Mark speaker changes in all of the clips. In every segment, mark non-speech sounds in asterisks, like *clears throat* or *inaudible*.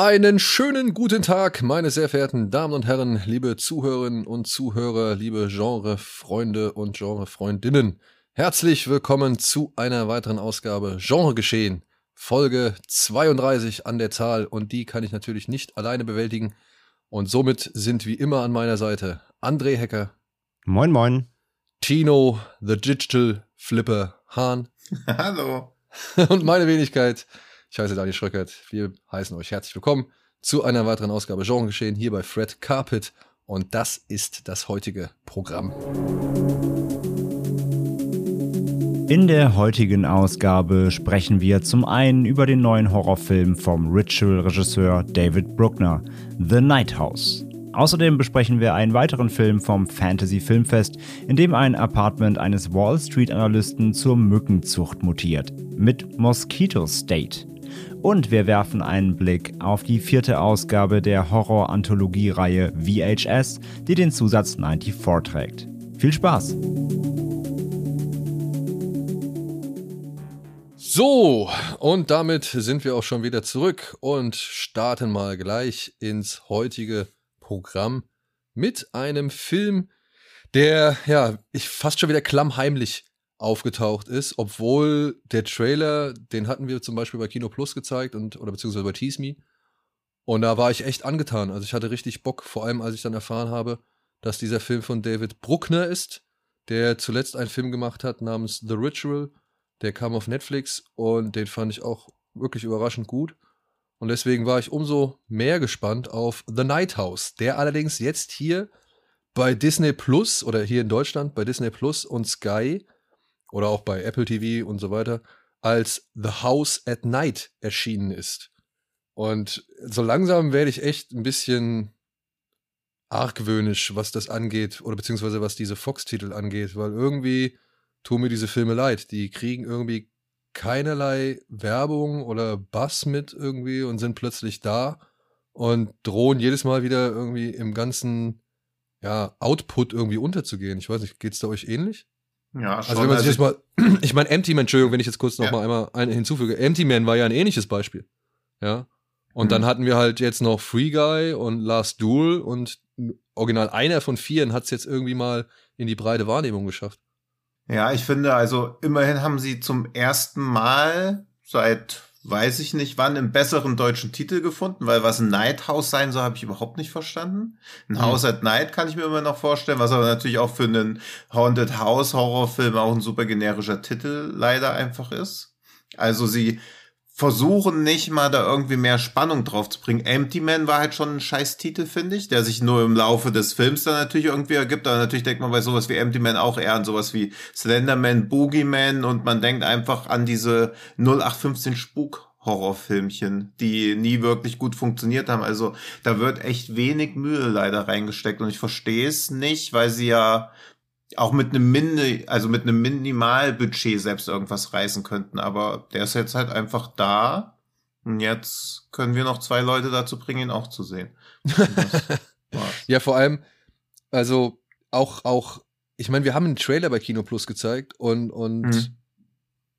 Speaker 1: Einen schönen guten Tag, meine sehr verehrten Damen und Herren, liebe Zuhörerinnen und Zuhörer, liebe Genrefreunde und Genrefreundinnen. Herzlich willkommen zu einer weiteren Ausgabe Genregeschehen, Folge 32 an der Zahl und die kann ich natürlich nicht alleine bewältigen. Und somit sind wie immer an meiner Seite André Hecker.
Speaker 2: Moin, moin.
Speaker 1: Tino, The Digital Flipper Hahn. *laughs*
Speaker 3: Hallo. *laughs*
Speaker 1: Und meine Wenigkeit, ich heiße Daniel Schröckert. Wir heißen euch herzlich willkommen zu einer weiteren Ausgabe Genre geschehen hier bei Fred Carpet. Und das ist das heutige Programm.
Speaker 2: In der heutigen Ausgabe sprechen wir zum einen über den neuen Horrorfilm vom Ritual-Regisseur David Bruckner, The Night House. Außerdem besprechen wir einen weiteren Film vom Fantasy Filmfest, in dem ein Apartment eines Wall Street Analysten zur Mückenzucht mutiert, mit Mosquito State. Und wir werfen einen Blick auf die vierte Ausgabe der Horror-Anthologie-Reihe VHS, die den Zusatz 94 trägt. Viel Spaß!
Speaker 1: So, und damit sind wir auch schon wieder zurück und starten mal gleich ins heutige Programm mit einem Film, der, ja, ich fast schon wieder klammheimlich aufgetaucht ist, obwohl der Trailer, den hatten wir zum Beispiel bei Kino Plus gezeigt und oder beziehungsweise bei Tease Me. Und da war ich echt angetan. Also ich hatte richtig Bock, vor allem als ich dann erfahren habe, dass dieser Film von David Bruckner ist, der zuletzt einen Film gemacht hat namens The Ritual. Der kam auf Netflix und den fand ich auch wirklich überraschend gut. Und deswegen war ich umso mehr gespannt auf The Night House, der allerdings jetzt hier bei Disney Plus oder hier in Deutschland bei Disney Plus und Sky oder auch bei Apple TV und so weiter, als The House at Night erschienen ist. Und so langsam werde ich echt ein bisschen argwöhnisch, was das angeht, oder beziehungsweise was diese Fox-Titel angeht, weil irgendwie tun mir diese Filme leid. Die kriegen irgendwie keinerlei Werbung oder Bass mit irgendwie und sind plötzlich da und drohen jedes Mal wieder irgendwie im ganzen ja, Output irgendwie unterzugehen. Ich weiß nicht, geht's da euch ähnlich? Ja, schon. Also wenn man sich also jetzt mal, *clears throat* ich meine, Empty Man, Entschuldigung, wenn ich jetzt kurz noch ja. mal einmal eine hinzufüge. Empty Man war ja ein ähnliches Beispiel. Ja. Und mhm. dann hatten wir halt jetzt noch Free Guy und Last Duel und original einer von vieren hat es jetzt irgendwie mal in die breite Wahrnehmung geschafft.
Speaker 3: Ja, ich finde, also immerhin haben sie zum ersten Mal seit weiß ich nicht wann, einen besseren deutschen Titel gefunden, weil was ein Night House sein soll, habe ich überhaupt nicht verstanden. Ein mhm. House at Night kann ich mir immer noch vorstellen, was aber natürlich auch für einen Haunted House Horrorfilm auch ein super generischer Titel leider einfach ist. Also sie versuchen nicht mal da irgendwie mehr Spannung drauf zu bringen. Empty Man war halt schon ein scheiß Titel, finde ich, der sich nur im Laufe des Films dann natürlich irgendwie ergibt. Aber natürlich denkt man bei sowas wie Empty Man auch eher an sowas wie Slenderman, Boogeyman und man denkt einfach an diese 0815 Spuk Horrorfilmchen, die nie wirklich gut funktioniert haben. Also da wird echt wenig Mühe leider reingesteckt und ich verstehe es nicht, weil sie ja auch mit einem Mini, also mit einem Minimalbudget selbst irgendwas reißen könnten. Aber der ist jetzt halt einfach da. Und jetzt können wir noch zwei Leute dazu bringen, ihn auch zu sehen. *laughs*
Speaker 1: ja, vor allem, also auch, auch, ich meine, wir haben einen Trailer bei Kino Plus gezeigt und, und mhm.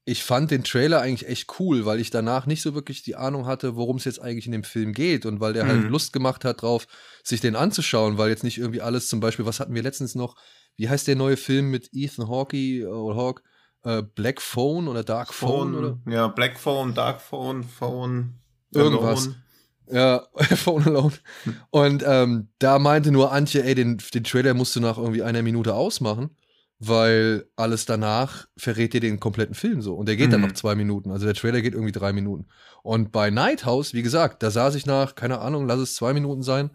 Speaker 1: ich fand den Trailer eigentlich echt cool, weil ich danach nicht so wirklich die Ahnung hatte, worum es jetzt eigentlich in dem Film geht und weil der halt mhm. halt Lust gemacht hat drauf, sich den anzuschauen, weil jetzt nicht irgendwie alles zum Beispiel, was hatten wir letztens noch, wie heißt der neue Film mit Ethan Hawke oder Hawk? Äh, Black Phone oder Dark Phone, Phone, oder?
Speaker 3: Ja, Black Phone, Dark Phone, Phone.
Speaker 1: Irgendwas. Alone. Ja, *laughs* Phone Alone. Und ähm, da meinte nur Antje, ey, den, den Trailer musst du nach irgendwie einer Minute ausmachen, weil alles danach verrät dir den kompletten Film so. Und der geht mhm. dann noch zwei Minuten. Also der Trailer geht irgendwie drei Minuten. Und bei Night House, wie gesagt, da saß ich nach, keine Ahnung, lass es zwei Minuten sein,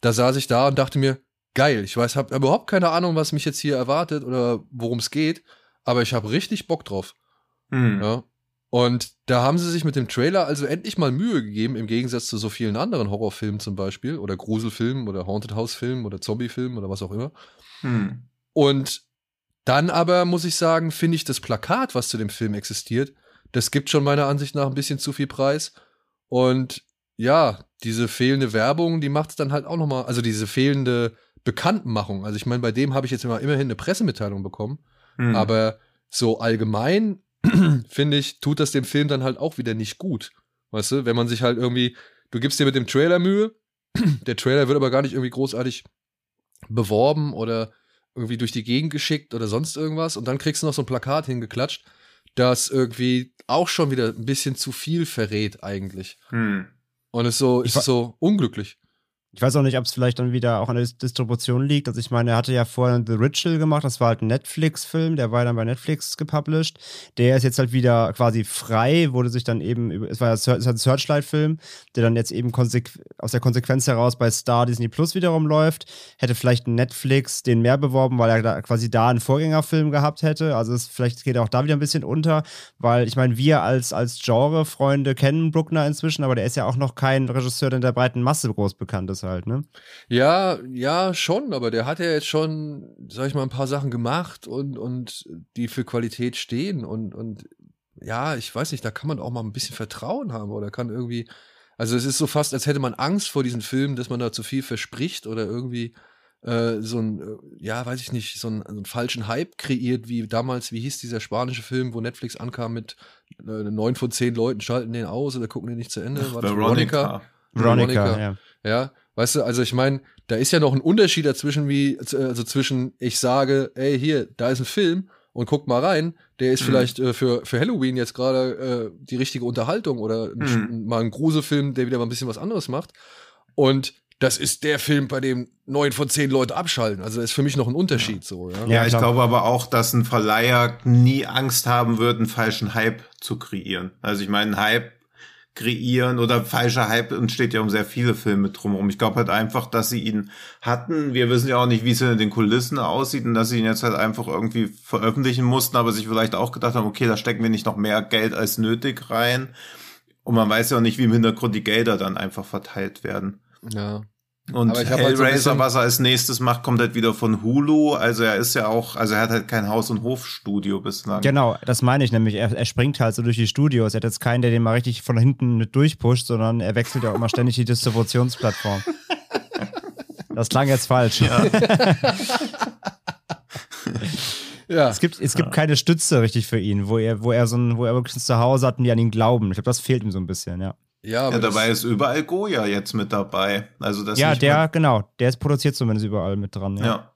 Speaker 1: da saß ich da und dachte mir, geil. Ich weiß, habe überhaupt keine Ahnung, was mich jetzt hier erwartet oder worum es geht, aber ich habe richtig Bock drauf. Mhm. Ja. Und da haben sie sich mit dem Trailer also endlich mal Mühe gegeben, im Gegensatz zu so vielen anderen Horrorfilmen zum Beispiel oder Gruselfilmen oder Haunted House Filmen oder Zombiefilmen oder was auch immer.
Speaker 3: Hm.
Speaker 1: Und dann aber muss ich sagen, finde ich das Plakat, was zu dem Film existiert, das gibt schon meiner Ansicht nach ein bisschen zu viel Preis. Und ja, diese fehlende Werbung, die macht es dann halt auch noch mal, also diese fehlende Bekanntmachung. Also ich meine, bei dem habe ich jetzt immer immerhin eine Pressemitteilung bekommen,
Speaker 3: Hm.
Speaker 1: aber so allgemein *clears throat* finde ich, tut das dem Film dann halt auch wieder nicht gut. Weißt du, wenn man sich halt irgendwie, du gibst dir mit dem Trailer Mühe, *clears throat* der Trailer wird aber gar nicht irgendwie großartig beworben oder irgendwie durch die Gegend geschickt oder sonst irgendwas und dann kriegst du noch so ein Plakat hingeklatscht, das irgendwie auch schon wieder ein bisschen zu viel verrät eigentlich.
Speaker 3: Hm.
Speaker 1: Und es so,
Speaker 2: Ich
Speaker 1: ist so unglücklich.
Speaker 2: Ich weiß auch nicht, ob es vielleicht dann wieder auch an der Dis- Distribution liegt. Also ich meine, er hatte ja vorher The Ritual gemacht, das war halt ein Netflix-Film, der war dann bei Netflix gepublished. Der ist jetzt halt wieder quasi frei, wurde sich dann eben, es war ja es ein Searchlight-Film, der dann jetzt eben aus der Konsequenz heraus bei Star Disney Plus wiederum läuft. Hätte vielleicht Netflix den mehr beworben, weil er da quasi da einen Vorgängerfilm gehabt hätte. Also es, vielleicht geht er auch da wieder ein bisschen unter, weil ich meine, wir als, als Genre-Freunde kennen Bruckner inzwischen, aber der ist ja auch noch kein Regisseur, der in der breiten Masse groß bekannt ist halt, ne?
Speaker 1: Ja, ja, schon, aber der hat ja jetzt schon, sag ich mal, ein paar Sachen gemacht und, und die für Qualität stehen und, und ja, ich weiß nicht, da kann man auch mal ein bisschen Vertrauen haben oder kann irgendwie, also es ist so fast, als hätte man Angst vor diesen Filmen, dass man da zu viel verspricht oder irgendwie äh, so ein, äh, ja, weiß ich nicht, so einen, so einen falschen Hype kreiert, wie damals, wie hieß dieser spanische Film, wo Netflix ankam mit äh, neun von zehn Leuten schalten den aus oder gucken den nicht zu Ende. War das
Speaker 3: Veronica.
Speaker 2: Veronica,
Speaker 1: Veronica.
Speaker 2: ja.
Speaker 1: Ja, weißt du, also ich meine, da ist ja noch ein Unterschied dazwischen, wie, also zwischen, ich sage, ey, hier, da ist ein Film und guck mal rein, der ist
Speaker 3: Mhm.
Speaker 1: vielleicht äh, für, für Halloween jetzt gerade äh, die richtige Unterhaltung oder ein,
Speaker 3: Mhm.
Speaker 1: mal ein Gruselfilm, der wieder mal ein bisschen was anderes macht. Und das ist der Film, bei dem neun von zehn Leute abschalten. Also das ist für mich noch ein Unterschied so, ja.
Speaker 2: Ja,
Speaker 3: Ja, ich glaube aber auch, dass ein Verleiher nie Angst haben wird, einen falschen Hype zu kreieren. Also ich meine, Hype kreieren oder falscher Hype entsteht ja um sehr viele Filme drumherum. Ich glaube halt einfach, dass sie ihn hatten. Wir wissen ja auch nicht, wie es in den Kulissen aussieht und dass sie ihn jetzt halt einfach irgendwie veröffentlichen mussten, aber sich vielleicht auch gedacht haben, okay, da stecken wir nicht noch mehr Geld als nötig rein. Und man weiß ja auch nicht, wie im Hintergrund die Gelder dann einfach verteilt werden.
Speaker 1: ja.
Speaker 3: Und
Speaker 1: Aber ich hab halt so
Speaker 3: Hellraiser, was er als nächstes macht, kommt halt wieder von Hulu. Also er ist ja auch, also er hat halt kein Haus- und Hofstudio bislang.
Speaker 2: Genau, das meine ich nämlich. Er, er springt halt so durch die Studios. Er hat jetzt keinen, der den mal richtig von hinten mit durchpusht, sondern er wechselt ja auch immer ständig die Distributionsplattform. *laughs* Das klang jetzt falsch. *laughs*
Speaker 1: Ja.
Speaker 2: Es gibt, es gibt keine Stütze richtig für ihn, wo er, wo er so ein, wo er wirklich ein Zuhause hat und die an ihn glauben. Ich glaube, das fehlt ihm so ein bisschen, ja.
Speaker 1: Ja, aber
Speaker 3: Ja, dabei ist überall Goya jetzt mit dabei. Also das
Speaker 2: ja, der, genau, der ist produziert zumindest überall mit dran. Ja.
Speaker 3: ja.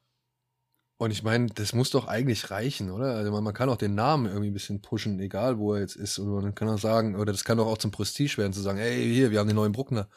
Speaker 1: und ich meine, das muss doch eigentlich reichen, oder? Also man, man kann auch den Namen irgendwie ein bisschen pushen, egal wo er jetzt ist. Und man kann auch sagen, oder das kann doch auch zum Prestige werden, zu sagen, ey, hier, wir haben den neuen Bruckner.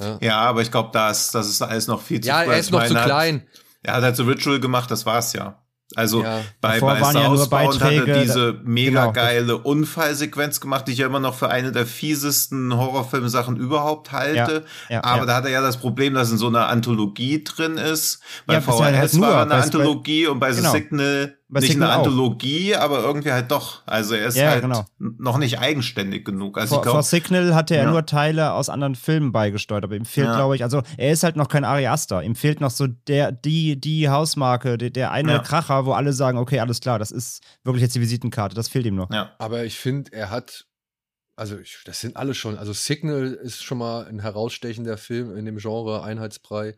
Speaker 1: Ja,
Speaker 3: Ja, aber ich glaube, das, das ist alles noch viel zu
Speaker 1: ja er ist noch zu klein.
Speaker 3: Er hat halt so Ritual gemacht, das war's ja. Also
Speaker 1: Ja.
Speaker 3: bei,
Speaker 2: Davor
Speaker 3: bei
Speaker 2: waren ja nur
Speaker 3: Southbound hat
Speaker 2: Beiträge,
Speaker 3: er diese
Speaker 2: da-
Speaker 3: mega
Speaker 2: genau.
Speaker 3: geile Unfallsequenz gemacht, die ich ja immer noch für eine der fiesesten Horrorfilmsachen überhaupt halte.
Speaker 2: Ja, ja,
Speaker 3: Aber
Speaker 2: ja.
Speaker 3: da hat er ja das Problem, dass in so einer Anthologie drin ist. Bei
Speaker 2: Ja,
Speaker 3: VHS
Speaker 2: halt nur,
Speaker 3: war er eine
Speaker 2: bei-
Speaker 3: Anthologie und bei
Speaker 2: genau.
Speaker 3: The Signal
Speaker 2: Bei
Speaker 3: nicht
Speaker 2: Signal
Speaker 3: eine
Speaker 2: auch.
Speaker 3: Anthologie, aber irgendwie halt doch. Also er ist
Speaker 2: Ja,
Speaker 3: halt
Speaker 2: genau.
Speaker 3: noch nicht eigenständig genug. Also
Speaker 2: Vor,
Speaker 3: ich
Speaker 2: vor Signal hatte er
Speaker 3: Ja.
Speaker 2: nur Teile aus anderen Filmen beigesteuert, aber ihm fehlt,
Speaker 3: Ja.
Speaker 2: glaube ich, also er ist halt noch kein Ari Aster. Ihm fehlt noch so der, die, die Hausmarke, der, der eine
Speaker 3: Ja.
Speaker 2: Kracher, wo alle sagen, okay, alles klar, das ist wirklich jetzt die Visitenkarte, das fehlt ihm noch.
Speaker 3: ja.
Speaker 1: Aber ich finde, er hat, also ich, das sind alle schon, also Signal ist schon mal ein herausstechender Film in dem Genre Einheitsbrei.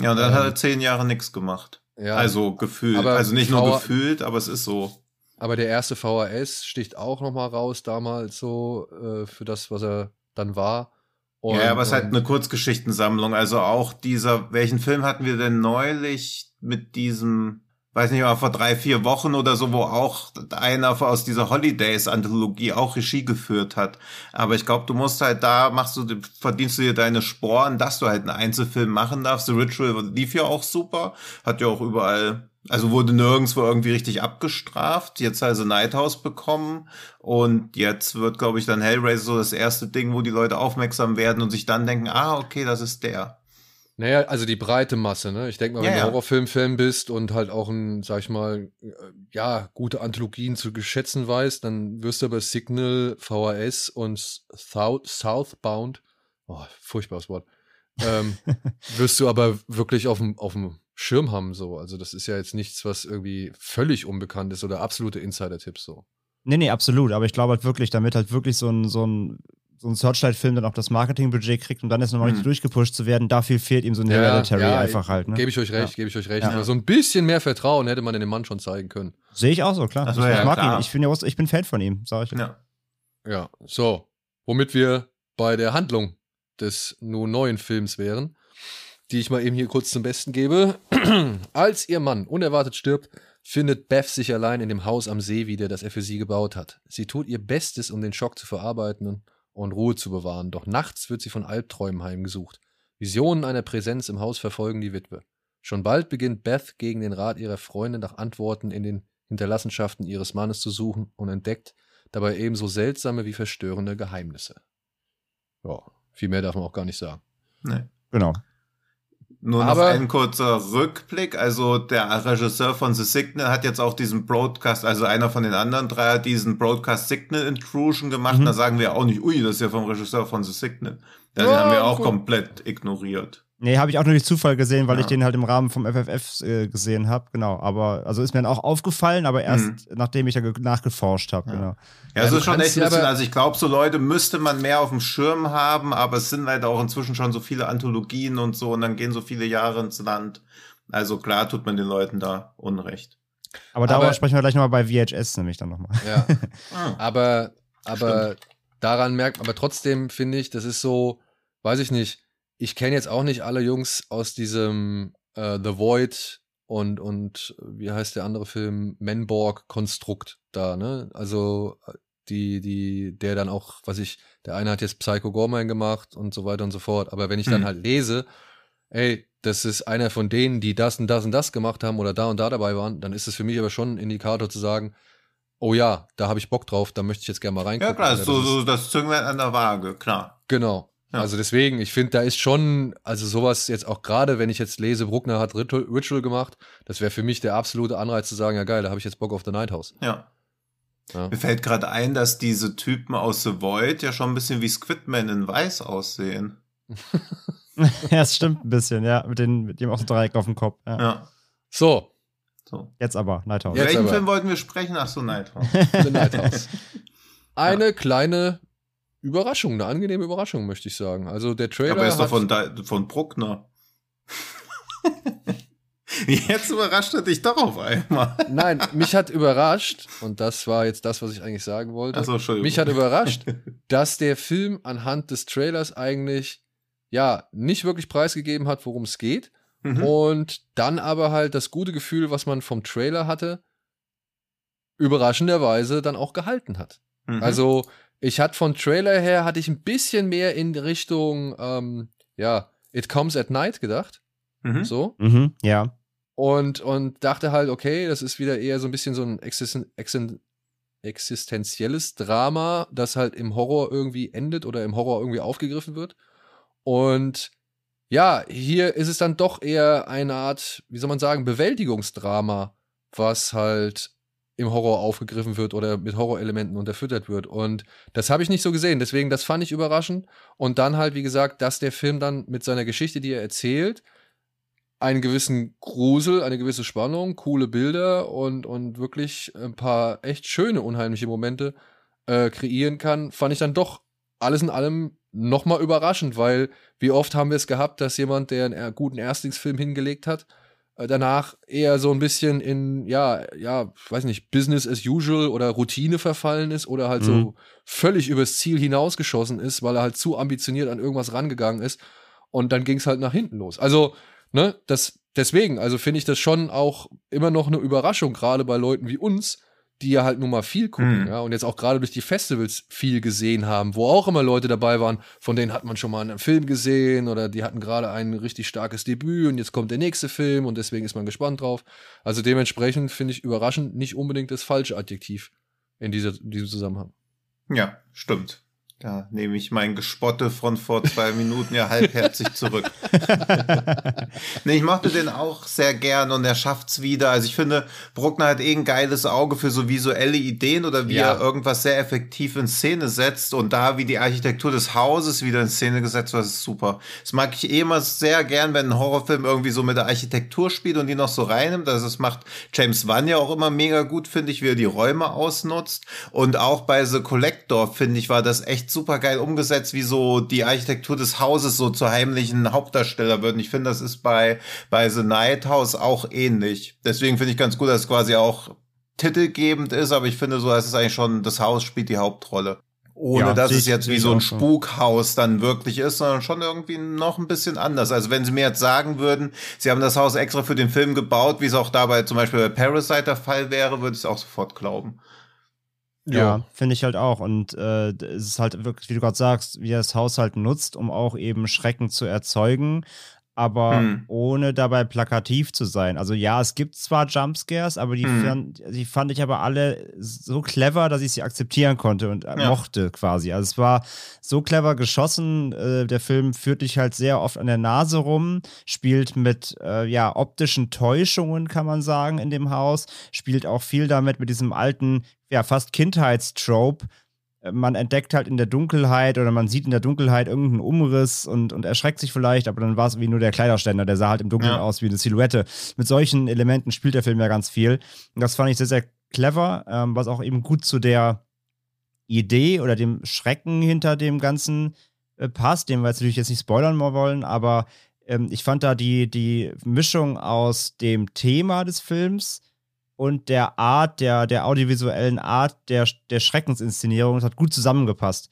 Speaker 3: Ja, und dann
Speaker 1: Ähm,
Speaker 3: hat er zehn Jahre nichts gemacht.
Speaker 1: Ja,
Speaker 3: Also gefühlt. Also nicht nur gefühlt, aber es ist so.
Speaker 1: aber der erste VHS sticht auch noch mal raus damals so äh, für das, was er dann war. Und,
Speaker 3: ja, aber es ist halt eine Kurzgeschichtensammlung. Also auch dieser, welchen Film hatten wir denn neulich mit diesem, weiß nicht mal, vor drei, vier Wochen oder so, wo auch einer aus dieser Holidays-Anthologie auch Regie geführt hat. Aber ich glaube, du musst halt da, machst du, verdienst du dir deine Sporen, dass du halt einen Einzelfilm machen darfst. The Ritual lief ja auch super, hat ja auch überall, also wurde nirgendwo irgendwie richtig abgestraft. Jetzt also Night House bekommen und jetzt wird, glaube ich, dann Hellraiser so das erste Ding, wo die Leute aufmerksam werden und sich dann denken, ah, okay, das ist der.
Speaker 1: Naja, also die breite Masse, ne? Ich denke mal,
Speaker 3: Ja,
Speaker 1: wenn du
Speaker 3: ja.
Speaker 1: Horrorfilm-Fan bist und halt auch ein, sag ich mal, äh, ja, gute Anthologien zu geschätzen weißt, dann wirst du aber Signal, VHS und South, Southbound, oh, furchtbares Wort, ähm, *laughs* wirst du aber wirklich auf dem, auf dem Schirm haben, so. Also das ist ja jetzt nichts, was irgendwie völlig unbekannt ist oder absolute Insider-Tipps, so.
Speaker 2: Nee, nee, absolut. Aber ich glaube halt wirklich, damit halt wirklich so ein, so ein, so ein Searchlight-Film dann auch das Marketingbudget kriegt und dann jetzt nochmal
Speaker 3: Mhm.
Speaker 2: richtig durchgepusht zu werden, dafür fehlt ihm so ein Hereditary einfach halt. Ne?
Speaker 1: Gebe ich euch recht,
Speaker 2: Ja.
Speaker 1: gebe ich euch recht.
Speaker 2: Ja.
Speaker 1: Aber so ein bisschen mehr Vertrauen hätte man in dem Mann schon zeigen können.
Speaker 2: Sehe ich auch so, klar.
Speaker 3: Ach so,
Speaker 2: ich
Speaker 3: ja,
Speaker 2: mag
Speaker 3: klar.
Speaker 2: ihn. Ich, find ja auch- ich bin Fan von ihm, sag ich.
Speaker 3: Ja.
Speaker 1: Ja, so. Womit wir bei der Handlung des nun neuen Films wären, die ich mal eben hier kurz zum Besten gebe. *clears throat* Als ihr Mann unerwartet stirbt, findet Beth sich allein in dem Haus am See wieder, das er für sie gebaut hat. Sie tut ihr Bestes, um den Schock zu verarbeiten und Ruhe zu bewahren, doch nachts wird sie von Albträumen heimgesucht. Visionen einer Präsenz im Haus verfolgen die Witwe. Schon bald beginnt Beth gegen den Rat ihrer Freunde nach Antworten in den Hinterlassenschaften ihres Mannes zu suchen und entdeckt dabei ebenso seltsame wie verstörende Geheimnisse. Ja, viel mehr darf man auch gar nicht sagen.
Speaker 3: Nee.
Speaker 2: Genau.
Speaker 3: Nur noch
Speaker 1: Aber-
Speaker 3: ein kurzer Rückblick. Also der Regisseur von The Signal hat jetzt auch diesen Broadcast, also einer von den anderen drei hat diesen Broadcast Signal Intrusion gemacht.
Speaker 2: Mhm.
Speaker 3: Da sagen wir auch nicht, ui, das ist ja vom Regisseur von The Signal. Den
Speaker 1: Ja,
Speaker 3: haben wir auch
Speaker 1: gut.
Speaker 3: komplett ignoriert.
Speaker 2: Nee, habe ich auch nur durch Zufall gesehen, weil
Speaker 3: Ja.
Speaker 2: ich den halt im Rahmen vom FFF äh, gesehen habe. Genau. Aber, also ist mir dann auch aufgefallen, aber erst nachdem ich ja ge- nachgeforscht habe.
Speaker 3: Ja.
Speaker 2: Genau.
Speaker 3: Ja,
Speaker 1: Ja,
Speaker 3: das
Speaker 1: du
Speaker 3: ist schon echt ein
Speaker 1: ja
Speaker 3: bisschen, also ich glaube, so Leute müsste man mehr auf dem Schirm haben, aber es sind leider auch inzwischen schon so viele Anthologien und so und dann gehen so viele Jahre ins Land. Also klar tut man den Leuten da Unrecht.
Speaker 2: Aber darüber
Speaker 1: Aber-
Speaker 2: sprechen wir gleich nochmal bei VHS nämlich dann nochmal.
Speaker 1: Ja, *laughs*
Speaker 3: Ah.
Speaker 1: aber, aber daran merkt, aber trotzdem finde ich, das ist so, weiß ich nicht, ich kenne jetzt auch nicht alle Jungs aus diesem äh, The Void und, und wie heißt der andere Film? Menborg-Konstrukt da, ne? Also äh, die, die, der dann auch, was ich, der eine hat jetzt Psycho Gorman gemacht und so weiter und so fort. Aber wenn ich dann
Speaker 3: Hm.
Speaker 1: halt lese, ey, das ist einer von denen, die das und das und das gemacht haben oder da und da dabei waren, dann ist es für mich aber schon ein Indikator zu sagen, oh ja, da habe ich Bock drauf, da möchte ich jetzt gerne mal reingucken.
Speaker 3: Ja klar, so,
Speaker 1: das ist-
Speaker 3: so das Zünglein an der Waage, klar.
Speaker 1: Genau.
Speaker 3: Ja.
Speaker 1: Also deswegen, ich finde, da ist schon, also sowas jetzt auch gerade, wenn ich jetzt lese, Bruckner hat Ritual, Ritual gemacht, das wäre für mich der absolute Anreiz zu sagen, ja geil, da habe ich jetzt Bock auf The Night House.
Speaker 3: Ja.
Speaker 1: Ja.
Speaker 3: Mir fällt gerade ein, dass diese Typen aus The Void ja schon ein bisschen wie Squidman in Weiß aussehen. *laughs*
Speaker 2: ja, es stimmt ein bisschen, ja. Mit, den, mit dem auch so Dreieck auf dem Kopf. Ja.
Speaker 3: Ja.
Speaker 1: So,
Speaker 3: So.
Speaker 2: Jetzt aber, Nighthouse.
Speaker 1: Jetzt
Speaker 3: Welchen
Speaker 1: aber.
Speaker 3: Film wollten wir sprechen? Ach so, Nighthouse. *laughs*
Speaker 1: The Night House. *laughs* Eine kleine Überraschung, eine angenehme Überraschung, möchte ich sagen. Also der Trailer
Speaker 3: Aber er ist doch von, von Bruckner. *laughs* Jetzt überrascht er dich doch auf einmal.
Speaker 1: Nein, mich hat überrascht, und das war jetzt das, was ich eigentlich sagen wollte.
Speaker 3: Achso, Entschuldigung.
Speaker 1: Mich hat überrascht, *laughs* dass der Film anhand des Trailers eigentlich ja nicht wirklich preisgegeben hat, worum es geht.
Speaker 3: Mhm.
Speaker 1: Und dann aber halt das gute Gefühl, was man vom Trailer hatte, überraschenderweise dann auch gehalten hat.
Speaker 3: Mhm.
Speaker 1: Also ich hatte von Trailer her, hatte ich ein bisschen mehr in Richtung, ähm, ja, It Comes at Night gedacht.
Speaker 3: Mhm.
Speaker 1: So.
Speaker 2: Mhm, ja.
Speaker 1: Und, und dachte halt, okay, das ist wieder eher so ein bisschen so ein existen, existen, existenzielles Drama, das halt im Horror irgendwie endet oder im Horror irgendwie aufgegriffen wird. Und ja, hier ist es dann doch eher eine Art, wie soll man sagen, Bewältigungsdrama, was halt im Horror aufgegriffen wird oder mit Horrorelementen unterfüttert wird. Und das habe ich nicht so gesehen. Deswegen, das fand ich überraschend. Und dann halt, wie gesagt, dass der Film dann mit seiner Geschichte, die er erzählt, einen gewissen Grusel, eine gewisse Spannung, coole Bilder und, und wirklich ein paar echt schöne, unheimliche Momente äh, kreieren kann, fand ich dann doch alles in allem nochmal überraschend, weil wie oft haben wir es gehabt, dass jemand, der einen äh, guten Erstlingsfilm hingelegt hat, danach eher so ein bisschen in, ja, ja, ich weiß nicht, Business as usual oder Routine verfallen ist oder halt
Speaker 2: Mhm.
Speaker 1: so völlig übers Ziel hinausgeschossen ist, weil er halt zu ambitioniert an irgendwas rangegangen ist und dann ging es halt nach hinten los. Also, ne, das, deswegen, also finde ich das schon auch immer noch eine Überraschung, gerade bei Leuten wie uns, die ja halt nun mal viel gucken,
Speaker 3: Mhm.
Speaker 1: ja, und jetzt auch gerade durch die Festivals viel gesehen haben, wo auch immer Leute dabei waren, von denen hat man schon mal einen Film gesehen oder die hatten gerade ein richtig starkes Debüt und jetzt kommt der nächste Film und deswegen ist man gespannt drauf. Also dementsprechend finde ich überraschend nicht unbedingt das falsche Adjektiv in, dieser, in diesem Zusammenhang.
Speaker 3: Ja, stimmt. Da nehme ich mein Gespotte von vor zwei Minuten ja halbherzig zurück. *laughs* nee, ich mochte den auch sehr gern und er schafft's wieder. Also ich finde, Bruckner hat eh ein geiles Auge für so visuelle Ideen oder wie ja. er irgendwas sehr effektiv in Szene setzt und da wie die Architektur des Hauses wieder in Szene gesetzt wird, ist super. Das mag ich eh immer sehr gern, wenn ein Horrorfilm irgendwie so mit der Architektur spielt und die noch so reinnimmt. Also das macht James Wan ja auch immer mega gut, finde ich, wie er die Räume ausnutzt. Und auch bei The Collector, finde ich, war das echt super geil umgesetzt, wie so die Architektur des Hauses so zur heimlichen Hauptdarsteller wird. Und ich finde, das ist bei, bei The Night House auch ähnlich. Deswegen finde ich ganz gut, dass es quasi auch titelgebend ist, aber ich finde so, dass es eigentlich schon, das Haus spielt die Hauptrolle. Ohne ja, dass es jetzt wie so ein Spukhaus dann wirklich ist, sondern schon irgendwie noch ein bisschen anders. Also wenn sie mir jetzt sagen würden, sie haben das Haus extra für den Film gebaut, wie es auch dabei zum Beispiel bei Parasite der Fall wäre, würde ich es auch sofort glauben.
Speaker 2: Ja, finde ich halt auch. Und äh, es ist halt wirklich, wie du gerade sagst, wie er das Haus halt nutzt, um auch eben Schrecken zu erzeugen, aber hm. ohne dabei plakativ zu sein. Also ja, es gibt zwar Jumpscares, aber die, hm. fand, die fand ich aber alle so clever, dass ich sie akzeptieren konnte und ja. mochte quasi. Also es war so clever geschossen. Äh, der Film führt dich halt sehr oft an der Nase rum, spielt mit äh, ja optischen Täuschungen, kann man sagen, in dem Haus, spielt auch viel damit mit diesem alten, ja fast Kindheitstrope man entdeckt halt in der Dunkelheit oder man sieht in der Dunkelheit irgendeinen Umriss und, und erschreckt sich vielleicht, aber dann war es wie nur der Kleiderständer, der sah halt im Dunkeln ja. aus wie eine Silhouette. Mit solchen Elementen spielt der Film ja ganz viel. Und das fand ich sehr, sehr clever, ähm, was auch eben gut zu der Idee oder dem Schrecken hinter dem Ganzen äh, passt, den wir jetzt natürlich jetzt nicht spoilern wollen, aber ähm, ich fand da die, die Mischung aus dem Thema des Films, und der Art, der, der audiovisuellen Art der, der Schreckensinszenierung, das hat gut zusammengepasst.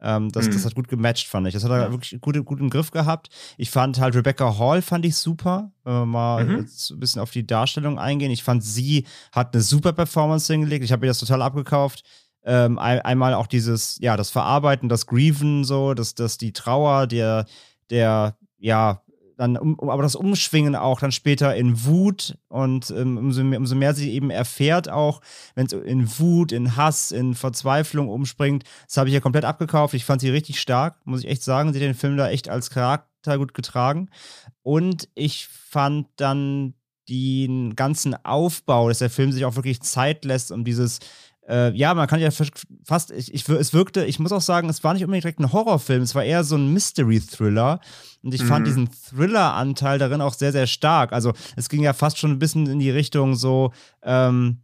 Speaker 2: Ähm, das, mhm. das hat gut gematcht, fand ich. Das hat er ja. wirklich gut, gut im Griff gehabt. Ich fand halt Rebecca Hall fand ich super. Wenn wir mal mhm. ein bisschen auf die Darstellung eingehen. Ich fand, sie hat eine super Performance hingelegt. Ich habe mir das total abgekauft. Ähm, ein, einmal auch dieses, ja, das Verarbeiten, das Grieven, so, dass das die Trauer, der, der, ja, dann um, aber das Umschwingen auch dann später in Wut und ähm, umso, mehr, umso mehr sie eben erfährt auch, wenn es in Wut, in Hass, in Verzweiflung umspringt, das habe ich ja komplett abgekauft. Ich fand sie richtig stark, muss ich echt sagen. Sie hat den Film da echt als Charakter gut getragen. Und ich fand dann den ganzen Aufbau, dass der Film sich auch wirklich Zeit lässt, um dieses äh, ja, man kann ja fast, ich, ich, es wirkte, ich muss auch sagen, es war nicht unbedingt direkt ein Horrorfilm, es war eher so ein Mystery-Thriller. Und ich mhm. fand diesen Thriller-Anteil darin auch sehr, sehr stark. Also es ging ja fast schon ein bisschen in die Richtung so, ähm,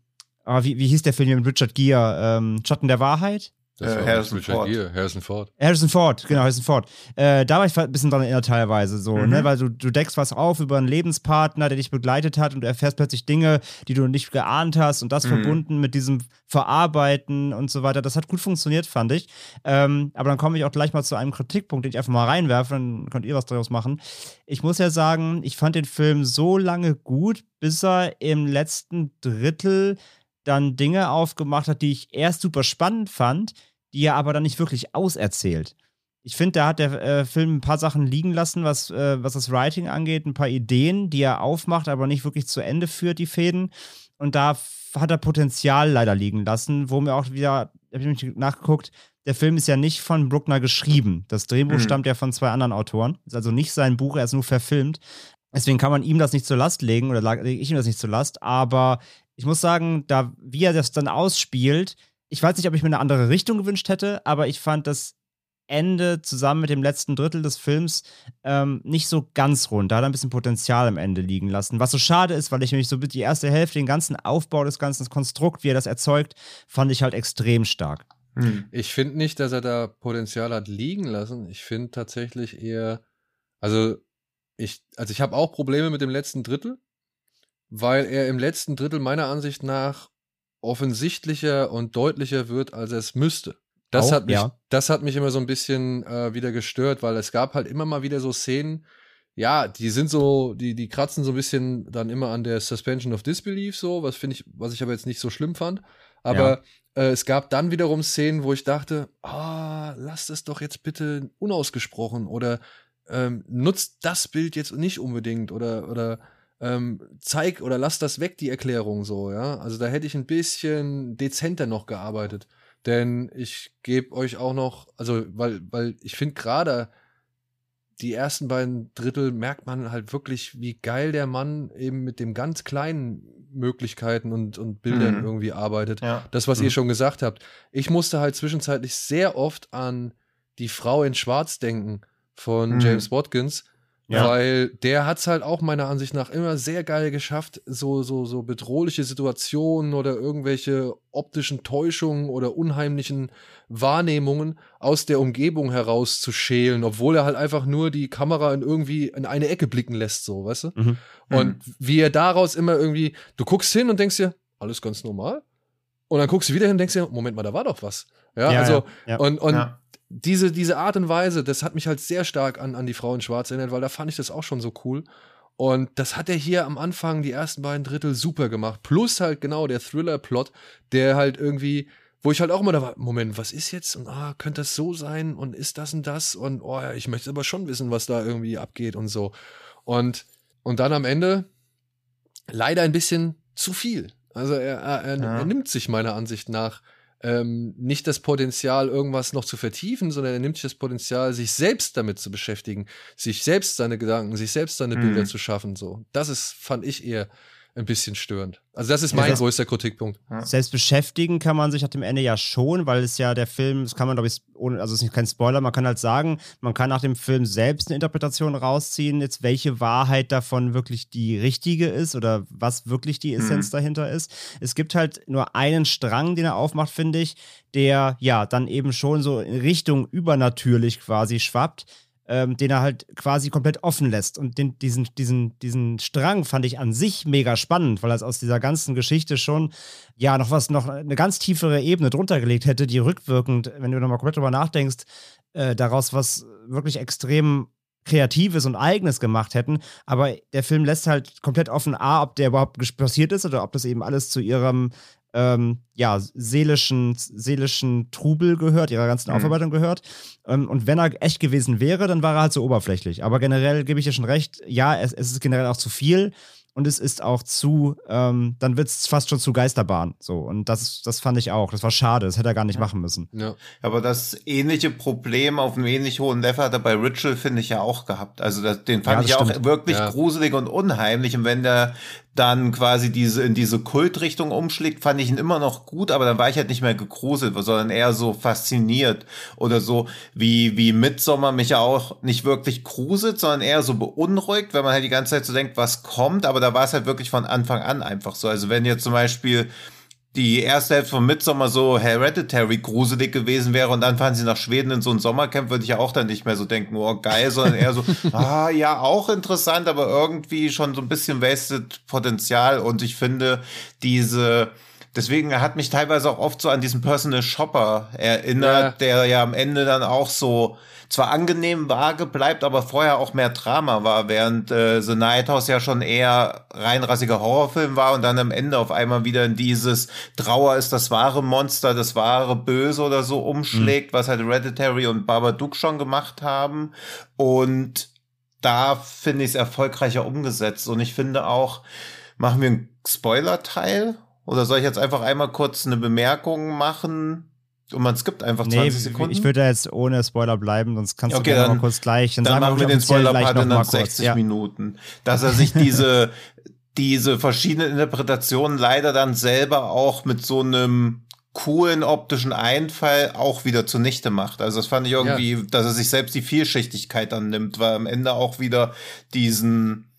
Speaker 2: ah, wie, wie hieß der Film hier mit Richard Gere? Ähm, Schatten der Wahrheit?
Speaker 1: Das äh, Harrison Ford. Gere, Harrison Ford.
Speaker 2: Harrison Ford, genau, Harrison Ford. Äh, da war ich ein bisschen dran erinnert teilweise so, ne? mhm. ne? Weil du, du deckst was auf über einen Lebenspartner, der dich begleitet hat und du erfährst plötzlich Dinge, die du nicht geahnt hast und das mhm. verbunden mit diesem Verarbeiten und so weiter. Das hat gut funktioniert, fand ich. Ähm, aber dann komme ich auch gleich mal zu einem Kritikpunkt, den ich einfach mal reinwerfe, dann könnt ihr was daraus machen. Ich muss ja sagen, ich fand den Film so lange gut, bis er im letzten Drittel dann Dinge aufgemacht hat, die ich erst super spannend fand, die er aber dann nicht wirklich auserzählt. Ich finde, da hat der äh, Film ein paar Sachen liegen lassen, was, äh, was das Writing angeht, ein paar Ideen, die er aufmacht, aber nicht wirklich zu Ende führt, die Fäden. Und da hat er Potenzial leider liegen lassen, wo mir auch wieder, habe ich nachgeguckt, der Film ist ja nicht von Bruckner geschrieben. Das Drehbuch mhm. stammt ja von zwei anderen Autoren. Ist also nicht sein Buch, er ist nur verfilmt. Deswegen kann man ihm das nicht zur Last legen oder lege ich ihm das nicht zur Last. Aber ich muss sagen, da, wie er das dann ausspielt, ich weiß nicht, ob ich mir eine andere Richtung gewünscht hätte, aber ich fand das Ende zusammen mit dem letzten Drittel des Films ähm, nicht so ganz rund. Da hat er ein bisschen Potenzial am Ende liegen lassen. Was so schade ist, weil ich nämlich so die erste Hälfte, den ganzen Aufbau des ganzen Konstrukt, wie er das erzeugt, fand ich halt extrem stark.
Speaker 1: Hm. Ich finde nicht, dass er da Potenzial hat liegen lassen. Ich finde tatsächlich eher, also ich, also ich habe auch Probleme mit dem letzten Drittel weil er im letzten Drittel meiner Ansicht nach offensichtlicher und deutlicher wird, als er es müsste. Das, Auch, hat mich, ja. das hat mich immer so ein bisschen äh, wieder gestört, weil es gab halt immer mal wieder so Szenen, ja, die sind so, die, die kratzen so ein bisschen dann immer an der Suspension of Disbelief, so, was finde ich, was ich aber jetzt nicht so schlimm fand. Aber ja. äh, es gab dann wiederum Szenen, wo ich dachte, ah, oh, lasst es doch jetzt bitte unausgesprochen oder ähm, nutzt das Bild jetzt nicht unbedingt oder, oder ähm, zeig oder lass das weg, die Erklärung so, ja. Also da hätte ich ein bisschen dezenter noch gearbeitet. Denn ich gebe euch auch noch, also, weil, weil ich finde gerade die ersten beiden Drittel merkt man halt wirklich, wie geil der Mann eben mit dem ganz kleinen Möglichkeiten und, und Bildern
Speaker 3: Mhm.
Speaker 1: irgendwie arbeitet.
Speaker 3: Ja.
Speaker 1: Das, was
Speaker 3: Mhm.
Speaker 1: ihr schon gesagt habt. Ich musste halt zwischenzeitlich sehr oft an die Frau in Schwarz denken von
Speaker 3: Mhm.
Speaker 1: James Watkins,
Speaker 2: Ja.
Speaker 1: weil der hat's halt auch meiner Ansicht nach immer sehr geil geschafft, so, so, so bedrohliche Situationen oder irgendwelche optischen Täuschungen oder unheimlichen Wahrnehmungen aus der Umgebung heraus zu schälen, obwohl er halt einfach nur die Kamera in irgendwie in eine Ecke blicken lässt, so, weißt du?
Speaker 2: Mhm.
Speaker 1: Und wie er daraus immer irgendwie, du guckst hin und denkst dir, alles ganz normal. Und dann guckst du wieder hin und denkst dir, Moment mal, da war doch was. Ja,
Speaker 2: Ja,
Speaker 1: also,
Speaker 2: ja, ja.
Speaker 1: und, und. Diese, diese Art und Weise, das hat mich halt sehr stark an, an die Frau in Schwarz erinnert, weil da fand ich das auch schon so cool. Und das hat er hier am Anfang, die ersten beiden Drittel, super gemacht. Plus halt genau der Thriller-Plot, der halt irgendwie, wo ich halt auch immer da war, Moment, was ist jetzt? Und ah, könnte das so sein? Und ist das und das? Und oh ja, ich möchte aber schon wissen, was da irgendwie abgeht und so. Und, und dann am Ende leider ein bisschen zu viel. Also er, er, er,
Speaker 3: Ja.
Speaker 1: er nimmt sich meiner Ansicht nach ähm, nicht das Potenzial, irgendwas noch zu vertiefen, sondern er nimmt sich das Potenzial, sich selbst damit zu beschäftigen, sich selbst seine Gedanken, sich selbst seine
Speaker 3: Mhm.
Speaker 1: Bilder zu schaffen. So, das ist, fand ich eher ein bisschen störend. Also das ist
Speaker 2: Ja,
Speaker 1: mein
Speaker 2: das-
Speaker 1: größter Kritikpunkt.
Speaker 2: Selbst beschäftigen kann man sich nach dem Ende ja schon, weil es ja der Film, das kann man glaube ich, ohne, also es ist kein Spoiler, man kann halt sagen, man kann nach dem Film selbst eine Interpretation rausziehen, jetzt welche Wahrheit davon wirklich die richtige ist oder was wirklich die Essenz dahinter ist. Es gibt halt nur einen Strang, den er aufmacht, finde ich, der ja dann eben schon so in Richtung übernatürlich quasi schwappt. Ähm, den er halt quasi komplett offen lässt. Und den, diesen, diesen, diesen Strang fand ich an sich mega spannend, weil er aus dieser ganzen Geschichte schon ja noch was, noch eine ganz tiefere Ebene drunter gelegt hätte, die rückwirkend, wenn du nochmal komplett drüber nachdenkst, äh, daraus was wirklich extrem Kreatives und Eigenes gemacht hätten. Aber der Film lässt halt komplett offen, A, ob der überhaupt passiert ist oder ob das eben alles zu ihrem ähm, ja, seelischen, seelischen Trubel gehört, ihrer ganzen
Speaker 3: Mhm.
Speaker 2: Aufarbeitung gehört. Ähm, und wenn er echt gewesen wäre, dann war er halt so oberflächlich. Aber generell gebe ich dir schon recht, ja, es, es ist generell auch zu viel und es ist auch zu, ähm, dann wird es fast schon zu Geisterbahn. So. Und das, das fand ich auch. Das war schade, das hätte er gar nicht machen müssen.
Speaker 1: Ja.
Speaker 3: Aber das ähnliche Problem auf einem ähnlich hohen Level hat er bei Ritual, finde ich, ja auch gehabt. Also das, den fand
Speaker 2: Ja, das
Speaker 3: ich auch
Speaker 2: stimmt.
Speaker 3: wirklich
Speaker 1: Ja.
Speaker 3: gruselig und unheimlich. Und wenn der dann quasi diese in diese Kultrichtung umschlägt, fand ich ihn immer noch gut, aber dann war ich halt nicht mehr gegruselt, sondern eher so fasziniert oder so wie wie Midsommar mich auch nicht wirklich gruselt, sondern eher so beunruhigt, wenn man halt die ganze Zeit so denkt, was kommt, aber da war es halt wirklich von Anfang an einfach so. Also wenn jetzt zum Beispiel die erste Hälfte von Midsommar so Hereditary gruselig gewesen wäre und dann fahren sie nach Schweden in so ein Sommercamp, würde ich ja auch dann nicht mehr so denken, oh geil, sondern eher so, *laughs* ah ja, auch interessant, aber irgendwie schon so ein bisschen wasted Potenzial und ich finde diese Deswegen hat mich teilweise auch oft so an diesen Personal Shopper erinnert,
Speaker 1: Ja.
Speaker 3: der ja am Ende dann auch so zwar angenehm vage bleibt, aber vorher auch mehr Drama war, während äh, The Night House ja schon eher reinrassiger Horrorfilm war und dann am Ende auf einmal wieder in dieses Trauer ist das wahre Monster, das wahre Böse oder so umschlägt, was halt Hereditary und Babadook schon gemacht haben. Und da finde ich es erfolgreicher umgesetzt. Und ich finde auch, machen wir einen Spoiler-Teil? Oder soll ich jetzt einfach einmal kurz eine Bemerkung machen? Und man skippt einfach 20
Speaker 2: Nee,
Speaker 3: Sekunden.
Speaker 2: ich würde da jetzt ohne Spoiler bleiben, sonst kannst
Speaker 3: Okay,
Speaker 2: du gerne
Speaker 3: dann-
Speaker 2: mal kurz gleich.
Speaker 3: dann
Speaker 2: sagen
Speaker 3: machen wir den Spoiler-Part in
Speaker 2: mal
Speaker 3: dann
Speaker 2: kurz.
Speaker 3: 60
Speaker 2: Ja.
Speaker 3: Minuten. Dass er sich diese, *laughs* diese verschiedenen Interpretationen leider dann selber auch mit so einem coolen optischen Einfall auch wieder zunichte macht. Also das fand ich irgendwie, dass er sich selbst die Vielschichtigkeit dann nimmt, weil am Ende auch wieder diesen,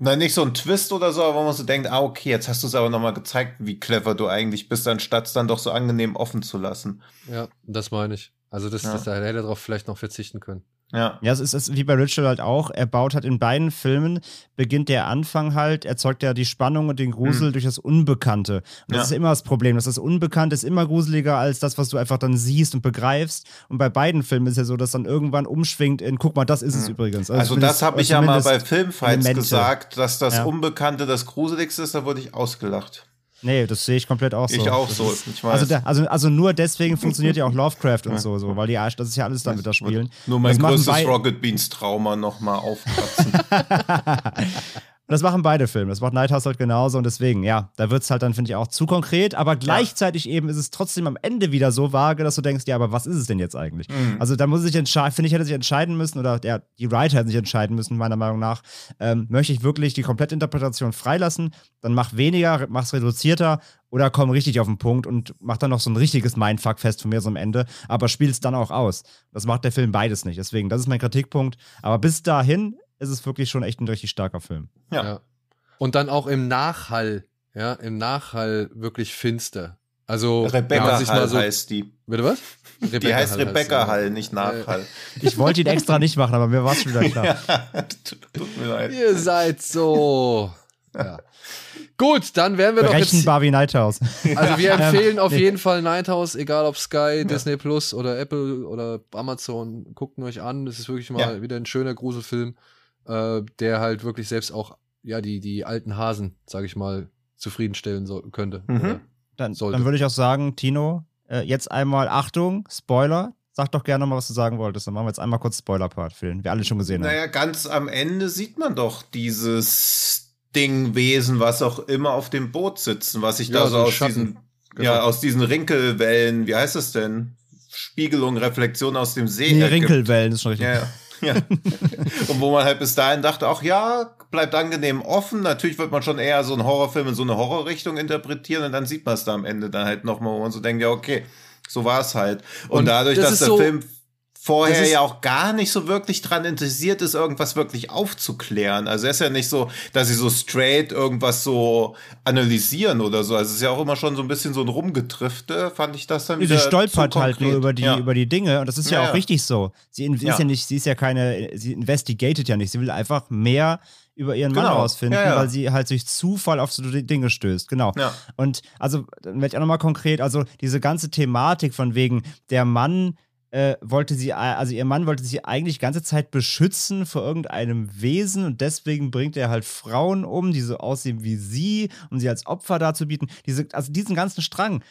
Speaker 3: na nicht so ein Twist oder so, aber wo man so denkt, ah okay, jetzt hast du es aber nochmal gezeigt, wie clever du eigentlich bist, anstatt es dann doch so angenehm offen zu lassen.
Speaker 1: Ja, das meine ich. Also das,
Speaker 3: Ja.
Speaker 1: das da hätte er darauf vielleicht noch verzichten können.
Speaker 3: Ja.
Speaker 2: Ja, es ist, es ist wie bei Ritual halt auch. Er baut halt in beiden Filmen, beginnt der Anfang halt, erzeugt er die Spannung und den Grusel durch das Unbekannte. Und das
Speaker 3: Ja.
Speaker 2: ist immer das Problem, dass das Unbekannte ist immer gruseliger als das, was du einfach dann siehst und begreifst. Und bei beiden Filmen ist ja so, dass dann irgendwann umschwingt in, guck mal, das ist es übrigens.
Speaker 3: Also
Speaker 2: zumindest-
Speaker 3: das habe ich ja mal bei Filmfights
Speaker 2: Elemente.
Speaker 3: gesagt, dass das
Speaker 2: Ja.
Speaker 3: Unbekannte das Gruseligste ist, da wurde ich ausgelacht.
Speaker 2: Nee, das sehe ich komplett auch so.
Speaker 3: Ich auch
Speaker 2: Das
Speaker 3: so,
Speaker 2: ist-
Speaker 3: ich weiß.
Speaker 2: Also, der, also, also nur deswegen funktioniert ja auch Lovecraft und so, so, weil die Arsch, das ist ja alles damit da spielen.
Speaker 3: Nur mein größtes Rocket Beans Trauma nochmal aufkratzen. *laughs*
Speaker 2: das machen beide Filme. Das macht Nighthouse halt genauso und deswegen, ja, da wird es halt dann, finde ich, auch zu konkret, aber gleichzeitig eben ist es trotzdem am Ende wieder so vage, dass du denkst, ja, aber was ist es denn jetzt eigentlich?
Speaker 3: Mhm.
Speaker 2: Also da muss ich entscheiden, finde ich, hätte sich entscheiden müssen, oder ja, die Writer hätten sich entscheiden müssen, meiner Meinung nach, ähm, möchte ich wirklich die komplette Interpretation freilassen, dann mach weniger, mach's reduzierter oder komm richtig auf den Punkt und mach dann noch so ein richtiges Mindfuck-Fest von mir so am Ende, aber spiel es dann auch aus. Das macht der Film beides nicht. Deswegen, das ist mein Kritikpunkt. Aber bis dahin ist es wirklich schon echt ein richtig starker Film.
Speaker 3: Ja.
Speaker 1: Ja. Und dann auch im Nachhall, ja, im Nachhall wirklich finster. Also,
Speaker 3: Rebecca
Speaker 1: sich
Speaker 3: Hall
Speaker 1: so,
Speaker 3: heißt die.
Speaker 1: bitte was?
Speaker 3: die heißt Rebecca
Speaker 1: ja.
Speaker 3: Hall, nicht Nachhall. *laughs*
Speaker 2: Ich wollte ihn extra nicht machen, aber mir war es schon wieder klar. *laughs*
Speaker 3: Tut mir leid.
Speaker 1: Ihr seid so. Ja. Gut, dann werden wir doch jetzt.
Speaker 2: Wie Nighthouse.
Speaker 1: Also wir *laughs*
Speaker 2: Ähm,
Speaker 1: empfehlen auf
Speaker 2: nee.
Speaker 1: jeden Fall Nighthouse, egal ob Sky, Disney Plus oder Apple oder Amazon. Guckt ihn euch an. Es ist wirklich mal
Speaker 3: Ja.
Speaker 1: wieder ein schöner Gruselfilm, äh, der halt wirklich selbst auch ja die die alten Hasen, sage ich mal, zufriedenstellen so, könnte.
Speaker 3: Mhm.
Speaker 2: Dann,
Speaker 1: Sollte.
Speaker 2: dann würde ich auch sagen, Tino, äh, jetzt einmal Achtung, Spoiler. Sag doch gerne mal, was du sagen wolltest. Dann machen wir jetzt einmal kurz Spoiler-Part für den wir alle schon gesehen haben.
Speaker 3: Naja, ganz am Ende sieht man doch dieses Dingwesen, was auch immer auf dem Boot sitzen, was sich
Speaker 1: Ja,
Speaker 3: da
Speaker 1: so
Speaker 3: so aus
Speaker 1: Schatten.
Speaker 3: diesen,
Speaker 1: Genau.
Speaker 3: ja, aus diesen Rinkelwellen, wie heißt das denn? Spiegelung, Reflexion aus dem See.
Speaker 2: Nee. Rinkelwellen ist schon richtig.
Speaker 3: Ja, ja. Ja. Und wo man halt bis dahin dachte, ach ja, bleibt angenehm offen. Natürlich wird man schon eher so einen Horrorfilm in so eine Horrorrichtung interpretieren und dann sieht man es da am Ende dann halt nochmal, wo man so denkt, ja, okay, so war es halt. Und,
Speaker 1: Und
Speaker 3: dadurch,
Speaker 1: das
Speaker 3: dass der
Speaker 1: so-
Speaker 3: Film vorher ja auch gar nicht so wirklich dran interessiert ist, irgendwas wirklich aufzuklären. Also er ist ja nicht so, dass sie so straight irgendwas so analysieren oder so. Also es ist ja auch immer schon so ein bisschen so ein Rumgetrifte, fand ich das dann
Speaker 2: Sie
Speaker 3: wieder
Speaker 2: stolpert
Speaker 3: zu
Speaker 2: halt nur über die,
Speaker 3: ja.
Speaker 2: über die Dinge und das ist ja,
Speaker 3: Ja,
Speaker 2: auch
Speaker 3: ja.
Speaker 2: richtig so. Sie ist ja nicht, sie ist ja keine, sie investigated ja nicht. Sie will einfach mehr über ihren Mann
Speaker 3: Genau.
Speaker 2: rausfinden,
Speaker 3: Ja, ja.
Speaker 2: weil sie halt durch Zufall auf so die Dinge stößt. Genau.
Speaker 3: Ja.
Speaker 2: Und also, dann werde ich auch nochmal konkret, also diese ganze Thematik von wegen, der Mann äh, wollte sie, also ihr Mann wollte sie eigentlich die ganze Zeit beschützen vor irgendeinem Wesen und deswegen bringt er halt Frauen um, die so aussehen wie sie, um sie als Opfer darzubieten. Diese, also diesen ganzen Strang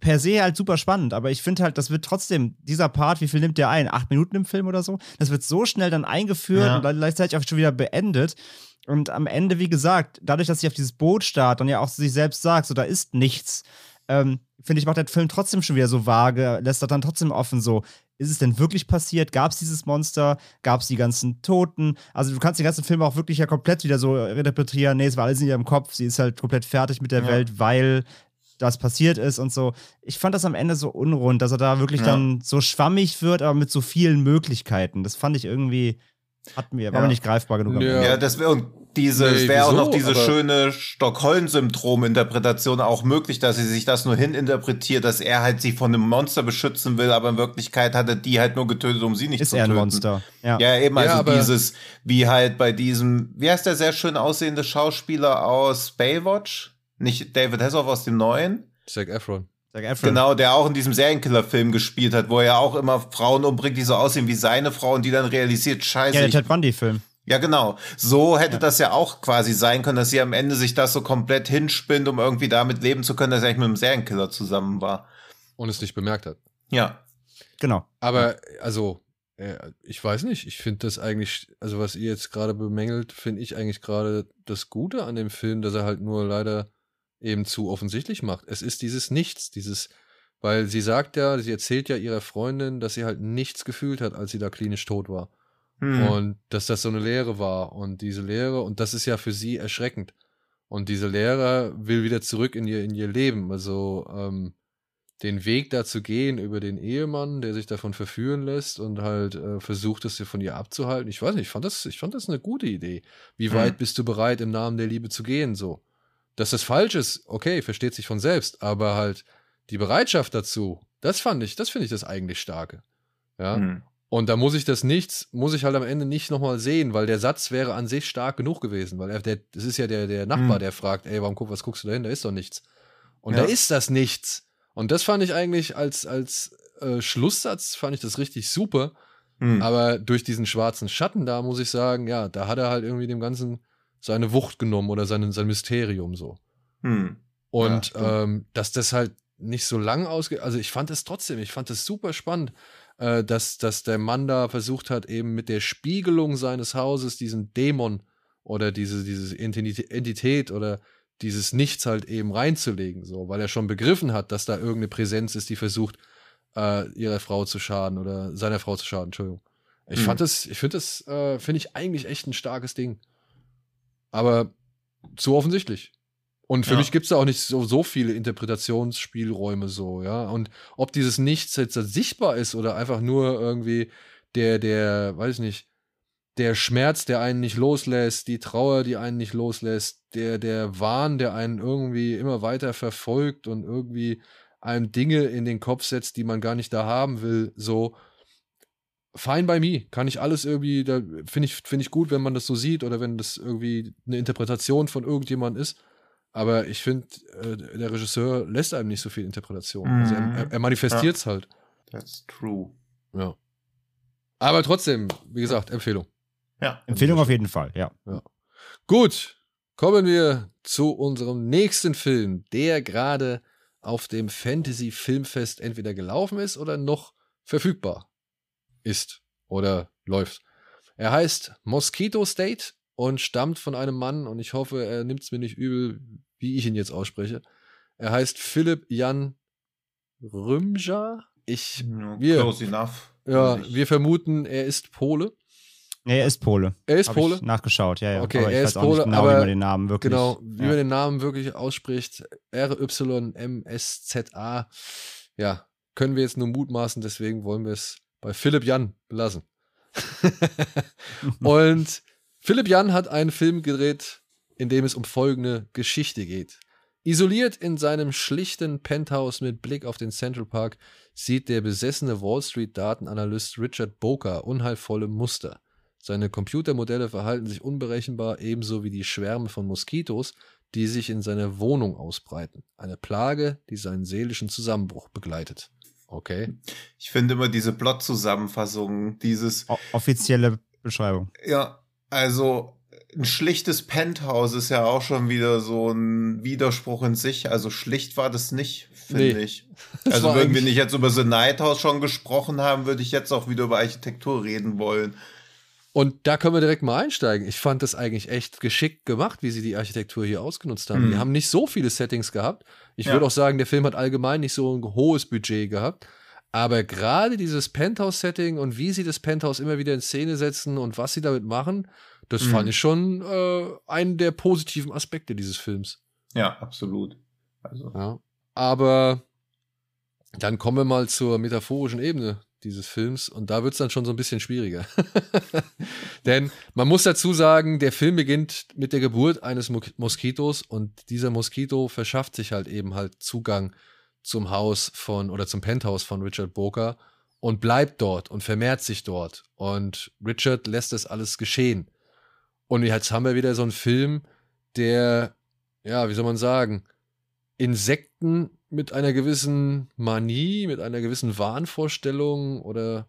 Speaker 2: per se halt super spannend, aber ich finde halt, das wird trotzdem, dieser Part, wie viel nimmt der ein? Acht Minuten im Film oder so? Das wird so schnell dann eingeführt
Speaker 3: Ja.
Speaker 2: und dann gleichzeitig auch schon wieder beendet. Und am Ende, wie gesagt, dadurch, dass sie auf dieses Boot starrt und ja auch sich selbst sagt, so da ist nichts, ähm, finde ich, macht der Film trotzdem schon wieder so vage, lässt das dann trotzdem offen so. Ist es denn wirklich passiert? Gab es dieses Monster? Gab es die ganzen Toten? Also du kannst den ganzen Film auch wirklich ja komplett wieder so interpretieren. Nee, es war alles in ihrem Kopf. Sie ist halt komplett fertig mit der
Speaker 3: Ja.
Speaker 2: Welt, weil das passiert ist und so. Ich fand das am Ende so unrund, dass er da wirklich
Speaker 3: Ja.
Speaker 2: dann so schwammig wird, aber mit so vielen Möglichkeiten. Das fand ich irgendwie, hat mir, war
Speaker 3: Ja.
Speaker 2: nicht greifbar genug. am
Speaker 1: Ja.
Speaker 3: Ja, das wäre und diese,
Speaker 1: Nee,
Speaker 3: es wäre auch noch diese
Speaker 1: Aber-
Speaker 3: schöne Stockholm-Syndrom-Interpretation auch möglich, dass sie sich das nur hininterpretiert, dass er halt sie von einem Monster beschützen will, aber in Wirklichkeit hat er die halt nur getötet, um sie nicht
Speaker 2: Ist
Speaker 3: zu
Speaker 2: er ein
Speaker 3: töten.
Speaker 2: Monster. Ja.
Speaker 3: Ja, eben,
Speaker 1: Ja,
Speaker 3: also dieses, wie halt bei diesem, wie heißt der sehr schön aussehende Schauspieler aus Baywatch? Nicht David Hasselhoff aus dem Neuen?
Speaker 1: Zac Efron.
Speaker 2: Zac Efron.
Speaker 3: Genau, der auch in diesem Serienkiller-Film gespielt hat, wo er auch immer Frauen umbringt, die so aussehen wie seine Frau und die dann realisiert, scheiße,
Speaker 2: Ja, der
Speaker 3: ich
Speaker 2: Ted Bundy-Film.
Speaker 3: ja, genau. So hätte das ja auch quasi sein können, dass sie am Ende sich das so komplett hinspinnt, um irgendwie damit leben zu können, dass er eigentlich mit einem Serienkiller zusammen war.
Speaker 1: Und es nicht bemerkt hat.
Speaker 3: Ja.
Speaker 2: Genau.
Speaker 1: Aber, also, äh, ich weiß nicht, ich finde das eigentlich, also was ihr jetzt gerade bemängelt, finde ich eigentlich gerade das Gute an dem Film, dass er halt nur leider eben zu offensichtlich macht. Es ist dieses Nichts, dieses, weil sie sagt ja, sie erzählt ja ihrer Freundin, dass sie halt nichts gefühlt hat, als sie da klinisch tot war.
Speaker 3: Hm.
Speaker 1: Und dass das so eine Lehre war. Und diese Lehre, und das ist ja für sie erschreckend. Und diese Lehre will wieder zurück in ihr, in ihr Leben. Also ähm, den Weg da zu gehen über den Ehemann, der sich davon verführen lässt und halt äh, versucht, das von ihr abzuhalten. Ich weiß nicht, ich fand das, ich fand das eine gute Idee. Wie
Speaker 3: Hm.
Speaker 1: weit bist du bereit, im Namen der Liebe zu gehen? So. Dass das falsch ist, okay, versteht sich von selbst, aber halt die Bereitschaft dazu, das fand ich, das finde ich das eigentlich Starke. Ja.
Speaker 3: Hm.
Speaker 1: Und da muss ich das nichts, muss ich halt am Ende nicht nochmal sehen, weil der Satz wäre an sich stark genug gewesen, weil er, der, das ist ja der, der Nachbar,
Speaker 3: Hm.
Speaker 1: der fragt, ey, warum guck, was guckst du da hin? Da ist doch nichts. Und
Speaker 3: Ja.
Speaker 1: da ist das nichts. Und das fand ich eigentlich als, als äh, Schlusssatz, fand ich das richtig super.
Speaker 3: Hm.
Speaker 1: Aber durch diesen schwarzen Schatten da, muss ich sagen, ja, da hat er halt irgendwie dem Ganzen seine Wucht genommen oder sein, sein Mysterium so.
Speaker 3: Hm.
Speaker 1: Und
Speaker 3: stimmt.
Speaker 1: ähm, dass das halt nicht so lang ausgeht, also ich fand es trotzdem, ich fand es super spannend, äh, dass, dass der Mann da versucht hat, eben mit der Spiegelung seines Hauses diesen Dämon oder diese, diese Entität oder dieses Nichts halt eben reinzulegen, so, weil er schon begriffen hat, dass da irgendeine Präsenz ist, die versucht, äh, ihrer Frau zu schaden oder seiner Frau zu schaden, Entschuldigung. Ich mhm. fand das, ich finde das, äh, finde ich eigentlich echt ein starkes Ding. Aber zu offensichtlich. Und für ja. mich gibt es da auch nicht so, so viele Interpretationsspielräume so, ja. Und ob dieses Nichts jetzt sichtbar ist oder einfach nur irgendwie der, der, weiß ich nicht, der Schmerz, der einen nicht loslässt, die Trauer, die einen nicht loslässt, der, der Wahn, der einen irgendwie immer weiter verfolgt und irgendwie einem Dinge in den Kopf setzt, die man gar nicht da haben will, so fine by me. Kann ich alles irgendwie, da finde ich, finde ich gut, wenn man das so sieht oder wenn das irgendwie eine Interpretation von irgendjemand ist. Aber ich finde, äh, der Regisseur lässt einem nicht so viel Interpretation. Mhm. Also er, er manifestiert es ja. halt.
Speaker 3: That's true.
Speaker 1: Ja. Aber trotzdem, wie gesagt, Empfehlung.
Speaker 2: Ja. Empfehlung auf jeden Fall, ja.
Speaker 1: ja. Gut, kommen wir zu unserem nächsten Film, der gerade auf dem Fantasy Filmfest entweder gelaufen ist oder noch verfügbar ist oder läuft. Er heißt Mosquito State und stammt von einem Mann, und ich hoffe, er nimmt es mir nicht übel, wie ich ihn jetzt ausspreche. Er heißt Philipp Jan Rümja. Ich, wir,
Speaker 3: Close enough.
Speaker 1: Ja, wir vermuten, er ist Pole.
Speaker 2: er ist Pole.
Speaker 1: Er ist Hab Pole?
Speaker 2: nachgeschaut, ja, ja.
Speaker 1: Okay, aber er ist Pole,
Speaker 2: genau,
Speaker 1: aber
Speaker 2: wie man den Namen wirklich,
Speaker 1: genau, wie ja. man den Namen wirklich ausspricht. R-Y-M-S-Z-A. Ja, können wir jetzt nur mutmaßen, deswegen wollen wir es bei Philipp Jan belassen. *laughs* und Philipp Jan hat einen Film gedreht, in dem es um folgende Geschichte geht. Isoliert in seinem schlichten Penthouse mit Blick auf den Central Park sieht der besessene Wall Street Datenanalyst Richard Boker unheilvolle Muster. Seine Computermodelle verhalten sich unberechenbar, ebenso wie die Schwärme von Moskitos, die sich in seiner Wohnung ausbreiten. Eine Plage, die seinen seelischen Zusammenbruch begleitet. Okay.
Speaker 3: Ich finde immer diese Plot-Zusammenfassung, dieses.
Speaker 2: O offizielle Beschreibung.
Speaker 3: Ja, also ein schlichtes Penthouse ist ja auch schon wieder so ein Widerspruch in sich. Also schlicht war das nicht, finde nee. ich. *laughs* Also wenn wir nicht jetzt über The Night House schon gesprochen haben, würde ich jetzt auch wieder über Architektur reden wollen.
Speaker 1: Und da können wir direkt mal einsteigen. Ich fand das eigentlich echt geschickt gemacht, wie sie die Architektur hier ausgenutzt haben. Mhm. Die haben nicht so viele Settings gehabt. Ich ja. würde auch sagen, der Film hat allgemein nicht so ein hohes Budget gehabt. Aber gerade dieses Penthouse-Setting und wie sie das Penthouse immer wieder in Szene setzen und was sie damit machen, das mhm. fand ich schon äh, einen der positiven Aspekte dieses Films.
Speaker 3: Ja, absolut.
Speaker 1: Also. Ja. Aber dann kommen wir mal zur metaphorischen Ebene dieses Films und da wird es dann schon so ein bisschen schwieriger. *laughs* Denn man muss dazu sagen, der Film beginnt mit der Geburt eines Moskitos und dieser Moskito verschafft sich halt eben halt Zugang zum Haus von oder zum Penthouse von Richard Boker und bleibt dort und vermehrt sich dort. Und Richard lässt das alles geschehen. Und jetzt haben wir wieder so einen Film, der, ja, wie soll man sagen, Insekten mit einer gewissen Manie, mit einer gewissen Wahnvorstellung oder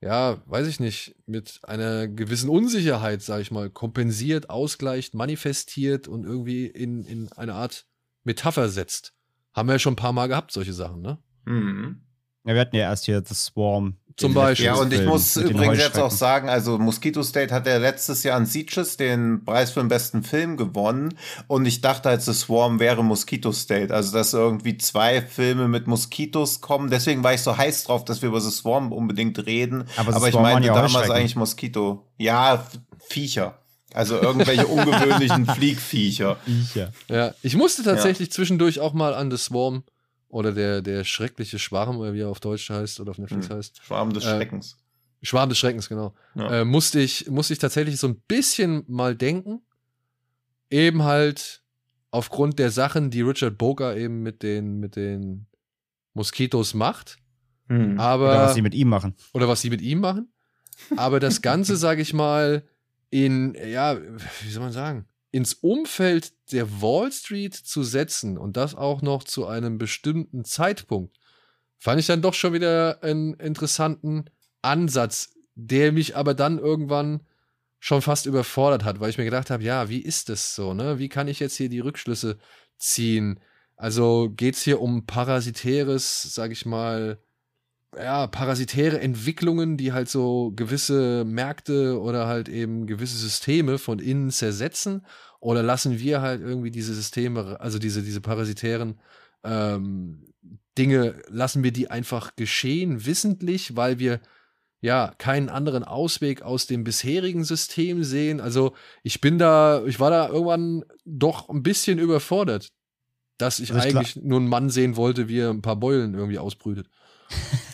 Speaker 1: ja, weiß ich nicht, mit einer gewissen Unsicherheit, sag ich mal, kompensiert, ausgleicht, manifestiert und irgendwie in, in eine Art Metapher setzt. Haben wir ja schon ein paar Mal gehabt, solche Sachen, ne?
Speaker 3: Mhm.
Speaker 2: Ja, wir hatten ja erst hier The Swarm.
Speaker 1: Zum Beispiel.
Speaker 3: Ja, und ich muss übrigens jetzt auch sagen, also Mosquito State hat ja letztes Jahr an Sieges den Preis für den besten Film gewonnen. Und ich dachte, als The Swarm wäre Mosquito State. Also, dass irgendwie zwei Filme mit Moskitos kommen. Deswegen war ich so heiß drauf, dass wir über The Swarm unbedingt reden. Aber, Aber ich meinte ja damals eigentlich Moskito. Ja, Viecher. Also irgendwelche *laughs* ungewöhnlichen Fliegviecher. Viecher.
Speaker 1: Ja, ich musste tatsächlich ja. zwischendurch auch mal an The Swarm oder der, der schreckliche Schwarm, oder wie er auf Deutsch heißt oder auf Netflix hm. heißt.
Speaker 3: Schwarm des äh, Schreckens.
Speaker 1: Schwarm des Schreckens, genau. Ja. Äh, musste, ich, musste ich tatsächlich so ein bisschen mal denken. Eben halt aufgrund der Sachen, die Richard Boker eben mit den, mit den Moskitos macht.
Speaker 2: Hm. Aber, oder was sie mit ihm machen.
Speaker 1: Oder was sie mit ihm machen. Aber das Ganze, *laughs* sage ich mal, in, ja, wie soll man sagen, ins Umfeld der Wall Street zu setzen und das auch noch zu einem bestimmten Zeitpunkt, fand ich dann doch schon wieder einen interessanten Ansatz, der mich aber dann irgendwann schon fast überfordert hat, weil ich mir gedacht habe, ja, wie ist das so, ne? Wie kann ich jetzt hier die Rückschlüsse ziehen? Also geht es hier um parasitäres, sag ich mal, ja, parasitäre Entwicklungen, die halt so gewisse Märkte oder halt eben gewisse Systeme von innen zersetzen? Oder lassen wir halt irgendwie diese Systeme, also diese, diese parasitären ähm, Dinge, lassen wir die einfach geschehen, wissentlich, weil wir ja keinen anderen Ausweg aus dem bisherigen System sehen? Also ich bin da, ich war da irgendwann doch ein bisschen überfordert, dass ich eigentlich nur einen Mann sehen wollte, wie er ein paar Beulen irgendwie ausbrütet.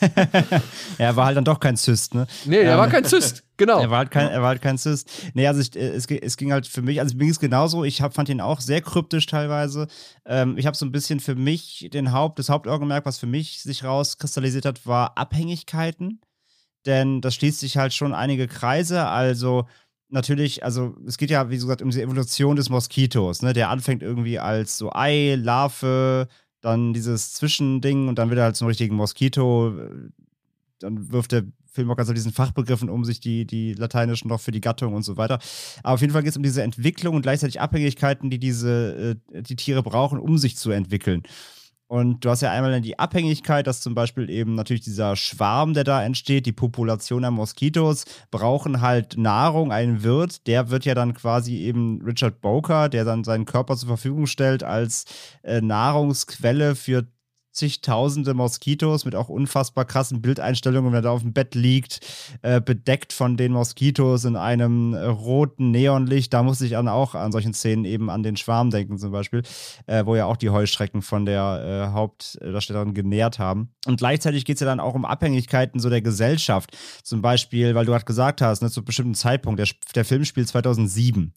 Speaker 1: *laughs*
Speaker 2: er war halt dann doch kein Zyst, ne?
Speaker 1: Nee, er ähm, war kein Zyst, genau.
Speaker 2: Er war halt kein, er war halt kein Zyst. Nee, also ich, es, es ging halt für mich, also mir ging es genauso, ich hab, fand ihn auch sehr kryptisch teilweise. Ähm, ich habe so ein bisschen für mich den Haupt, das Hauptaugenmerk, was für mich sich rauskristallisiert hat, war Abhängigkeiten. Denn das schließt sich halt schon einige Kreise, also natürlich, also es geht ja, wie gesagt, um die Evolution des Moskitos, ne? Der anfängt irgendwie als so Ei, Larve, dann dieses Zwischending und dann wird er halt zum richtigen Moskito. Dann wirft der Film auch ganz auf diesen Fachbegriffen um sich, die, die lateinischen noch für die Gattung und so weiter. Aber auf jeden Fall geht es um diese Entwicklung und gleichzeitig Abhängigkeiten, die diese, äh, die Tiere brauchen, um sich zu entwickeln. Und du hast ja einmal die Abhängigkeit, dass zum Beispiel eben natürlich dieser Schwarm, der da entsteht, die Population der Moskitos, brauchen halt Nahrung, einen Wirt. Der wird ja dann quasi eben Richard Boker, der dann seinen Körper zur Verfügung stellt als äh, Nahrungsquelle für zigtausende Moskitos mit auch unfassbar krassen Bildeinstellungen, wenn er da auf dem Bett liegt, äh, bedeckt von den Moskitos in einem äh, roten Neonlicht. Da muss ich dann auch an solchen Szenen eben an den Schwarm denken zum Beispiel, äh, wo ja auch die Heuschrecken von der äh, Hauptdarstellerin genährt haben. Und gleichzeitig geht es ja dann auch um Abhängigkeiten so der Gesellschaft. Zum Beispiel, weil du gerade gesagt hast, ne, zu einem bestimmten Zeitpunkt, der, der Film spielt 2007.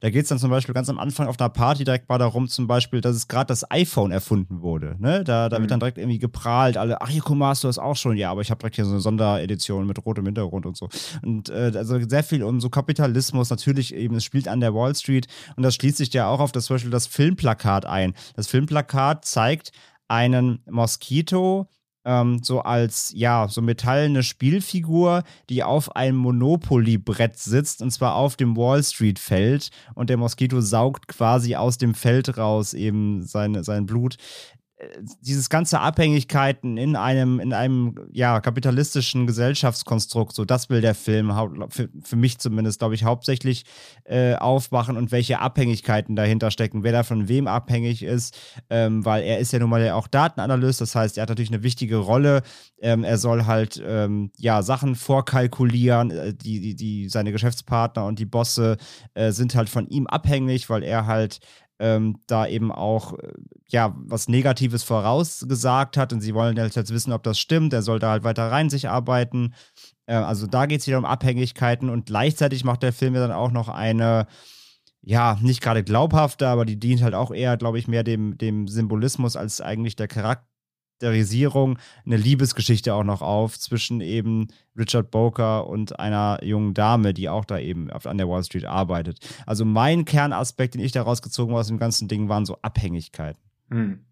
Speaker 2: Da geht es dann zum Beispiel ganz am Anfang auf einer Party direkt mal darum, zum Beispiel, dass es gerade das iPhone erfunden wurde. Ne? Da, da mhm. wird dann direkt irgendwie geprahlt, alle, ach hier, guck mal, hast du das auch schon? Ja, aber ich habe direkt hier so eine Sonderedition mit rotem Hintergrund und so. Und äh, also sehr viel um so Kapitalismus, natürlich eben, es spielt an der Wall Street und das schließt sich ja auch auf das zum Beispiel das Filmplakat ein. Das Filmplakat zeigt einen Moskito, ähm, so als, ja, so metallene Spielfigur, die auf einem Monopoly-Brett sitzt und zwar auf dem Wall Street-Feld und der Moskito saugt quasi aus dem Feld raus eben seine, sein Blut dieses ganze Abhängigkeiten in einem, in einem ja, kapitalistischen Gesellschaftskonstrukt, so das will der Film für, für mich zumindest, glaube ich, hauptsächlich äh, aufmachen und welche Abhängigkeiten dahinter stecken, wer da von wem abhängig ist, ähm, weil er ist ja nun mal ja auch Datenanalyst, das heißt, er hat natürlich eine wichtige Rolle. Ähm, er soll halt ähm, ja Sachen vorkalkulieren, äh, die, die, die, seine Geschäftspartner und die Bosse äh, sind halt von ihm abhängig, weil er halt ähm, da eben auch äh, ja was Negatives vorausgesagt hat und sie wollen jetzt wissen, ob das stimmt. Er soll da halt weiter rein sich arbeiten. Äh, also da geht es wieder um Abhängigkeiten und gleichzeitig macht der Film ja dann auch noch eine ja, nicht gerade glaubhafte, aber die dient halt auch eher, glaube ich, mehr dem, dem Symbolismus als eigentlich der Charakter Charakterisierung eine Liebesgeschichte auch noch auf zwischen eben Richard Boker und einer jungen Dame, die auch da eben an der Wall Street arbeitet. Also mein Kernaspekt, den ich da rausgezogen habe aus dem ganzen Ding, waren so Abhängigkeiten. Hm.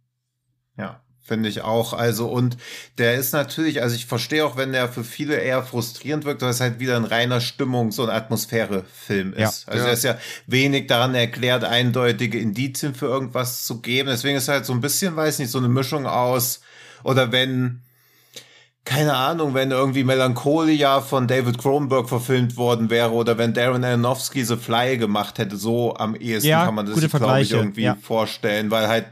Speaker 3: Ja, finde ich auch. Also, und der ist natürlich, also ich verstehe auch, wenn der für viele eher frustrierend wirkt, dass es halt wieder ein reiner Stimmungs- und Atmosphäre-Film ist. Ja, also, ja. er ist ja wenig daran erklärt, eindeutige Indizien für irgendwas zu geben. Deswegen ist halt so ein bisschen, weiß nicht, so eine Mischung aus oder wenn, keine Ahnung, wenn irgendwie Melancholia von David Cronenberg verfilmt worden wäre oder wenn Darren Aronofsky The Fly gemacht hätte, so am ehesten ja, kann man das, glaube ich, irgendwie ja. vorstellen, weil halt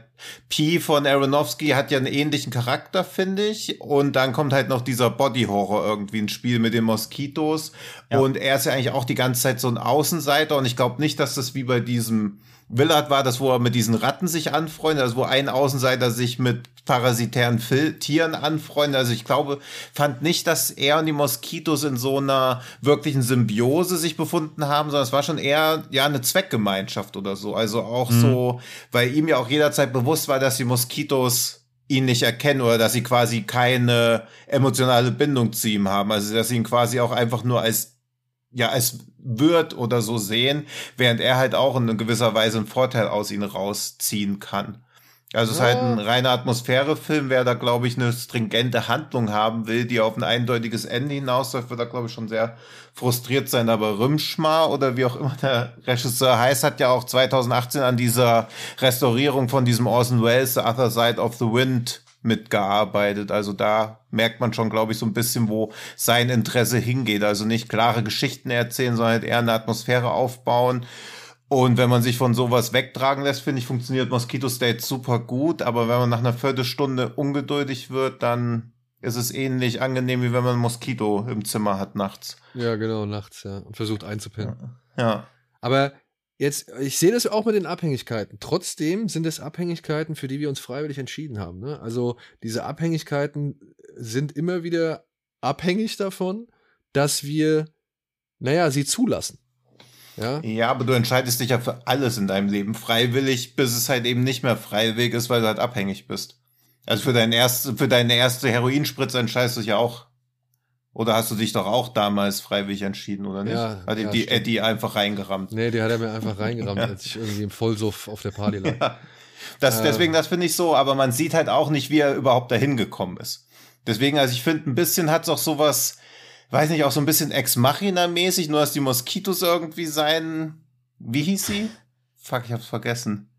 Speaker 3: P von Aronofsky hat ja einen ähnlichen Charakter, finde ich. Und dann kommt halt noch dieser Body-Horror irgendwie ins Spiel mit den Moskitos. Ja. Und er ist ja eigentlich auch die ganze Zeit so ein Außenseiter. Und ich glaube nicht, dass das wie bei diesem Willard war das, wo er mit diesen Ratten sich anfreundet, also wo ein Außenseiter sich mit parasitären Tieren anfreundet. Also ich glaube, fand nicht, dass er und die Moskitos in so einer wirklichen Symbiose sich befunden haben, sondern es war schon eher ja eine Zweckgemeinschaft oder so. Also auch mhm. so, weil ihm ja auch jederzeit bewusst war, dass die Moskitos ihn nicht erkennen oder dass sie quasi keine emotionale Bindung zu ihm haben. Also dass sie ihn quasi auch einfach nur als ja, als wird oder so sehen, während er halt auch in gewisser Weise einen Vorteil aus ihnen rausziehen kann. Also es ist halt ein reiner Atmosphärefilm, wer da, glaube ich, eine stringente Handlung haben will, die auf ein eindeutiges Ende hinausläuft, wird da, glaube ich, schon sehr frustriert sein. Aber Rümschmar oder wie auch immer der Regisseur heißt, hat ja auch 2018 an dieser Restaurierung von diesem Orson Welles The Other Side of the Wind mitgearbeitet. Also da merkt man schon, glaube ich, so ein bisschen, wo sein Interesse hingeht. Also nicht klare Geschichten erzählen, sondern halt eher eine Atmosphäre aufbauen. Und wenn man sich von sowas wegtragen lässt, finde ich, funktioniert Mosquito State super gut. Aber wenn man nach einer Viertelstunde ungeduldig wird, dann ist es ähnlich angenehm, wie wenn man ein Moskito im Zimmer hat nachts.
Speaker 1: Ja, genau, nachts, ja. Und versucht einzupinnen.
Speaker 3: Ja.
Speaker 1: Aber jetzt, ich sehe das auch mit den Abhängigkeiten. Trotzdem sind es Abhängigkeiten, für die wir uns freiwillig entschieden haben. Ne? Also diese Abhängigkeiten sind immer wieder abhängig davon, dass wir, naja, sie zulassen. Ja?
Speaker 3: ja, aber du entscheidest dich ja für alles in deinem Leben freiwillig, bis es halt eben nicht mehr freiwillig ist, weil du halt abhängig bist. Also für, dein erste, für deine erste Heroinspritze entscheidest du dich ja auch. Oder hast du dich doch auch damals freiwillig entschieden, oder nicht?
Speaker 1: Ja,
Speaker 3: hat
Speaker 1: ja,
Speaker 3: die. Eddie einfach reingerammt.
Speaker 1: Nee, die hat er mir einfach *laughs* reingerammt,
Speaker 3: Ja.
Speaker 1: als ich irgendwie im Vollsuff auf der Party lag. *laughs*
Speaker 3: Ja. Das,
Speaker 1: Äh.
Speaker 3: deswegen, das finde ich so, aber man sieht halt auch nicht, wie er überhaupt dahin gekommen ist. Deswegen, also ich finde, ein bisschen hat's auch sowas, weiß nicht, auch so ein bisschen Ex Machina-mäßig, nur dass die Moskitos irgendwie sein, wie hieß sie? Fuck, ich hab's vergessen.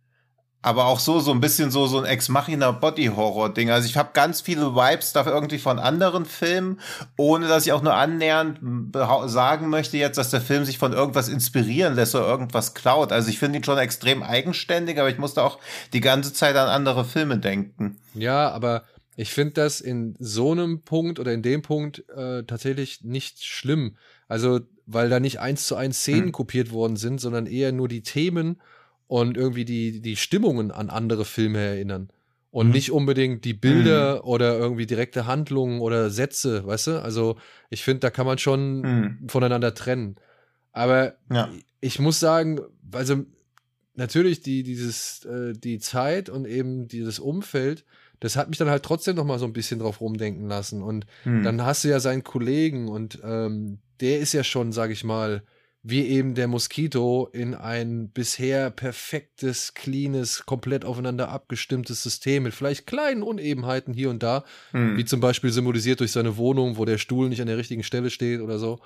Speaker 3: Aber auch so, so ein bisschen so, so ein Ex Machina Body Horror Ding. Also ich habe ganz viele Vibes da irgendwie von anderen Filmen, ohne dass ich auch nur annähernd sagen möchte jetzt, dass der Film sich von irgendwas inspirieren lässt oder irgendwas klaut. Also ich finde ihn schon extrem eigenständig, aber ich musste auch die ganze Zeit an andere Filme denken.
Speaker 1: Ja, aber ich finde das in so einem Punkt oder in dem Punkt äh, tatsächlich nicht schlimm. Also, weil da nicht eins zu eins Szenen
Speaker 3: Hm.
Speaker 1: kopiert worden sind, sondern eher nur die Themen und irgendwie die, die Stimmungen an andere Filme erinnern. Und
Speaker 3: Mhm.
Speaker 1: nicht unbedingt die Bilder oder irgendwie direkte Handlungen oder Sätze, weißt du? Also, ich finde, da kann man schon
Speaker 3: Hm.
Speaker 1: voneinander trennen. Aber
Speaker 3: Ja.
Speaker 1: ich muss sagen, also natürlich die, dieses, äh, die Zeit und eben dieses Umfeld, das hat mich dann halt trotzdem noch mal so ein bisschen drauf rumdenken lassen. Und
Speaker 3: Hm.
Speaker 1: dann hast du ja seinen Kollegen und ähm, der ist ja schon, sag ich mal, wie eben der Moskito in ein bisher perfektes, cleanes, komplett aufeinander abgestimmtes System mit vielleicht kleinen Unebenheiten hier und da,
Speaker 3: Hm.
Speaker 1: wie zum Beispiel symbolisiert durch seine Wohnung, wo der Stuhl nicht an der richtigen Stelle steht oder so,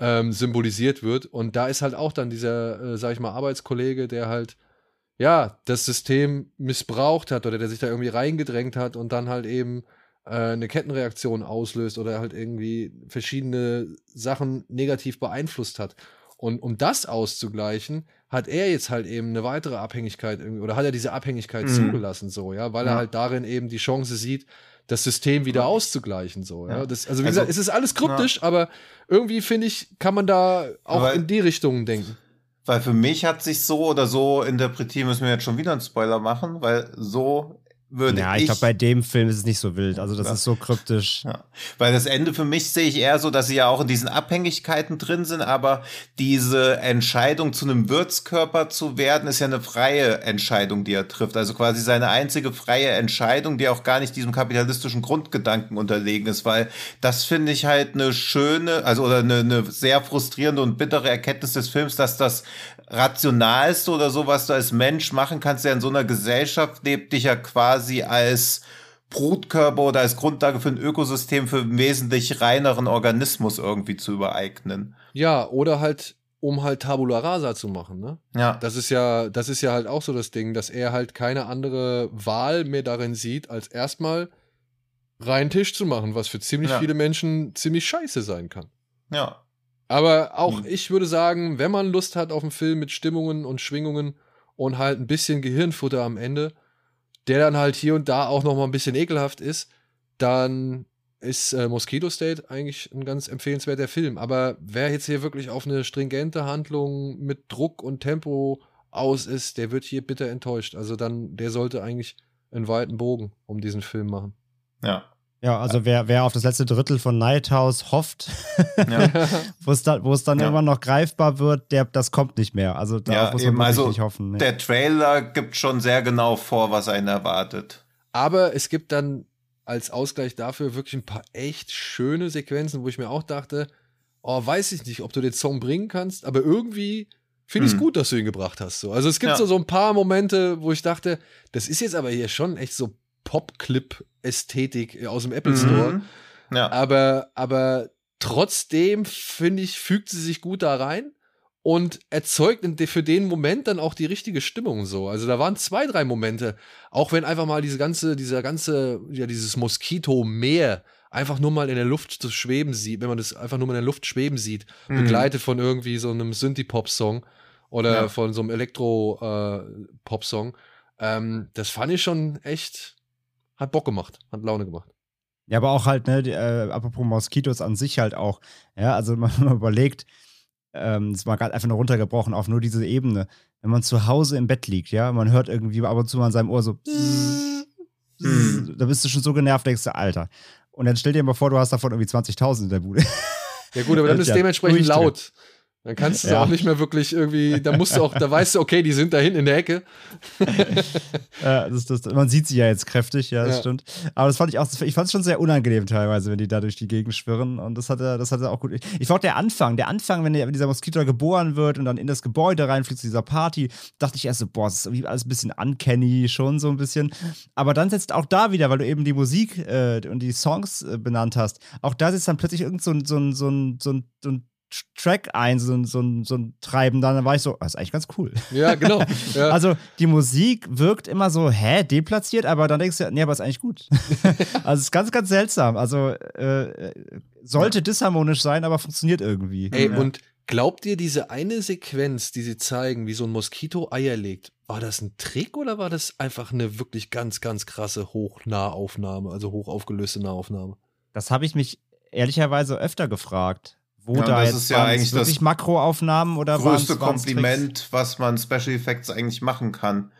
Speaker 1: ähm, symbolisiert wird. Und da ist halt auch dann dieser, äh, sag ich mal, Arbeitskollege, der halt, ja, das System missbraucht hat oder der sich da irgendwie reingedrängt hat und dann halt eben äh, eine Kettenreaktion auslöst oder halt irgendwie verschiedene Sachen negativ beeinflusst hat. Und um das auszugleichen, hat er jetzt halt eben eine weitere Abhängigkeit irgendwie, oder hat er diese Abhängigkeit
Speaker 3: Mhm.
Speaker 1: zugelassen, so, ja, weil er
Speaker 3: Ja.
Speaker 1: halt darin eben die Chance sieht, das System wieder auszugleichen, so, ja.
Speaker 3: Ja.
Speaker 1: Das, also, wie
Speaker 3: Also-
Speaker 1: gesagt, es ist alles kryptisch, aber irgendwie finde ich, kann man da auch
Speaker 3: Aber-
Speaker 1: in die Richtungen denken.
Speaker 3: Weil für mich hat sich so oder so interpretieren, müssen wir jetzt schon wieder einen Spoiler machen, weil so würde
Speaker 2: Ja,
Speaker 3: ich.
Speaker 2: ich glaube, bei dem Film ist es nicht so wild. Also, das
Speaker 3: Ja.
Speaker 2: ist so kryptisch.
Speaker 3: ja. Weil das Ende für mich sehe ich eher so, dass sie ja auch in diesen Abhängigkeiten drin sind, aber diese Entscheidung zu einem Wirtskörper zu werden, ist ja eine freie Entscheidung, die er trifft. Also quasi seine einzige freie Entscheidung, die auch gar nicht diesem kapitalistischen Grundgedanken unterlegen ist, weil das finde ich halt eine schöne, also oder eine, eine sehr frustrierende und bittere Erkenntnis des Films, dass das rationalste oder so, was du als Mensch machen kannst, der in so einer Gesellschaft lebt, dich ja quasi als Brutkörper oder als Grundlage für ein Ökosystem für einen wesentlich reineren Organismus irgendwie zu übereignen.
Speaker 1: Ja, oder halt, um halt Tabula Rasa zu machen, ne?
Speaker 3: Ja.
Speaker 1: Das ist ja, das ist ja halt auch so das Ding, dass er halt keine andere Wahl mehr darin sieht, als erstmal reinen Tisch zu machen, was für ziemlich
Speaker 3: Ja.
Speaker 1: viele Menschen ziemlich scheiße sein kann.
Speaker 3: ja.
Speaker 1: Aber auch
Speaker 3: Hm.
Speaker 1: ich würde sagen, wenn man Lust hat auf einen Film mit Stimmungen und Schwingungen und halt ein bisschen Gehirnfutter am Ende, der dann halt hier und da auch noch mal ein bisschen ekelhaft ist, dann ist äh, Mosquito State eigentlich ein ganz empfehlenswerter Film. Aber wer jetzt hier wirklich auf eine stringente Handlung mit Druck und Tempo aus ist, der wird hier bitter enttäuscht. Also dann, der sollte eigentlich einen weiten Bogen um diesen Film machen.
Speaker 3: Ja.
Speaker 2: Ja, also wer, wer auf das letzte Drittel von Night House hofft,
Speaker 3: Ja. *laughs*
Speaker 2: wo es dann, wo es dann
Speaker 3: Ja.
Speaker 2: irgendwann noch greifbar wird, der, das kommt nicht mehr. Also da
Speaker 3: Ja,
Speaker 2: muss man
Speaker 3: also
Speaker 2: nicht hoffen. Ne?
Speaker 3: Der Trailer gibt schon sehr genau vor, was einen erwartet.
Speaker 1: Aber es gibt dann als Ausgleich dafür wirklich ein paar echt schöne Sequenzen, wo ich mir auch dachte, oh, weiß ich nicht, ob du den Song bringen kannst, aber irgendwie finde ich es
Speaker 3: Hm.
Speaker 1: gut, dass du ihn gebracht hast. So. Also es gibt
Speaker 3: Ja.
Speaker 1: so, so ein paar Momente, wo ich dachte, das ist jetzt aber hier schon echt so Pop-Clip-Ästhetik aus dem Apple Store.
Speaker 3: Mhm. Ja.
Speaker 1: Aber, aber trotzdem, finde ich, fügt sie sich gut da rein. und erzeugt für den Moment dann auch die richtige Stimmung so. Also da waren zwei, drei Momente, auch wenn einfach mal diese ganze, dieser ganze, ja, dieses Moskito-Meer einfach nur mal in der Luft zu schweben sieht, wenn man das einfach nur mal in der Luft schweben sieht, mhm. begleitet von irgendwie so einem Synthie-Pop-Song oder ja. von so einem Elektro-Pop-Song. Äh, ähm, das fand ich schon echt, hat Bock gemacht, hat Laune gemacht.
Speaker 2: Ja, aber auch halt, ne, die, äh, apropos Moskitos an sich halt auch, ja, also *laughs* man, man überlegt, ähm, das war gerade einfach nur runtergebrochen auf nur diese Ebene. Wenn man zu Hause im Bett liegt, ja, man hört irgendwie ab und zu mal in seinem Ohr so, mhm. *laughs* da bist du schon so genervt, denkst du, Alter. Und dann stell dir mal vor, du hast davon irgendwie 20.000 in der Bude.
Speaker 1: Ja gut, aber dann *laughs* ist ja dementsprechend laut. Dann kannst du ja. auch nicht mehr wirklich irgendwie, da musst du auch, da weißt du, okay, die sind da hinten in der Ecke. *laughs*
Speaker 2: ja, das, das, man sieht sie ja jetzt kräftig, ja, das ja. stimmt. Aber das fand ich auch, ich fand es schon sehr unangenehm teilweise, wenn die da durch die Gegend schwirren. Und das hat er, das hat er auch gut. Ich fand der Anfang, der Anfang, wenn, der, wenn dieser Moskito geboren wird und dann in das Gebäude reinfliegt zu dieser Party, dachte ich erst so, boah, das ist irgendwie alles ein bisschen uncanny, schon so ein bisschen. Aber dann setzt auch da wieder, weil du eben die Musik äh, und die Songs äh, benannt hast, auch da sitzt dann plötzlich irgend so ein, so ein, so ein, so ein, so ein Track ein, so, so, so ein Treiben, dann war ich so, das ist eigentlich ganz cool.
Speaker 1: Ja, genau. *laughs* Ja.
Speaker 2: Also die Musik wirkt immer so, hä, deplatziert, aber dann denkst du, nee, aber ist eigentlich gut. *laughs* also es ist ganz, ganz seltsam. Also äh, sollte disharmonisch sein, aber funktioniert irgendwie.
Speaker 1: Ey, ja. und glaubt ihr, diese eine Sequenz, die sie zeigen, wie so ein Moskito Eier legt, war das ein Trick oder war das einfach eine wirklich ganz, ganz krasse Hochnahaufnahme, also hochaufgelöste Nahaufnahme?
Speaker 2: Das habe ich mich ehrlicherweise öfter gefragt
Speaker 3: wo ja, da das jetzt ist ja eigentlich
Speaker 2: das Makroaufnahmen oder
Speaker 3: größte Kompliment, was man Special Effects eigentlich machen kann.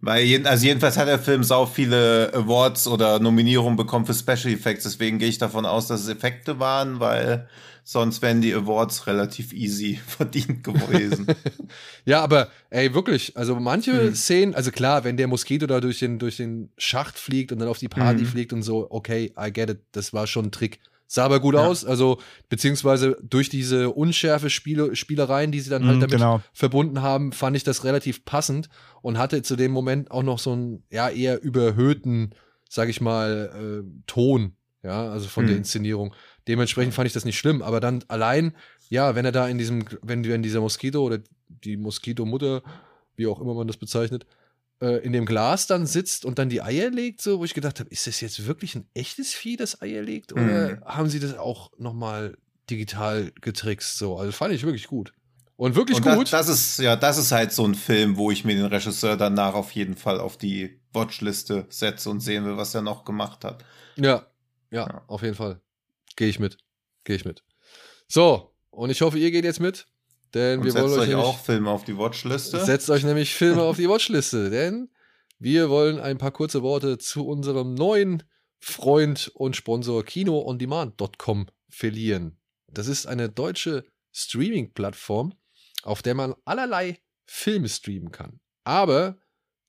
Speaker 3: Weil jeden, also jedenfalls hat der Film sau viele Awards oder Nominierungen bekommen für Special Effects. Deswegen gehe ich davon aus, dass es Effekte waren, weil sonst wären die Awards relativ easy *laughs* verdient gewesen. *laughs*
Speaker 1: ja, aber ey, wirklich, also manche hm. Szenen, also klar, wenn der Moskito da durch den, durch den Schacht fliegt und dann auf die Party hm. fliegt und so, okay, I get it, das war schon ein Trick. Sah aber gut ja. aus, also beziehungsweise durch diese unschärfe Spiele, Spielereien, die sie dann halt mm, damit genau. verbunden haben, fand ich das relativ passend und hatte zu dem Moment auch noch so einen ja eher überhöhten, sag ich mal, äh, Ton, ja, also von mm. der mhm. Inszenierung. Dementsprechend fand ich das nicht schlimm, aber dann allein, ja, wenn er da in diesem, wenn, wenn dieser Moskito oder die Moskito-Mutter, wie auch immer man das bezeichnet, äh, in dem Glas dann sitzt und dann die Eier legt, so, wo ich gedacht habe, ist das jetzt wirklich ein echtes Vieh, das Eier legt? Oder mhm. haben sie das auch nochmal digital getrickst? So, also fand ich wirklich gut. Und wirklich und gut.
Speaker 3: Das, das, ist, ja, das ist halt so ein Film, wo ich mir den Regisseur danach auf jeden Fall auf die Watchliste setze und sehen will, was er noch gemacht hat.
Speaker 1: Ja, ja, ja. auf jeden Fall. Gehe ich mit. Gehe ich mit. So, und ich hoffe, ihr geht jetzt mit. Denn
Speaker 3: Und
Speaker 1: wir
Speaker 3: wollen
Speaker 1: euch,
Speaker 3: euch auch Filme auf die Watchliste.
Speaker 1: Setzt euch nämlich Filme auf die Watchliste, *laughs* denn wir wollen ein paar kurze Worte zu unserem neuen Freund und Sponsor KinoOnDemand.com verlieren. Das ist eine deutsche Streaming-Plattform, auf der man allerlei Filme streamen kann. Aber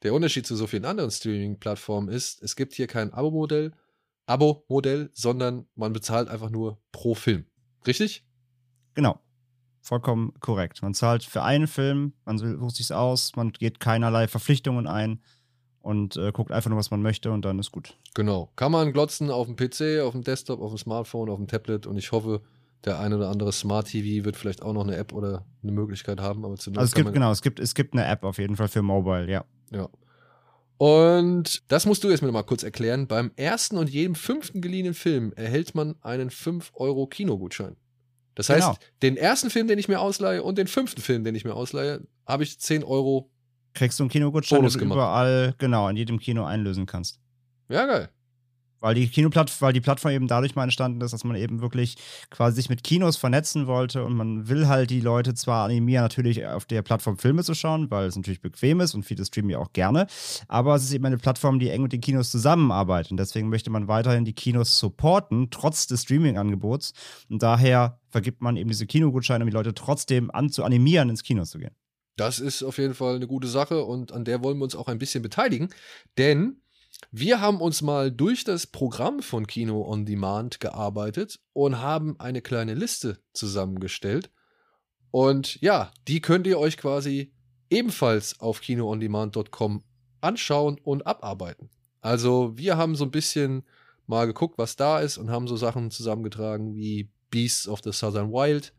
Speaker 1: der Unterschied zu so vielen anderen Streaming-Plattformen ist, es gibt hier kein Abo-Modell, Abo-Modell, sondern man bezahlt einfach nur pro Film. Richtig?
Speaker 2: Genau vollkommen korrekt. Man zahlt für einen Film, man sucht sich aus, man geht keinerlei Verpflichtungen ein und äh, guckt einfach nur, was man möchte und dann ist gut.
Speaker 1: Genau. Kann man glotzen auf dem PC, auf dem Desktop, auf dem Smartphone, auf dem Tablet und ich hoffe, der eine oder andere Smart TV wird vielleicht auch noch eine App oder eine Möglichkeit haben. Aber
Speaker 2: also es gibt, genau, es gibt, es gibt eine App auf jeden Fall für Mobile, ja.
Speaker 1: Ja. Und das musst du jetzt mir mal kurz erklären. Beim ersten und jedem fünften geliehenen Film erhält man einen 5 Euro Kinogutschein. Das heißt, genau. den ersten Film, den ich mir ausleihe und den fünften Film, den ich mir ausleihe, habe ich 10 Euro.
Speaker 2: Kriegst du einen Kinogutschein, den du überall, genau, in jedem Kino einlösen kannst.
Speaker 1: Ja, geil.
Speaker 2: Weil die Kinoplatt, weil die Plattform eben dadurch mal entstanden ist, dass man eben wirklich quasi sich mit Kinos vernetzen wollte und man will halt die Leute zwar animieren, natürlich auf der Plattform Filme zu schauen, weil es natürlich bequem ist und viele streamen ja auch gerne, aber es ist eben eine Plattform, die eng mit den Kinos zusammenarbeitet und deswegen möchte man weiterhin die Kinos supporten, trotz des Streaming-Angebots und daher vergibt man eben diese Kinogutscheine, um die Leute trotzdem an zu animieren, ins Kino zu gehen.
Speaker 1: Das ist auf jeden Fall eine gute Sache und an der wollen wir uns auch ein bisschen beteiligen, denn wir haben uns mal durch das Programm von Kino on Demand gearbeitet und haben eine kleine Liste zusammengestellt. Und ja, die könnt ihr euch quasi ebenfalls auf kinoondemand.com anschauen und abarbeiten. Also wir haben so ein bisschen mal geguckt, was da ist und haben so Sachen zusammengetragen wie Beasts of the Southern Wild,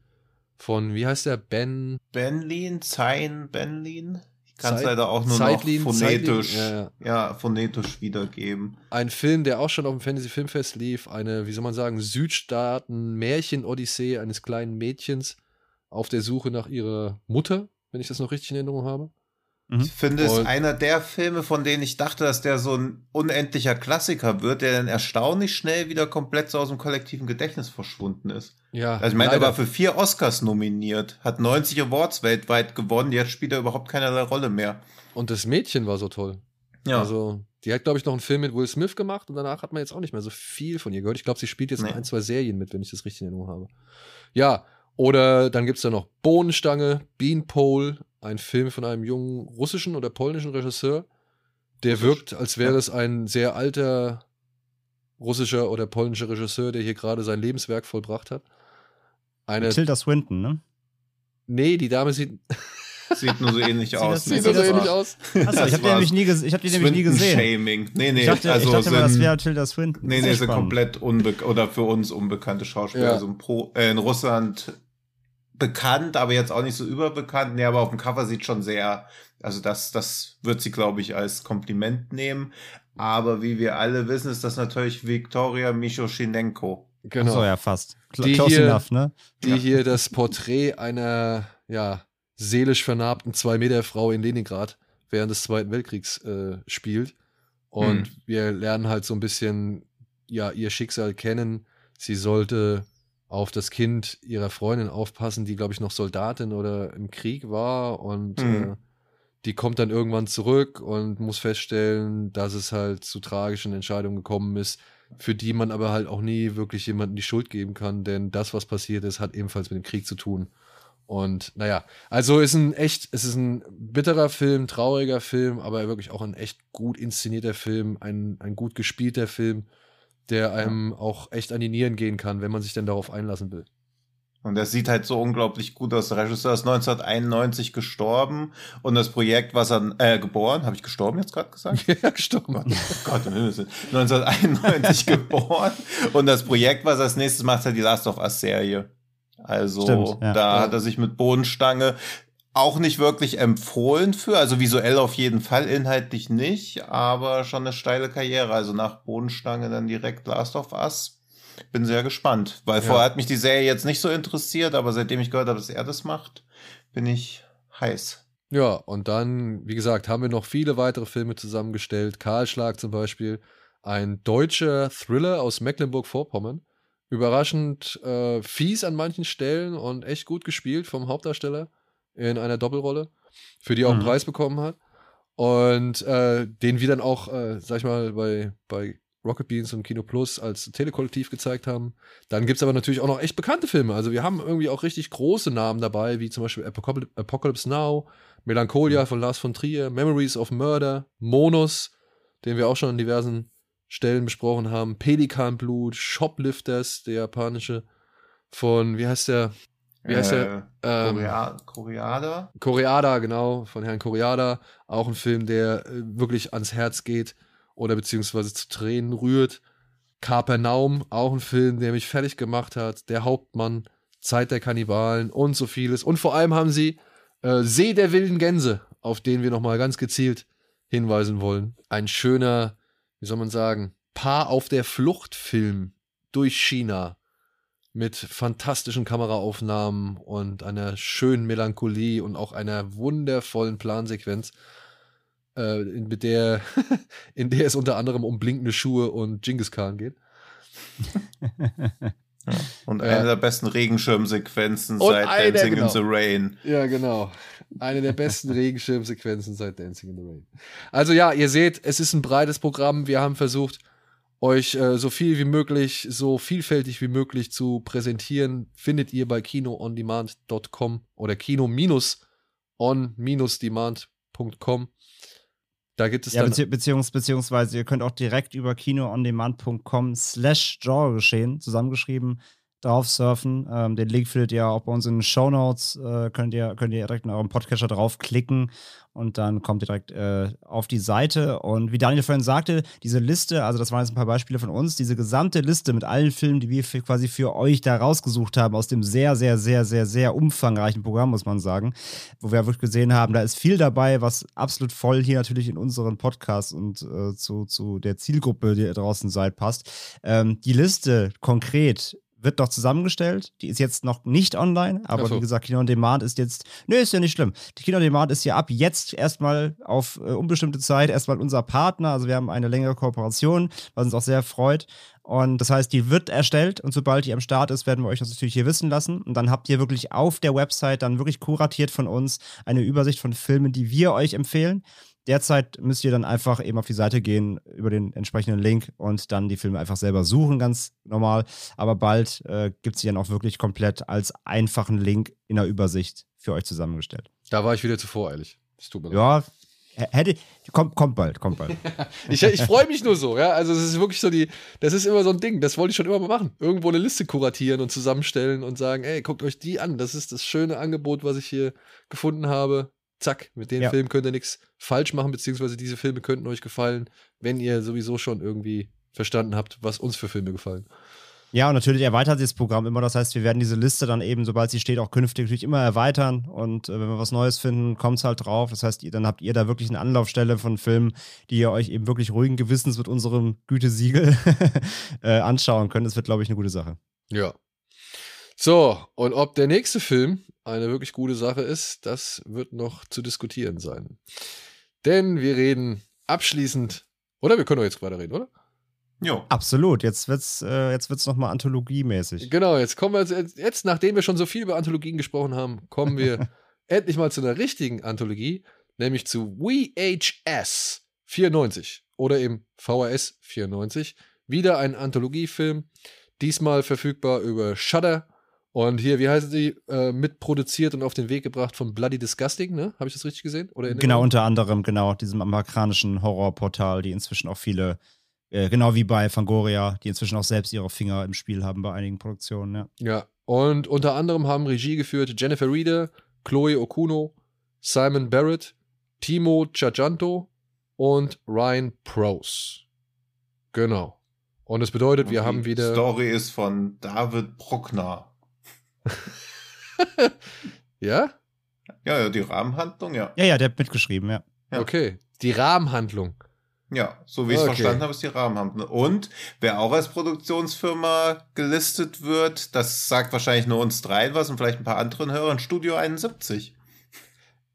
Speaker 1: von, wie heißt der, Ben?
Speaker 3: Benlin, Zain Benlin. Kann es leider auch nur
Speaker 1: Zeitlin,
Speaker 3: noch phonetisch,
Speaker 1: Zeitlin, ja,
Speaker 3: ja,
Speaker 1: ja.
Speaker 3: phonetisch wiedergeben.
Speaker 1: Ein Film, der auch schon auf dem Fantasy Filmfest lief, eine, wie soll man sagen, Südstaaten-Märchen-Odyssee eines kleinen Mädchens auf der Suche nach ihrer Mutter, wenn ich das noch richtig in Erinnerung habe.
Speaker 3: Ich finde es einer der Filme, von denen ich dachte, dass der so ein unendlicher Klassiker wird, der dann erstaunlich schnell wieder komplett so aus dem kollektiven Gedächtnis verschwunden ist.
Speaker 1: Ja,
Speaker 3: Also ich meine, er war für vier Oscars nominiert, hat 90 Awards weltweit gewonnen, jetzt spielt er überhaupt keinerlei Rolle mehr.
Speaker 1: Und das Mädchen war so toll.
Speaker 3: Ja,
Speaker 1: Also, die hat, glaube ich, noch einen Film mit Will Smith gemacht und danach hat man jetzt auch nicht mehr so viel von ihr gehört. Ich glaube, sie spielt jetzt
Speaker 3: Nee.
Speaker 1: in ein, zwei Serien mit, wenn ich das richtig in Erinnerung habe. Ja, oder dann gibt es da noch Bohnenstange, Beanpole, ein Film von einem jungen russischen oder polnischen Regisseur, der wirkt, als wäre es ein sehr alter russischer oder polnischer Regisseur, der hier gerade sein Lebenswerk vollbracht hat. Eine,
Speaker 2: Tilda Swinton, ne?
Speaker 1: nee, die Dame sieht, *laughs*
Speaker 3: sieht nur so ähnlich *laughs*
Speaker 2: Sieht
Speaker 3: aus.
Speaker 1: sieht
Speaker 2: sieht
Speaker 1: nur so ähnlich
Speaker 2: aus? Achso, ich habe die, nämlich nie ges- ich hab die nämlich nie gesehen.
Speaker 3: Shaming. Nee, nee,
Speaker 2: Ich dachte,
Speaker 3: also
Speaker 2: ich dachte mal, das wäre Tilda Swinton.
Speaker 3: Nee, nee,
Speaker 2: spannend.
Speaker 3: komplett unbe oder für uns unbekannte Schauspieler.
Speaker 1: Ja.
Speaker 3: Also in, Pro äh, in Russland bekannt, aber jetzt auch nicht so überbekannt. Nee, aber auf dem Cover sieht schon sehr, also das, das wird sie, glaube ich, als Kompliment nehmen. Aber wie wir alle wissen, ist das natürlich Viktoria Mischoschinenko.
Speaker 1: Genau.
Speaker 2: Achso, ja, fast.
Speaker 1: Die
Speaker 2: close
Speaker 1: hier-
Speaker 2: enough, ne?
Speaker 1: die hier das Porträt einer ja, seelisch vernarbten Zwei-Meter-Frau in Leningrad während des Zweiten Weltkriegs äh, spielt. Und
Speaker 3: Hm.
Speaker 1: wir lernen halt so ein bisschen ja, ihr Schicksal kennen. Sie sollte auf das Kind ihrer Freundin aufpassen, die, glaube ich, noch Soldatin oder im Krieg war. Und
Speaker 3: Hm.
Speaker 1: äh, die kommt dann irgendwann zurück und muss feststellen, dass es halt zu tragischen Entscheidungen gekommen ist, für die man aber halt auch nie wirklich jemandem die Schuld geben kann, denn das, was passiert ist, hat ebenfalls mit dem Krieg zu tun. Und naja, also ist ein echt, es ist ein bitterer Film, trauriger Film, aber wirklich auch ein echt gut inszenierter Film, ein, ein gut gespielter Film, der einem auch echt an die Nieren gehen kann, wenn man sich denn darauf einlassen will.
Speaker 3: Und das sieht halt so unglaublich gut aus. Der Regisseur ist 1991 gestorben und das Projekt, was er, äh, geboren, habe ich gestorben jetzt gerade gesagt? *laughs*
Speaker 1: ja, gestorben.
Speaker 3: Gott, Gott im Himmel. 1991 geboren. Und das Projekt, was er als nächstes macht, ist halt die Last of Us Serie. Also
Speaker 2: Stimmt, ja.
Speaker 3: da
Speaker 1: Ja.
Speaker 3: hat er sich mit Bodenstange auch nicht wirklich empfohlen für, also visuell auf jeden Fall, inhaltlich nicht, aber schon eine steile Karriere. Also nach Bodenstange dann direkt Last of Us. Bin sehr gespannt, weil
Speaker 1: Ja.
Speaker 3: vorher hat mich die Serie jetzt nicht so interessiert, aber seitdem ich gehört habe, dass er das macht, bin ich heiß.
Speaker 1: Ja, und dann, wie gesagt, haben wir noch viele weitere Filme zusammengestellt. Kahlschlag zum Beispiel, ein deutscher Thriller aus Mecklenburg-Vorpommern. Überraschend äh, fies an manchen Stellen und echt gut gespielt vom Hauptdarsteller in einer Doppelrolle, für die er auch einen
Speaker 2: Mhm.
Speaker 1: Preis bekommen hat. Und äh, den wir dann auch, äh, sag ich mal, bei, bei Rocket Beans und Kino Plus als Telekollektiv gezeigt haben. Dann gibt es aber natürlich auch noch echt bekannte Filme. Also wir haben irgendwie auch richtig große Namen dabei, wie zum Beispiel Apocalypse, Now, Melancholia von Lars von Trier, Memories of Murder, Monos, den wir auch schon an diversen Stellen besprochen haben, Pelikanblut, Shoplifters, der japanische, von, wie heißt der? Wie heißt der?
Speaker 3: Äh,
Speaker 1: Ähm,
Speaker 3: Korea Koreaner?
Speaker 1: Koreada, genau, von Herrn Koreada. Auch ein Film, der äh, wirklich ans Herz geht oder beziehungsweise zu Tränen rührt. Kapernaum, auch ein Film, der mich fertig gemacht hat. Der Hauptmann, Zeit der Kannibalen und so vieles. Und vor allem haben sie äh, See der wilden Gänse, auf den wir nochmal ganz gezielt hinweisen wollen. Ein schöner, wie soll man sagen, Paar auf der Flucht Film durch China mit fantastischen Kameraaufnahmen und einer schönen Melancholie und auch einer wundervollen Plansequenz, äh, in, mit der, *laughs* in der es unter anderem um blinkende Schuhe und Genghis Khan geht. *laughs*
Speaker 3: Und
Speaker 1: Ja.
Speaker 3: eine der besten Regenschirmsequenzen
Speaker 1: Und
Speaker 3: seit
Speaker 1: eine,
Speaker 3: Dancing
Speaker 1: genau.
Speaker 3: in the Rain.
Speaker 1: Ja, genau. Eine der besten Regenschirmsequenzen seit Dancing in the Rain. Also ja, ihr seht, es ist ein breites Programm. Wir haben versucht, euch äh, so viel wie möglich, so vielfältig wie möglich zu präsentieren. Findet ihr bei kinoondemand.com oder kino-on-demand.com. Da gibt es
Speaker 2: Ja,
Speaker 1: dann
Speaker 2: bezieh beziehungs beziehungsweise ihr könnt auch direkt über kinoondemand.com slash Genregeschehen zusammengeschrieben drauf surfen. Ähm, den Link findet ihr auch bei uns in den Show Notes. Äh, könnt, ihr, könnt ihr direkt in eurem Podcatcher draufklicken und dann kommt ihr direkt äh, auf die Seite. Und wie Daniel vorhin sagte, diese Liste, also das waren jetzt ein paar Beispiele von uns, diese gesamte Liste mit allen Filmen, die wir für, quasi für euch da rausgesucht haben, aus dem sehr, sehr, sehr, sehr, sehr umfangreichen Programm, muss man sagen, wo wir wirklich gesehen haben, da ist viel dabei, was absolut voll hier natürlich in unseren Podcast und äh, zu, zu der Zielgruppe, die ihr draußen seid, passt. Ähm, die Liste konkret wird noch zusammengestellt. Die ist jetzt noch nicht online, aber so. wie gesagt, Kino on Demand ist jetzt, nö, ist ja nicht schlimm. Die Kino on Demand ist ja ab jetzt erstmal auf äh, unbestimmte Zeit erstmal unser Partner. Also wir haben eine längere Kooperation, was uns auch sehr freut. Und das heißt, die wird erstellt und sobald die am Start ist, werden wir euch das natürlich hier wissen lassen. Und dann habt ihr wirklich auf der Website dann wirklich kuratiert von uns eine Übersicht von Filmen, die wir euch empfehlen. Derzeit müsst ihr dann einfach eben auf die Seite gehen über den entsprechenden Link und dann die Filme einfach selber suchen, ganz normal. Aber bald äh, gibt es sie dann auch wirklich komplett als einfachen Link in der Übersicht für euch zusammengestellt.
Speaker 1: Da war ich wieder zu voreilig. Das
Speaker 2: tut mir ja, hätte kommt, kommt bald, kommt bald. *laughs*
Speaker 1: ich ich freue mich nur so, ja. Also es ist wirklich so die, das ist immer so ein Ding, das wollte ich schon immer mal machen. Irgendwo eine Liste kuratieren und zusammenstellen und sagen, ey, guckt euch die an. Das ist das schöne Angebot, was ich hier gefunden habe zack, mit den ja. Filmen könnt ihr nichts falsch machen, beziehungsweise diese Filme könnten euch gefallen, wenn ihr sowieso schon irgendwie verstanden habt, was uns für Filme gefallen.
Speaker 2: Ja, und natürlich erweitert sich das Programm immer. Das heißt, wir werden diese Liste dann eben, sobald sie steht, auch künftig natürlich immer erweitern. Und äh, wenn wir was Neues finden, kommt es halt drauf. Das heißt, dann habt ihr da wirklich eine Anlaufstelle von Filmen, die ihr euch eben wirklich ruhigen Gewissens mit unserem Gütesiegel *laughs* äh, anschauen könnt. Das wird, glaube ich, eine gute Sache.
Speaker 1: Ja. So, und ob der nächste Film eine wirklich gute Sache ist, das wird noch zu diskutieren sein. Denn wir reden abschließend, oder wir können doch jetzt weiter reden, oder?
Speaker 2: Ja. Absolut. Jetzt wird's, äh, jetzt wird's nochmal anthologiemäßig.
Speaker 1: Genau, jetzt kommen wir, jetzt, jetzt, nachdem wir schon so viel über Anthologien gesprochen haben, kommen wir *laughs* endlich mal zu einer richtigen Anthologie, nämlich zu VHS 94 oder eben VHS 94. Wieder ein Anthologiefilm, diesmal verfügbar über Shudder und hier, wie heißen sie, äh, mitproduziert und auf den Weg gebracht von Bloody Disgusting, ne? Habe ich das richtig gesehen?
Speaker 2: Oder genau, unter anderem, genau, diesem amerikanischen Horrorportal, die inzwischen auch viele, äh, genau wie bei Fangoria, die inzwischen auch selbst ihre Finger im Spiel haben bei einigen Produktionen, ja.
Speaker 1: Ja, und unter anderem haben Regie geführt Jennifer Reeder, Chloe Okuno, Simon Barrett, Timo Chajanto und Ryan Prose. Genau. Und es bedeutet, und wir haben wieder.
Speaker 3: Die Story ist von David Bruckner. *laughs*
Speaker 1: ja?
Speaker 3: Ja, ja, die Rahmenhandlung, ja.
Speaker 2: Ja, ja, der hat mitgeschrieben, ja.
Speaker 1: ja. Okay, die Rahmenhandlung.
Speaker 3: Ja, so wie ich es okay. verstanden habe, ist die Rahmenhandlung. Und wer auch als Produktionsfirma gelistet wird, das sagt wahrscheinlich nur uns dreien was und vielleicht ein paar anderen Hörern, Studio 71.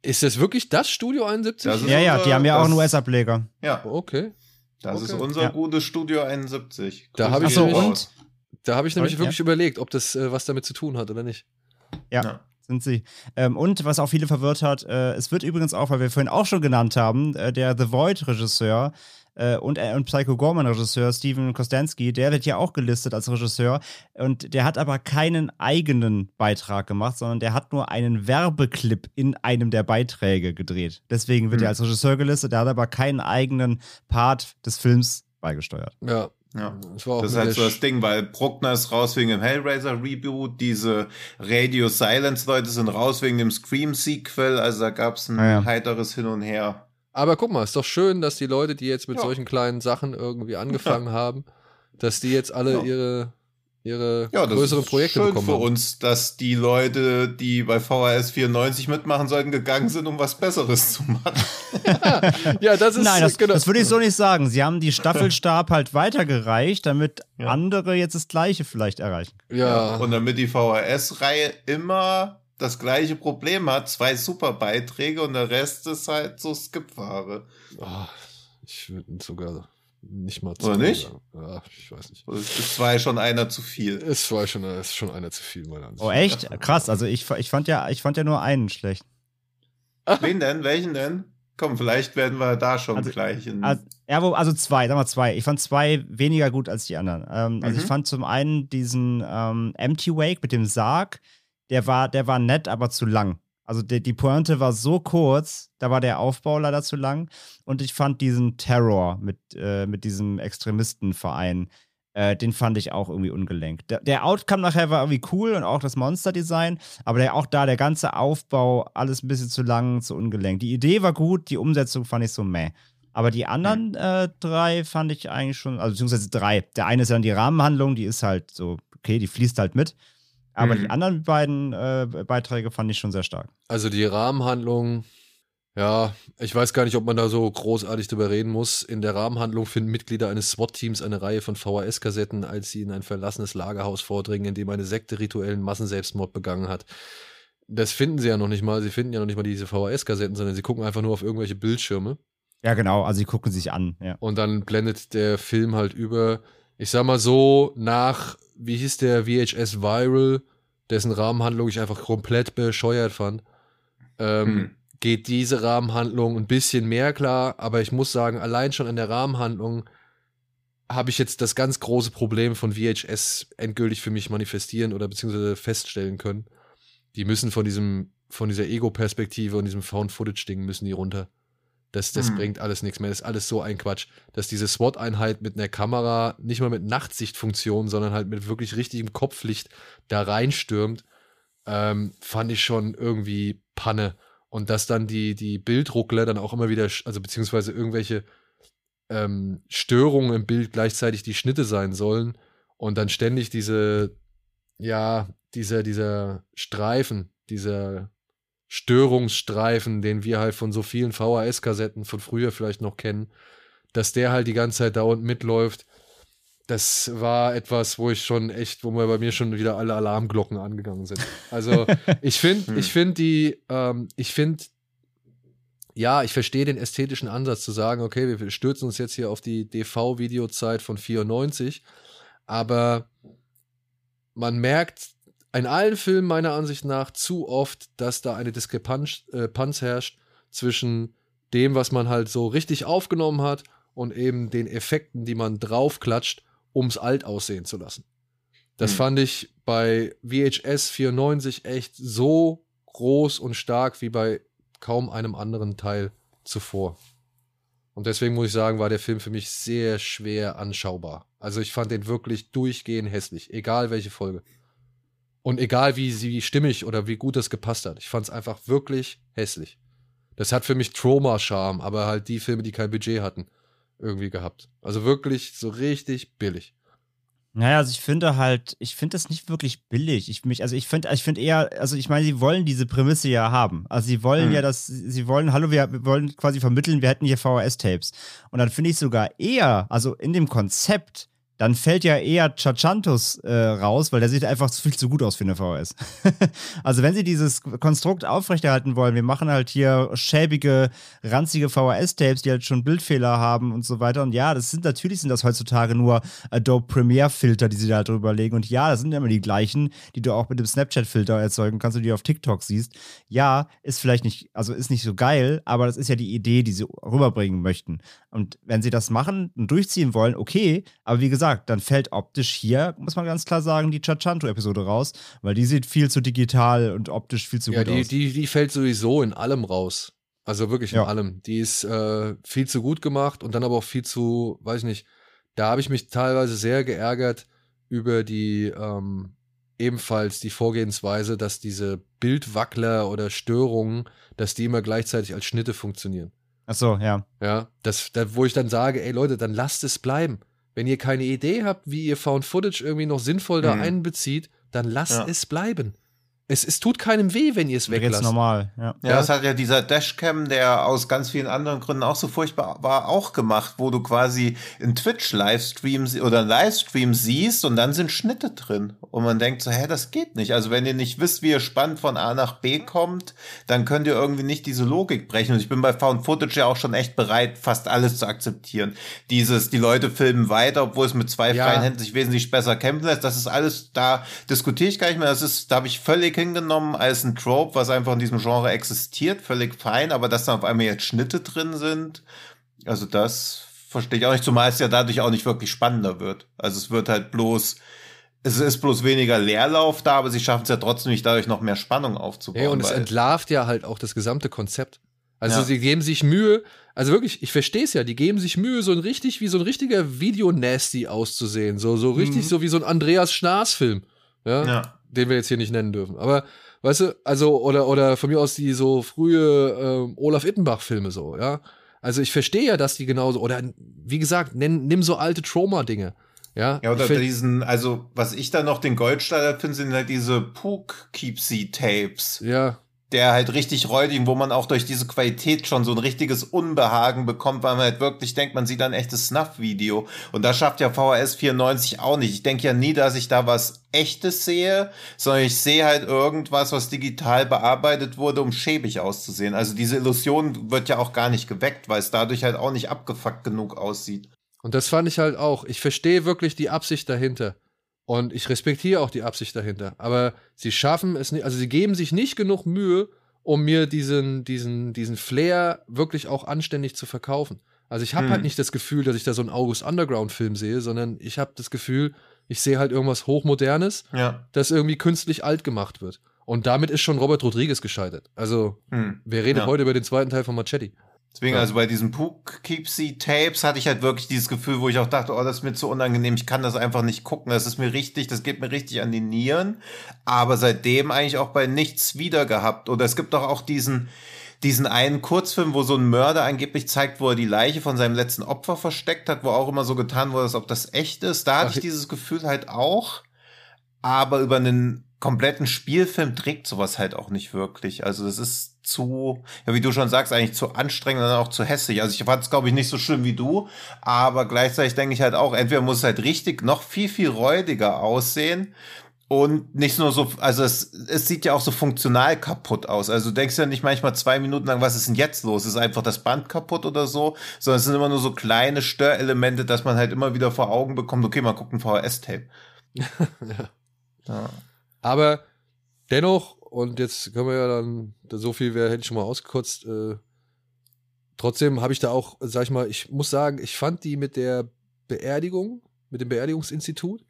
Speaker 1: Ist das wirklich das Studio 71? Das
Speaker 2: ja, ja, die haben ja auch einen US-Ableger.
Speaker 3: Ja.
Speaker 1: Okay.
Speaker 3: Das okay. ist unser ja. gutes Studio 71.
Speaker 1: Da habe ich, so, und da habe ich nämlich wirklich ja. überlegt, ob das äh, was damit zu tun hat oder nicht.
Speaker 2: Ja. ja. Sind sie. Ähm, und was auch viele verwirrt hat, äh, es wird übrigens auch, weil wir vorhin auch schon genannt haben, äh, der The Void-Regisseur äh, und, äh, und Psycho Gorman-Regisseur Steven Kostansky, der wird ja auch gelistet als Regisseur. Und der hat aber keinen eigenen Beitrag gemacht, sondern der hat nur einen Werbeclip in einem der Beiträge gedreht. Deswegen wird mhm. er als Regisseur gelistet, der hat aber keinen eigenen Part des Films beigesteuert.
Speaker 1: Ja,
Speaker 3: ja, das, das ist halt so das Ding, weil Bruckner ist raus wegen dem Hellraiser Reboot, diese Radio Silence Leute sind raus wegen dem Scream Sequel, also da gab es ein ah, ja. heiteres Hin und Her.
Speaker 1: Aber guck mal, ist doch schön, dass die Leute, die jetzt mit ja. solchen kleinen Sachen irgendwie *laughs* angefangen haben, dass die jetzt alle ihre ihre ja, größeren Projekte schön bekommen
Speaker 3: für uns, dass die Leute, die bei VHS 94 mitmachen sollten, gegangen sind, um was Besseres zu machen. *laughs*
Speaker 1: ja, das ist
Speaker 2: Nein, das, genau. das würde ich so nicht sagen. Sie haben die Staffelstab halt weitergereicht, damit *laughs* ja. andere jetzt das Gleiche vielleicht erreichen.
Speaker 3: Ja. ja und damit die VHS-Reihe immer das gleiche Problem hat, zwei super Beiträge und der Rest ist halt so Skip-Ware.
Speaker 1: Oh, ich würde sogar nicht mal
Speaker 3: zu. Oder nicht?
Speaker 1: Ja, ich weiß nicht.
Speaker 3: Es war ja schon einer zu viel.
Speaker 1: Es war schon, ist schon einer zu viel, meiner Ansicht
Speaker 2: Oh, echt? Krass. Also ich, ich, fand ja, ich fand ja nur einen schlecht.
Speaker 3: Wen denn? Welchen denn? Komm, vielleicht werden wir da schon also, gleich.
Speaker 2: Also, ja, wo, also zwei, sag mal zwei. Ich fand zwei weniger gut als die anderen. Ähm, also mhm. ich fand zum einen diesen ähm, Empty Wake mit dem Sarg, der war, der war nett, aber zu lang. Also die, die Pointe war so kurz, da war der Aufbau leider zu lang. Und ich fand diesen Terror mit, äh, mit diesem Extremistenverein, Äh, den fand ich auch irgendwie ungelenkt. Der, der, Outcome nachher war irgendwie cool und auch das Monster-Design, aber der, auch da der ganze Aufbau, alles ein bisschen zu lang, zu ungelenkt. Die Idee war gut, die Umsetzung fand ich so meh. Aber die anderen äh, drei fand ich eigentlich schon, also beziehungsweise drei. Der eine ist dann die Rahmenhandlung, die ist halt so, okay, die fließt halt mit. Aber mhm. die anderen beiden äh, Beiträge fand ich schon sehr stark.
Speaker 1: Also die Rahmenhandlung ja, ich weiß gar nicht, ob man da so großartig drüber reden muss. In der Rahmenhandlung finden Mitglieder eines SWAT-Teams eine Reihe von VHS-Kassetten, als sie in ein verlassenes Lagerhaus vordringen, in dem eine Sekte rituellen Massenselbstmord begangen hat. Das finden sie ja noch nicht mal. Sie finden ja noch nicht mal diese VHS-Kassetten, sondern sie gucken einfach nur auf irgendwelche Bildschirme.
Speaker 2: Ja, genau. Also sie gucken sich an. Ja.
Speaker 1: Und dann blendet der Film halt über, ich sag mal so, nach, wie hieß der VHS Viral, dessen Rahmenhandlung ich einfach komplett bescheuert fand. Ähm, hm geht diese Rahmenhandlung ein bisschen mehr klar, aber ich muss sagen, allein schon in der Rahmenhandlung habe ich jetzt das ganz große Problem von VHS endgültig für mich manifestieren oder beziehungsweise feststellen können. Die müssen von diesem, von dieser Ego-Perspektive und diesem Found-Footage-Ding müssen die runter. Das, das hm. bringt alles nichts mehr. Das ist alles so ein Quatsch. Dass diese SWAT-Einheit mit einer Kamera, nicht mal mit Nachtsichtfunktion, sondern halt mit wirklich richtigem Kopflicht da reinstürmt, ähm, fand ich schon irgendwie Panne. Und dass dann die, die Bildruckler dann auch immer wieder, also beziehungsweise irgendwelche ähm, Störungen im Bild gleichzeitig die Schnitte sein sollen und dann ständig diese, ja, dieser, dieser Streifen, dieser Störungsstreifen, den wir halt von so vielen VHS-Kassetten von früher vielleicht noch kennen, dass der halt die ganze Zeit dauernd mitläuft das war etwas, wo ich schon echt, wo mir bei mir schon wieder alle Alarmglocken angegangen sind. Also *laughs* ich finde, hm. ich finde die, ähm, ich finde, ja, ich verstehe den ästhetischen Ansatz zu sagen, okay, wir stürzen uns jetzt hier auf die DV-Videozeit von 94, aber man merkt in allen Filmen meiner Ansicht nach zu oft, dass da eine Diskrepanz äh, herrscht zwischen dem, was man halt so richtig aufgenommen hat und eben den Effekten, die man draufklatscht um es alt aussehen zu lassen. Das hm. fand ich bei VHS 94 echt so groß und stark wie bei kaum einem anderen Teil zuvor. Und deswegen muss ich sagen, war der Film für mich sehr schwer anschaubar. Also ich fand den wirklich durchgehend hässlich, egal welche Folge. Und egal wie sie stimmig oder wie gut das gepasst hat. Ich fand es einfach wirklich hässlich. Das hat für mich Trauma-Charme, aber halt die Filme, die kein Budget hatten irgendwie gehabt. Also wirklich so richtig billig.
Speaker 2: Naja, also ich finde halt, ich finde das nicht wirklich billig. Ich mich, also ich finde, ich finde eher, also ich meine, sie wollen diese Prämisse ja haben. Also sie wollen hm. ja, dass sie wollen, hallo, wir, wir wollen quasi vermitteln, wir hätten hier VHS-Tapes. Und dann finde ich sogar eher, also in dem Konzept, dann fällt ja eher Chachantos äh, raus, weil der sieht einfach viel zu gut aus für eine VHS. *laughs* also wenn sie dieses Konstrukt aufrechterhalten wollen, wir machen halt hier schäbige, ranzige VHS-Tapes, die halt schon Bildfehler haben und so weiter. Und ja, das sind natürlich sind das heutzutage nur Adobe Premiere-Filter, die sie da drüber legen. Und ja, das sind immer die gleichen, die du auch mit dem Snapchat-Filter erzeugen kannst, und die du auf TikTok siehst. Ja, ist vielleicht nicht, also ist nicht so geil, aber das ist ja die Idee, die sie rüberbringen möchten. Und wenn sie das machen und durchziehen wollen, okay, aber wie gesagt, dann fällt optisch hier, muss man ganz klar sagen, die Chachanto-Episode raus, weil die sieht viel zu digital und optisch viel zu
Speaker 1: ja,
Speaker 2: gut
Speaker 1: die,
Speaker 2: aus.
Speaker 1: Die, die fällt sowieso in allem raus. Also wirklich in ja. allem. Die ist äh, viel zu gut gemacht und dann aber auch viel zu, weiß ich nicht, da habe ich mich teilweise sehr geärgert über die ähm, ebenfalls die Vorgehensweise, dass diese Bildwackler oder Störungen, dass die immer gleichzeitig als Schnitte funktionieren.
Speaker 2: Ach so, ja.
Speaker 1: Ja, das, da, wo ich dann sage, ey Leute, dann lasst es bleiben. Wenn ihr keine Idee habt, wie ihr Found Footage irgendwie noch sinnvoll da mhm. einbezieht, dann lasst ja. es bleiben. Es, es tut keinem weh, wenn ihr es weglasst.
Speaker 2: Jetzt normal, ja.
Speaker 3: Ja, das hat ja dieser Dashcam, der aus ganz vielen anderen Gründen auch so furchtbar war, auch gemacht, wo du quasi in Twitch-Livestream oder einen Livestream siehst und dann sind Schnitte drin. Und man denkt so, hä, das geht nicht. Also wenn ihr nicht wisst, wie ihr spannend von A nach B kommt, dann könnt ihr irgendwie nicht diese Logik brechen. Und ich bin bei Found Footage ja auch schon echt bereit, fast alles zu akzeptieren. Dieses, die Leute filmen weiter, obwohl es mit zwei ja. freien Händen sich wesentlich besser kämpfen lässt. Das ist alles, da diskutiere ich gar nicht mehr. Das ist, da habe ich völlig völlig hingenommen als ein Trope, was einfach in diesem Genre existiert, völlig fein, aber dass da auf einmal jetzt Schnitte drin sind, also das verstehe ich auch nicht, zumal es ja dadurch auch nicht wirklich spannender wird. Also es wird halt bloß, es ist bloß weniger Leerlauf da, aber sie schaffen es ja trotzdem nicht dadurch noch mehr Spannung aufzubauen.
Speaker 1: Hey, und es entlarvt ja halt auch das gesamte Konzept. Also
Speaker 3: Ja.
Speaker 1: sie geben sich Mühe, also wirklich, ich verstehe es ja, die geben sich Mühe, so ein richtig, wie so ein richtiger Video-Nasty auszusehen. So, so richtig,
Speaker 3: Mhm.
Speaker 1: so wie so ein Andreas Schnaas-Film. Ja?
Speaker 3: Ja.
Speaker 1: Den wir jetzt hier nicht nennen dürfen. Aber, weißt du, also, oder, oder von mir aus die so frühe ähm, Olaf Ittenbach-Filme so, ja. Also ich verstehe ja, dass die genauso, oder wie gesagt, nenn, nimm so alte Trauma-Dinge. Ja,
Speaker 3: Ja, oder diesen, also was ich da noch den Goldstandard finde, sind halt diese Pook Keepsy Tapes.
Speaker 1: ja,
Speaker 3: der halt richtig räudig, wo man auch durch diese Qualität schon so ein richtiges Unbehagen bekommt, weil man halt wirklich denkt, man sieht ein echtes Snuff-Video. Und das schafft ja VHS 94 auch nicht. Ich denke ja nie, dass ich da was echtes sehe, sondern ich sehe halt irgendwas, was digital bearbeitet wurde, um schäbig auszusehen. Also diese Illusion wird ja auch gar nicht geweckt, weil es dadurch halt auch nicht abgefuckt genug aussieht.
Speaker 1: Und das fand ich halt auch. Ich verstehe wirklich die Absicht dahinter. Und ich respektiere auch die Absicht dahinter. Aber sie schaffen es nicht, also sie geben sich nicht genug Mühe, um mir diesen, diesen, diesen Flair wirklich auch anständig zu verkaufen. Also ich habe
Speaker 3: Hm.
Speaker 1: halt nicht das Gefühl, dass ich da so einen August Underground-Film sehe, sondern ich habe das Gefühl, ich sehe halt irgendwas Hochmodernes,
Speaker 3: Ja.
Speaker 1: das irgendwie künstlich alt gemacht wird. Und damit ist schon Robert Rodriguez gescheitert. Also,
Speaker 3: Hm.
Speaker 1: wer redet
Speaker 3: Ja.
Speaker 1: heute über den zweiten Teil von Machete?
Speaker 3: Deswegen,
Speaker 1: Ja.
Speaker 3: also bei diesen Poughkeepsie-Tapes hatte ich halt wirklich dieses Gefühl, wo ich auch dachte, oh, das ist mir zu unangenehm, ich kann das einfach nicht gucken, das ist mir richtig, das geht mir richtig an die Nieren. Aber seitdem eigentlich auch bei nichts wieder gehabt. Oder es gibt doch auch diesen, diesen einen Kurzfilm, wo so ein Mörder angeblich zeigt, wo er die Leiche von seinem letzten Opfer versteckt hat, wo auch immer so getan wurde, als ob das echt ist. Da hatte
Speaker 1: Ach,
Speaker 3: ich dieses Gefühl halt auch. Aber über einen kompletten Spielfilm trägt sowas halt auch nicht wirklich. Also das ist zu, ja, wie du schon sagst, eigentlich zu anstrengend und auch zu hässlich. Also ich fand es, glaube ich, nicht so schlimm wie du, aber gleichzeitig denke ich halt auch, entweder muss es halt richtig noch viel, viel räudiger aussehen und nicht nur so, also es, es sieht ja auch so funktional kaputt aus. Also du denkst ja nicht manchmal zwei Minuten lang, was ist denn jetzt los? Ist einfach das Band kaputt oder so? Sondern es sind immer nur so kleine Störelemente, dass man halt immer wieder vor Augen bekommt, okay, mal gucken, VHS-Tape. *laughs* ja.
Speaker 1: Aber dennoch, und jetzt können wir ja dann, so viel wäre, hätte ich schon mal ausgekotzt, äh, trotzdem habe ich da auch, sag ich mal, ich muss sagen, ich fand die mit der Beerdigung, mit dem Beerdigungsinstitut,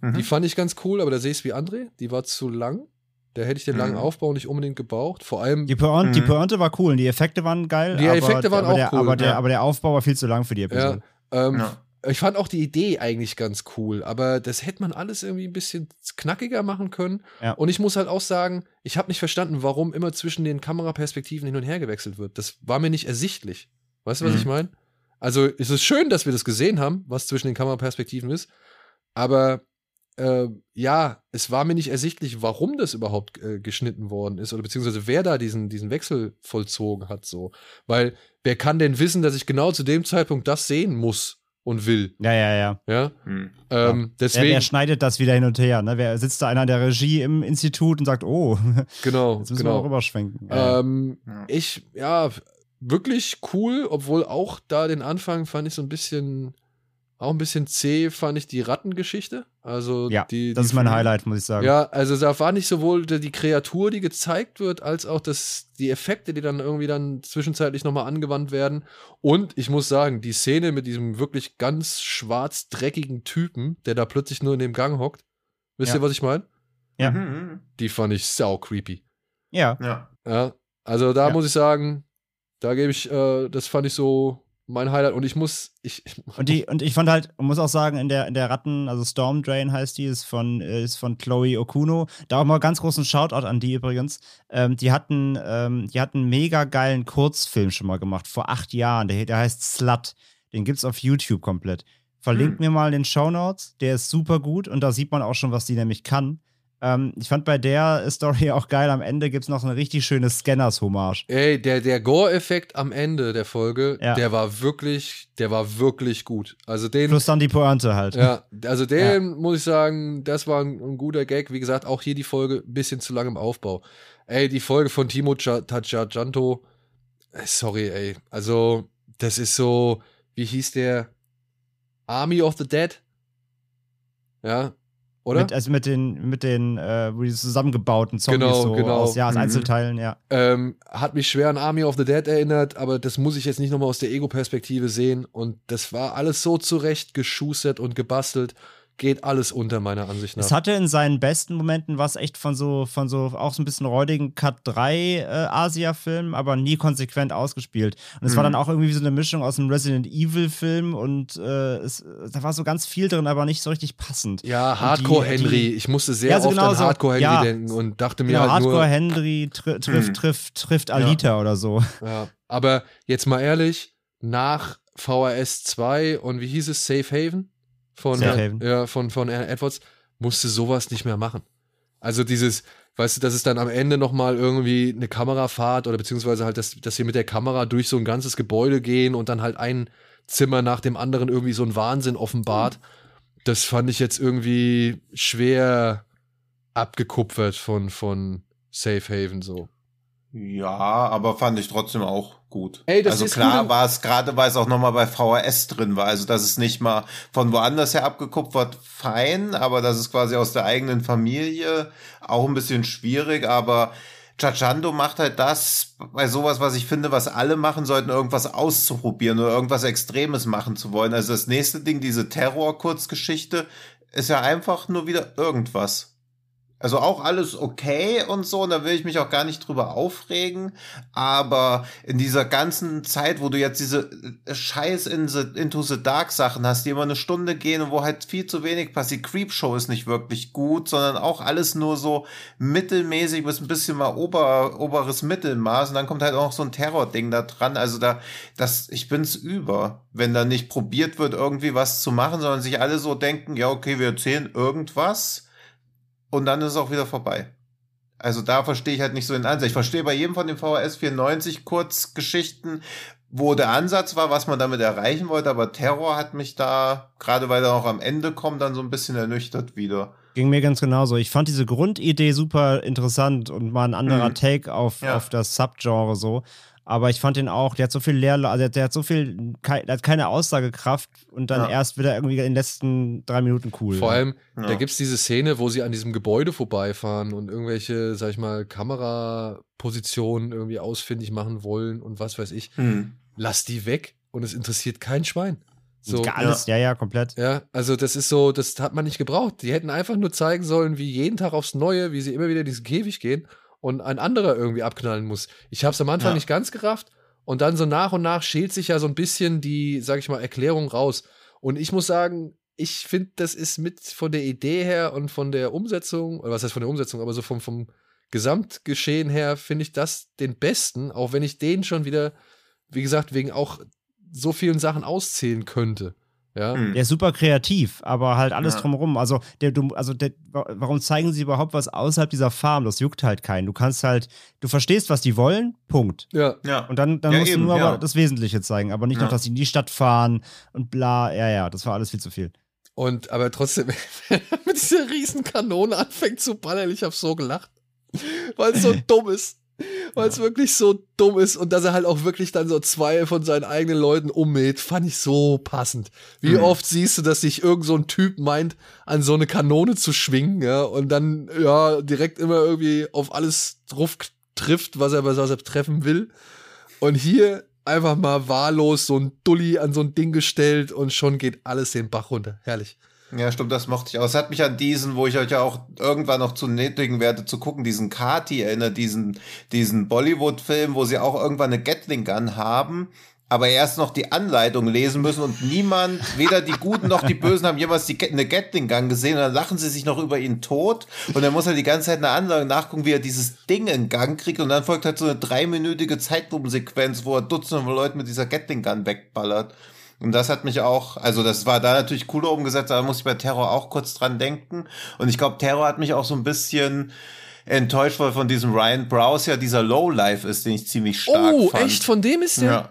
Speaker 3: Mhm.
Speaker 1: die fand ich ganz cool, aber da sehe ich es wie André, die war zu lang. Da hätte ich den langen
Speaker 3: Mhm.
Speaker 1: Aufbau nicht unbedingt gebraucht. Vor allem,
Speaker 2: Die Pointe, die
Speaker 3: Mhm.
Speaker 2: Pointe war cool und die Effekte waren geil.
Speaker 1: Die
Speaker 2: aber,
Speaker 1: Effekte waren
Speaker 2: aber
Speaker 1: auch
Speaker 2: der,
Speaker 1: cool,
Speaker 2: Aber der,
Speaker 3: ja.
Speaker 2: aber der Aufbau war viel zu lang für die
Speaker 1: ja,
Speaker 2: Episode.
Speaker 1: ähm,
Speaker 3: Ja.
Speaker 1: Ich fand auch die Idee eigentlich ganz cool, aber das hätte man alles irgendwie ein bisschen knackiger machen können.
Speaker 2: Ja.
Speaker 1: Und ich muss halt auch sagen, ich habe nicht verstanden, warum immer zwischen den Kameraperspektiven hin und her gewechselt wird. Das war mir nicht ersichtlich. Weißt du, was
Speaker 3: Mhm.
Speaker 1: ich meine? Also es ist schön, dass wir das gesehen haben, was zwischen den Kameraperspektiven ist, aber äh, ja, es war mir nicht ersichtlich, warum das überhaupt äh, geschnitten worden ist oder beziehungsweise wer da diesen, diesen Wechsel vollzogen hat, so. Weil wer kann denn wissen, dass ich genau zu dem Zeitpunkt das sehen muss und will,
Speaker 2: Ja, ja, ja.
Speaker 1: ja?
Speaker 3: Hm.
Speaker 1: Ähm,
Speaker 2: Wer,
Speaker 1: deswegen,
Speaker 2: wer schneidet das wieder hin und her? Ne? Wer sitzt da einer in der Regie im Institut und sagt, oh, *laughs*
Speaker 1: genau,
Speaker 2: jetzt müssen wir
Speaker 1: genau.
Speaker 2: auch rüberschwenken.
Speaker 1: Ähm,
Speaker 3: Ja.
Speaker 1: Ich, ja, wirklich cool, obwohl auch da den Anfang fand ich so ein bisschen, auch ein bisschen zäh, fand ich die Rattengeschichte. Also
Speaker 2: ja,
Speaker 1: die,
Speaker 2: das
Speaker 1: die
Speaker 2: ist mein Highlight, muss ich sagen.
Speaker 1: Ja, also da war nicht sowohl die die Kreatur, die gezeigt wird, als auch das, die Effekte, die dann irgendwie dann zwischenzeitlich nochmal angewandt werden. Und ich muss sagen, die Szene mit diesem wirklich ganz schwarz dreckigen Typen, der da plötzlich nur in dem Gang hockt, wisst
Speaker 2: Ja.
Speaker 1: ihr, was ich meine?
Speaker 2: Ja.
Speaker 3: Mhm.
Speaker 1: Die fand ich sau creepy.
Speaker 2: ja.
Speaker 3: Ja.
Speaker 1: Ja, also da
Speaker 2: Ja.
Speaker 1: muss ich sagen, da gebe ich, äh, das fand ich so mein Highlight und ich muss, ich, *laughs*
Speaker 2: Und, die, und ich fand halt, muss auch sagen, in der, in der Ratten, also Storm Drain heißt die, ist von, äh, ist von Chloe Okuno. Da auch mal ganz großen Shoutout an die übrigens. Ähm, die hatten, ähm, die hatten einen mega geilen Kurzfilm schon mal gemacht, vor acht Jahren. Der, der heißt Slut. Den gibt's auf YouTube komplett. Verlinkt
Speaker 3: Hm.
Speaker 2: mir mal in den Show Notes. Der ist super gut und da sieht man auch schon, was die nämlich kann. Ähm, ich fand bei der Story *laughs* auch geil. Am Ende gibt's noch eine richtig schöne Scanners-Hommage.
Speaker 1: ey, der, der Gore-Effekt am Ende der Folge,
Speaker 2: Ja.
Speaker 1: der war wirklich, der war wirklich gut. Also den,
Speaker 2: Plus dann die Pointe halt.
Speaker 1: ja, also *laughs* den muss ich sagen, das war ein, ein guter Gag. Wie gesagt, auch hier die Folge ein bisschen zu lang im Aufbau. Ey, die Folge von Timo Tajajanto, sorry, ey, also das ist so, wie hieß der? Army of the Dead? Ja, oder?
Speaker 2: Mit, also mit den, mit den äh, zusammengebauten Zombies
Speaker 1: Genau,
Speaker 2: so
Speaker 1: genau.
Speaker 2: aus, ja, aus
Speaker 3: Mhm.
Speaker 2: Einzelteilen, ja.
Speaker 1: Ähm, hat mich schwer an Army of the Dead erinnert, aber das muss ich jetzt nicht nochmal aus der Ego-Perspektive sehen. Und das war alles so zurecht geschustert und gebastelt. Geht alles unter meiner Ansicht nach.
Speaker 2: Es hatte in seinen besten Momenten was echt von so, von so auch so ein bisschen räudigen Cut 3 äh, Asia-Film, aber nie konsequent ausgespielt. Und es
Speaker 3: Mhm.
Speaker 2: war dann auch irgendwie so eine Mischung aus einem Resident Evil-Film und äh, es, da war so ganz viel drin, aber nicht so richtig passend.
Speaker 1: ja,
Speaker 2: Und
Speaker 1: Hardcore
Speaker 2: die-
Speaker 1: Henry.
Speaker 2: die-
Speaker 1: ich musste sehr
Speaker 2: Ja, so
Speaker 1: oft
Speaker 2: genau
Speaker 1: an. Hardcore Henry
Speaker 2: Ja.
Speaker 1: denken und dachte mir
Speaker 2: Genau,
Speaker 1: halt
Speaker 2: Hardcore
Speaker 1: nur.
Speaker 2: Henry tri trifft,
Speaker 3: Mhm.
Speaker 2: trifft, trifft Alita oder so.
Speaker 1: Ja, aber jetzt mal ehrlich, nach VHS 2 und wie hieß es, Safe Haven? Von,
Speaker 2: Haven.
Speaker 1: Ja, von, von Edwards, musste sowas nicht mehr machen. Also dieses, weißt du, dass es dann am Ende nochmal irgendwie eine Kamerafahrt oder beziehungsweise halt, dass, dass wir mit der Kamera durch so ein ganzes Gebäude gehen und dann halt ein Zimmer nach dem anderen irgendwie so ein Wahnsinn offenbart. Das fand ich jetzt irgendwie schwer abgekupfert von, von Safe Haven so.
Speaker 3: Ja, aber fand ich trotzdem auch gut.
Speaker 1: Ey, das
Speaker 3: also
Speaker 1: ist
Speaker 3: klar war es gerade, weil es auch nochmal bei VHS drin war. Also dass es nicht mal von woanders her abgekupfert, fein, aber das ist quasi aus der eigenen Familie auch ein bisschen schwierig, aber Chachando macht halt das bei sowas, was ich finde, was alle machen sollten, irgendwas auszuprobieren oder irgendwas Extremes machen zu wollen. Also das nächste Ding, diese Terror-Kurzgeschichte, ist ja einfach nur wieder irgendwas. Also auch alles okay und so, und da will ich mich auch gar nicht drüber aufregen. Aber in dieser ganzen Zeit, wo du jetzt diese äh, Scheiß in the, Into the Dark Sachen hast, die immer eine Stunde gehen und wo halt viel zu wenig passiert. Creepshow ist nicht wirklich gut, sondern auch alles nur so mittelmäßig bis ein bisschen mal ober, oberes Mittelmaß. Und dann kommt halt auch noch so ein Terror-Ding da dran. Also da, das, ich bin's über, wenn da nicht probiert wird, irgendwie was zu machen, sondern sich alle so denken, ja, okay, wir erzählen irgendwas und dann ist es auch wieder vorbei. Also da verstehe ich halt nicht so den Ansatz. Ich verstehe bei jedem von den VHS 94 Kurzgeschichten, wo der Ansatz war, was man damit erreichen wollte, aber Terror hat mich da, gerade weil er auch am Ende kommt, dann so ein bisschen ernüchtert wieder.
Speaker 2: Ging mir ganz genauso. Ich fand diese Grundidee super interessant und mal ein anderer
Speaker 3: Mhm.
Speaker 2: Take auf,
Speaker 3: Ja.
Speaker 2: auf das Subgenre so. Aber ich fand den auch, der hat so viel Leer, also der, der hat so viel, kei- der hat keine Aussagekraft und dann
Speaker 3: Ja.
Speaker 2: erst wieder irgendwie in den letzten drei Minuten cool.
Speaker 1: Vor allem,
Speaker 3: Ja.
Speaker 1: da gibt's diese Szene, wo sie an diesem Gebäude vorbeifahren und irgendwelche, sag ich mal, Kamerapositionen irgendwie ausfindig machen wollen und was weiß ich.
Speaker 3: Hm.
Speaker 1: Lass die weg und es interessiert kein Schwein. So,
Speaker 2: alles, ja. ja, komplett.
Speaker 1: ja, also das ist so, das hat man nicht gebraucht. Die hätten einfach nur zeigen sollen, wie jeden Tag aufs Neue, wie sie immer wieder in diesen Käfig gehen und ein anderer irgendwie abknallen muss. Ich habe es am Anfang
Speaker 3: Ja.
Speaker 1: nicht ganz gerafft und dann so nach und nach schält sich ja so ein bisschen die, sag ich mal, Erklärung raus. Und ich muss sagen, ich finde, das ist mit von der Idee her und von der Umsetzung, oder was heißt von der Umsetzung, aber so vom, vom Gesamtgeschehen her finde ich das den besten, auch wenn ich den schon wieder, wie gesagt, wegen auch so vielen Sachen auszählen könnte. Ja.
Speaker 3: Hm.
Speaker 2: Der ist super kreativ, aber halt alles
Speaker 3: Ja.
Speaker 2: drumherum. Also, der, du, also der, wa- warum zeigen sie überhaupt was außerhalb dieser Farm? Das juckt halt keinen. Du kannst halt, du verstehst, was die wollen, Punkt.
Speaker 1: Ja.
Speaker 3: Ja.
Speaker 2: Und dann, dann
Speaker 3: Ja,
Speaker 2: musst
Speaker 3: eben,
Speaker 2: du nur
Speaker 3: ja.
Speaker 2: aber das Wesentliche zeigen, aber nicht
Speaker 3: Ja.
Speaker 2: noch, dass sie in die Stadt fahren und bla. Ja, ja, das war alles viel zu viel.
Speaker 1: Und aber trotzdem, *laughs* wenn er mit dieser riesen Kanone anfängt zu ballern, ich habe so gelacht. Weil es so *laughs* dumm ist. *laughs* Weil es wirklich so dumm ist und dass er halt auch wirklich dann so zwei von seinen eigenen Leuten ummäht, fand ich so passend. Wie
Speaker 3: Mhm.
Speaker 1: oft siehst du, dass sich irgend so ein Typ meint, an so eine Kanone zu schwingen, ja, und dann, ja, direkt immer irgendwie auf alles drauf trifft, was er, was er treffen will. Und hier einfach mal wahllos so ein Dulli an so ein Ding gestellt und schon geht alles den Bach runter. Herrlich.
Speaker 3: Ja, stimmt, das mochte ich auch. Es hat mich an diesen, wo ich euch ja auch irgendwann noch zu nötigen werde zu gucken, diesen Kati erinnert, diesen, diesen Bollywood-Film, wo sie auch irgendwann eine Gatling Gun haben, aber erst noch die Anleitung lesen müssen und niemand, weder die Guten noch die Bösen haben jemals die, eine Gatling Gun gesehen und dann lachen sie sich noch über ihn tot und dann muss er die ganze Zeit eine Anleitung nachgucken, wie er dieses Ding in Gang kriegt und dann folgt halt so eine dreiminütige Zeitlupensequenz, wo er Dutzende Leute mit dieser Gatling Gun wegballert. Und das hat mich auch, also das war da natürlich cooler umgesetzt, aber da muss ich bei Terror auch kurz dran denken. Und ich glaube, Terror hat mich auch so ein bisschen enttäuscht, weil von diesem Ryan Browse ja dieser Lowlife ist, den ich ziemlich stark
Speaker 1: oh,
Speaker 3: fand.
Speaker 1: echt? Von dem ist der?
Speaker 3: Ja.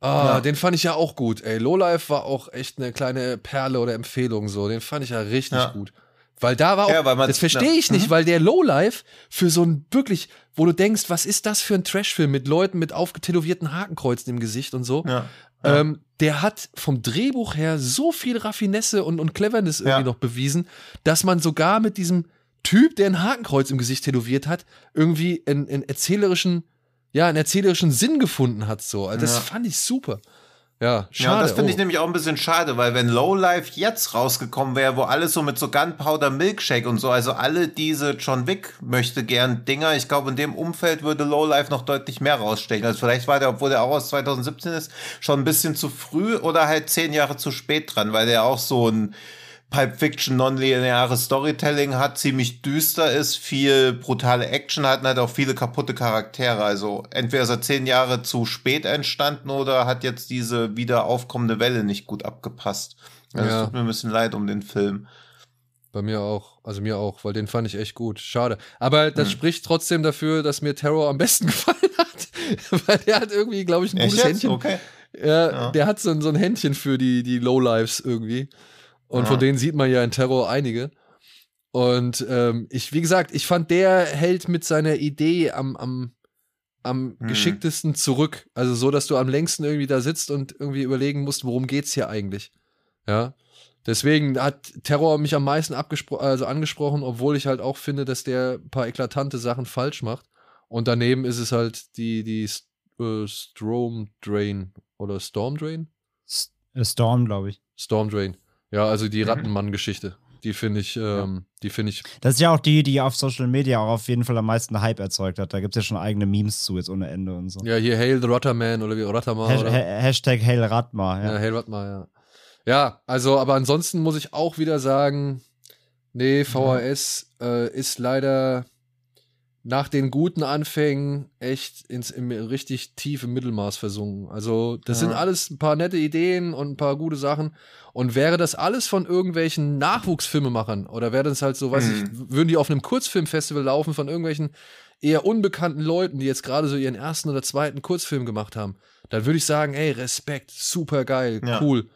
Speaker 1: Ah,
Speaker 3: Ja.
Speaker 1: den fand ich ja auch gut. Ey, Lowlife war auch echt eine kleine Perle oder Empfehlung so. Den fand ich ja richtig
Speaker 3: Ja.
Speaker 1: gut. Weil da war auch,
Speaker 3: Ja, weil man-
Speaker 1: das verstehe ich nicht, weil der Lowlife für so ein wirklich, wo du denkst, was ist das für ein Trashfilm mit Leuten mit aufgetätowierten Hakenkreuzen im Gesicht und so.
Speaker 3: Ja. Ja.
Speaker 1: Ähm, der hat vom Drehbuch her so viel Raffinesse und, und Cleverness irgendwie
Speaker 3: Ja.
Speaker 1: noch bewiesen, dass man sogar mit diesem Typ, der ein Hakenkreuz im Gesicht tätowiert hat, irgendwie einen, einen erzählerischen, ja, einen erzählerischen Sinn gefunden hat. So. Also das
Speaker 3: Ja.
Speaker 1: fand ich super. Ja, schade.
Speaker 3: Ja, das finde ich
Speaker 1: oh.
Speaker 3: nämlich auch ein bisschen schade, weil wenn Lowlife jetzt rausgekommen wäre, wo alles so mit so Gunpowder Milkshake und so, also alle diese John Wick möchte gern Dinger, ich glaube, in dem Umfeld würde Lowlife noch deutlich mehr rausstechen. Also vielleicht war der, obwohl der auch aus 2017 ist, schon ein bisschen zu früh oder halt zehn Jahre zu spät dran, weil der auch so ein Pulp Fiction nonlineares Storytelling hat, ziemlich düster ist, viel brutale Action hat und hat auch viele kaputte Charaktere. Also entweder ist er zehn Jahre zu spät entstanden oder hat jetzt diese wieder aufkommende Welle nicht gut abgepasst. Also
Speaker 1: Ja.
Speaker 3: es tut mir ein bisschen leid um den Film.
Speaker 1: Bei mir auch, also mir auch, weil den fand ich echt gut. Schade. Aber das
Speaker 3: Hm.
Speaker 1: spricht trotzdem dafür, dass mir Terror am besten *laughs* gefallen hat. *laughs* weil der hat irgendwie, glaube ich, ein
Speaker 3: Echt
Speaker 1: gutes
Speaker 3: jetzt?
Speaker 1: Händchen.
Speaker 3: Okay.
Speaker 1: Ja,
Speaker 3: Ja.
Speaker 1: der hat so, ein- so ein Händchen für die, die Lowlives irgendwie. Und
Speaker 3: Ja.
Speaker 1: von denen sieht man ja in Terror einige. Und ähm, ich, wie gesagt, ich fand, der hält mit seiner Idee am, am, am
Speaker 3: Hm.
Speaker 1: geschicktesten zurück. Also so, dass du am längsten irgendwie da sitzt und irgendwie überlegen musst, worum geht's hier eigentlich. Ja. Deswegen hat Terror mich am meisten abgespro also angesprochen, obwohl ich halt auch finde, dass der ein paar eklatante Sachen falsch macht. Und daneben ist es halt die, die S- äh, Storm Drain oder Storm Drain?
Speaker 2: Äh, Storm, glaube ich.
Speaker 1: Storm Drain. Ja, also die
Speaker 3: Mhm.
Speaker 1: Rattenmann-Geschichte. Die finde ich, ähm, die finde ich,
Speaker 2: Das ist ja auch die, die auf Social Media auch auf jeden Fall am meisten Hype erzeugt hat. Da gibt es ja schon eigene Memes zu, jetzt ohne Ende und so.
Speaker 1: ja, hier Hail the Rotterman oder wie Rotterman
Speaker 2: Hash
Speaker 1: oder?
Speaker 2: ha Hashtag Hail Radmar,
Speaker 1: Ja,
Speaker 2: ja.
Speaker 1: Hail Rotterman, ja. Ja, also, aber ansonsten muss ich auch wieder sagen, nee, VHS äh, ist leider nach den guten Anfängen echt ins im richtig tiefe Mittelmaß versunken. Also, das
Speaker 3: Ja.
Speaker 1: sind alles ein paar nette Ideen und ein paar gute Sachen. Und wäre das alles von irgendwelchen Nachwuchsfilmemachern oder wäre das halt so, weiß
Speaker 3: Mhm.
Speaker 1: ich, würden die auf einem Kurzfilmfestival laufen von irgendwelchen eher unbekannten Leuten, die jetzt gerade so ihren ersten oder zweiten Kurzfilm gemacht haben, dann würde ich sagen, ey, Respekt, super geil,
Speaker 3: Ja.
Speaker 1: cool.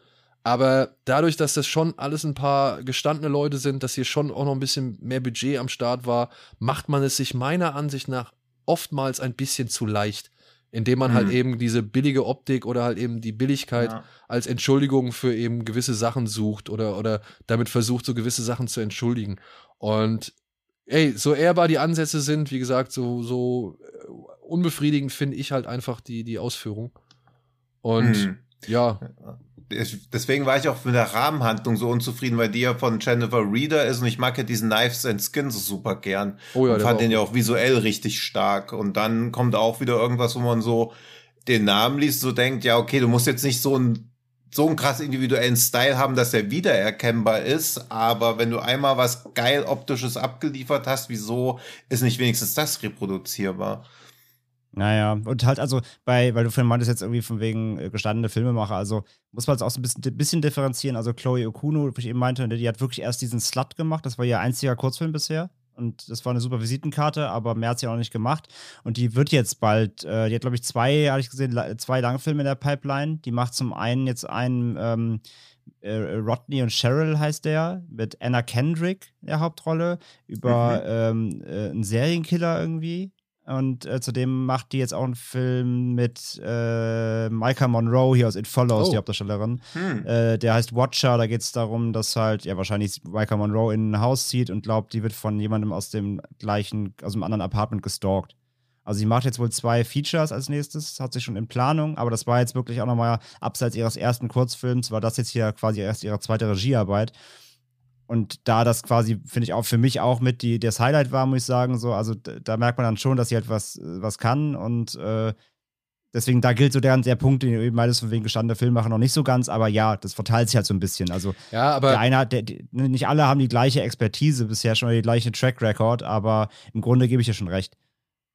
Speaker 1: Aber dadurch, dass das schon alles ein paar gestandene Leute sind, dass hier schon auch noch ein bisschen mehr Budget am Start war, macht man es sich meiner Ansicht nach oftmals ein bisschen zu leicht, indem man halt
Speaker 3: Mhm.
Speaker 1: eben diese billige Optik oder halt eben die Billigkeit
Speaker 3: Ja.
Speaker 1: als Entschuldigung für eben gewisse Sachen sucht oder, oder damit versucht, so gewisse Sachen zu entschuldigen. Und ey, so ehrbar die Ansätze sind, wie gesagt, so, so äh, unbefriedigend finde ich halt einfach die, die Ausführung. Und
Speaker 3: Hm.
Speaker 1: ja,
Speaker 3: Deswegen war ich auch mit der Rahmenhandlung so unzufrieden, weil die ja von Jennifer Reeder ist und ich mag ja diesen Knives and Skin so super gern.
Speaker 1: oh ja,
Speaker 3: und fand den ja
Speaker 1: auch-
Speaker 3: visuell richtig stark. Und dann kommt auch wieder irgendwas, wo man so den Namen liest, so denkt, ja, okay, du musst jetzt nicht so einen so einen krass individuellen Style haben, dass er wiedererkennbar ist, aber wenn du einmal was geil optisches abgeliefert hast, wieso ist nicht wenigstens das reproduzierbar?
Speaker 2: Naja, und halt also bei, weil du vorhin meintest jetzt irgendwie von wegen äh, gestandene Filmemacher, also muss man jetzt auch so ein bisschen, bisschen differenzieren. Also Chloe Okuno, wie ich eben meinte, die hat wirklich erst diesen Slut gemacht, das war ihr einziger Kurzfilm bisher. Und das war eine super Visitenkarte, aber mehr hat sie auch nicht gemacht. Und die wird jetzt bald, äh, die hat, glaube ich, zwei, hatte ich gesehen, zwei Langfilme in der Pipeline. Die macht zum einen jetzt einen ähm, äh, Rodney und Cheryl heißt der, mit Anna Kendrick in der Hauptrolle, über ähm, äh, einen Serienkiller irgendwie. Und äh, zudem macht die jetzt auch einen Film mit äh, Micah Monroe hier aus It Follows,
Speaker 1: Oh.
Speaker 2: die Hauptdarstellerin.
Speaker 3: Hm.
Speaker 2: Äh, der heißt Watcher, da geht es darum, dass halt, ja, wahrscheinlich Micah Monroe in ein Haus zieht und glaubt, die wird von jemandem aus dem gleichen, aus einem anderen Apartment gestalkt. Also sie macht jetzt wohl zwei Features als nächstes, hat sie schon in Planung, aber das war jetzt wirklich auch nochmal abseits ihres ersten Kurzfilms, war das jetzt hier quasi erst ihre zweite Regiearbeit. Und da das quasi, finde ich auch für mich auch mit die, das Highlight war, muss ich sagen, so, also da merkt man dann schon, dass sie halt was, was kann und äh, deswegen, da gilt so der, der Punkt, den du eben meintest, von wegen gestandene Filmemacher noch nicht so ganz, aber ja, das verteilt sich halt so ein bisschen. Also
Speaker 1: ja, aber
Speaker 2: der eine hat, der, die, nicht alle haben die gleiche Expertise bisher schon, oder die gleiche Track Record, aber im Grunde gebe ich dir schon recht.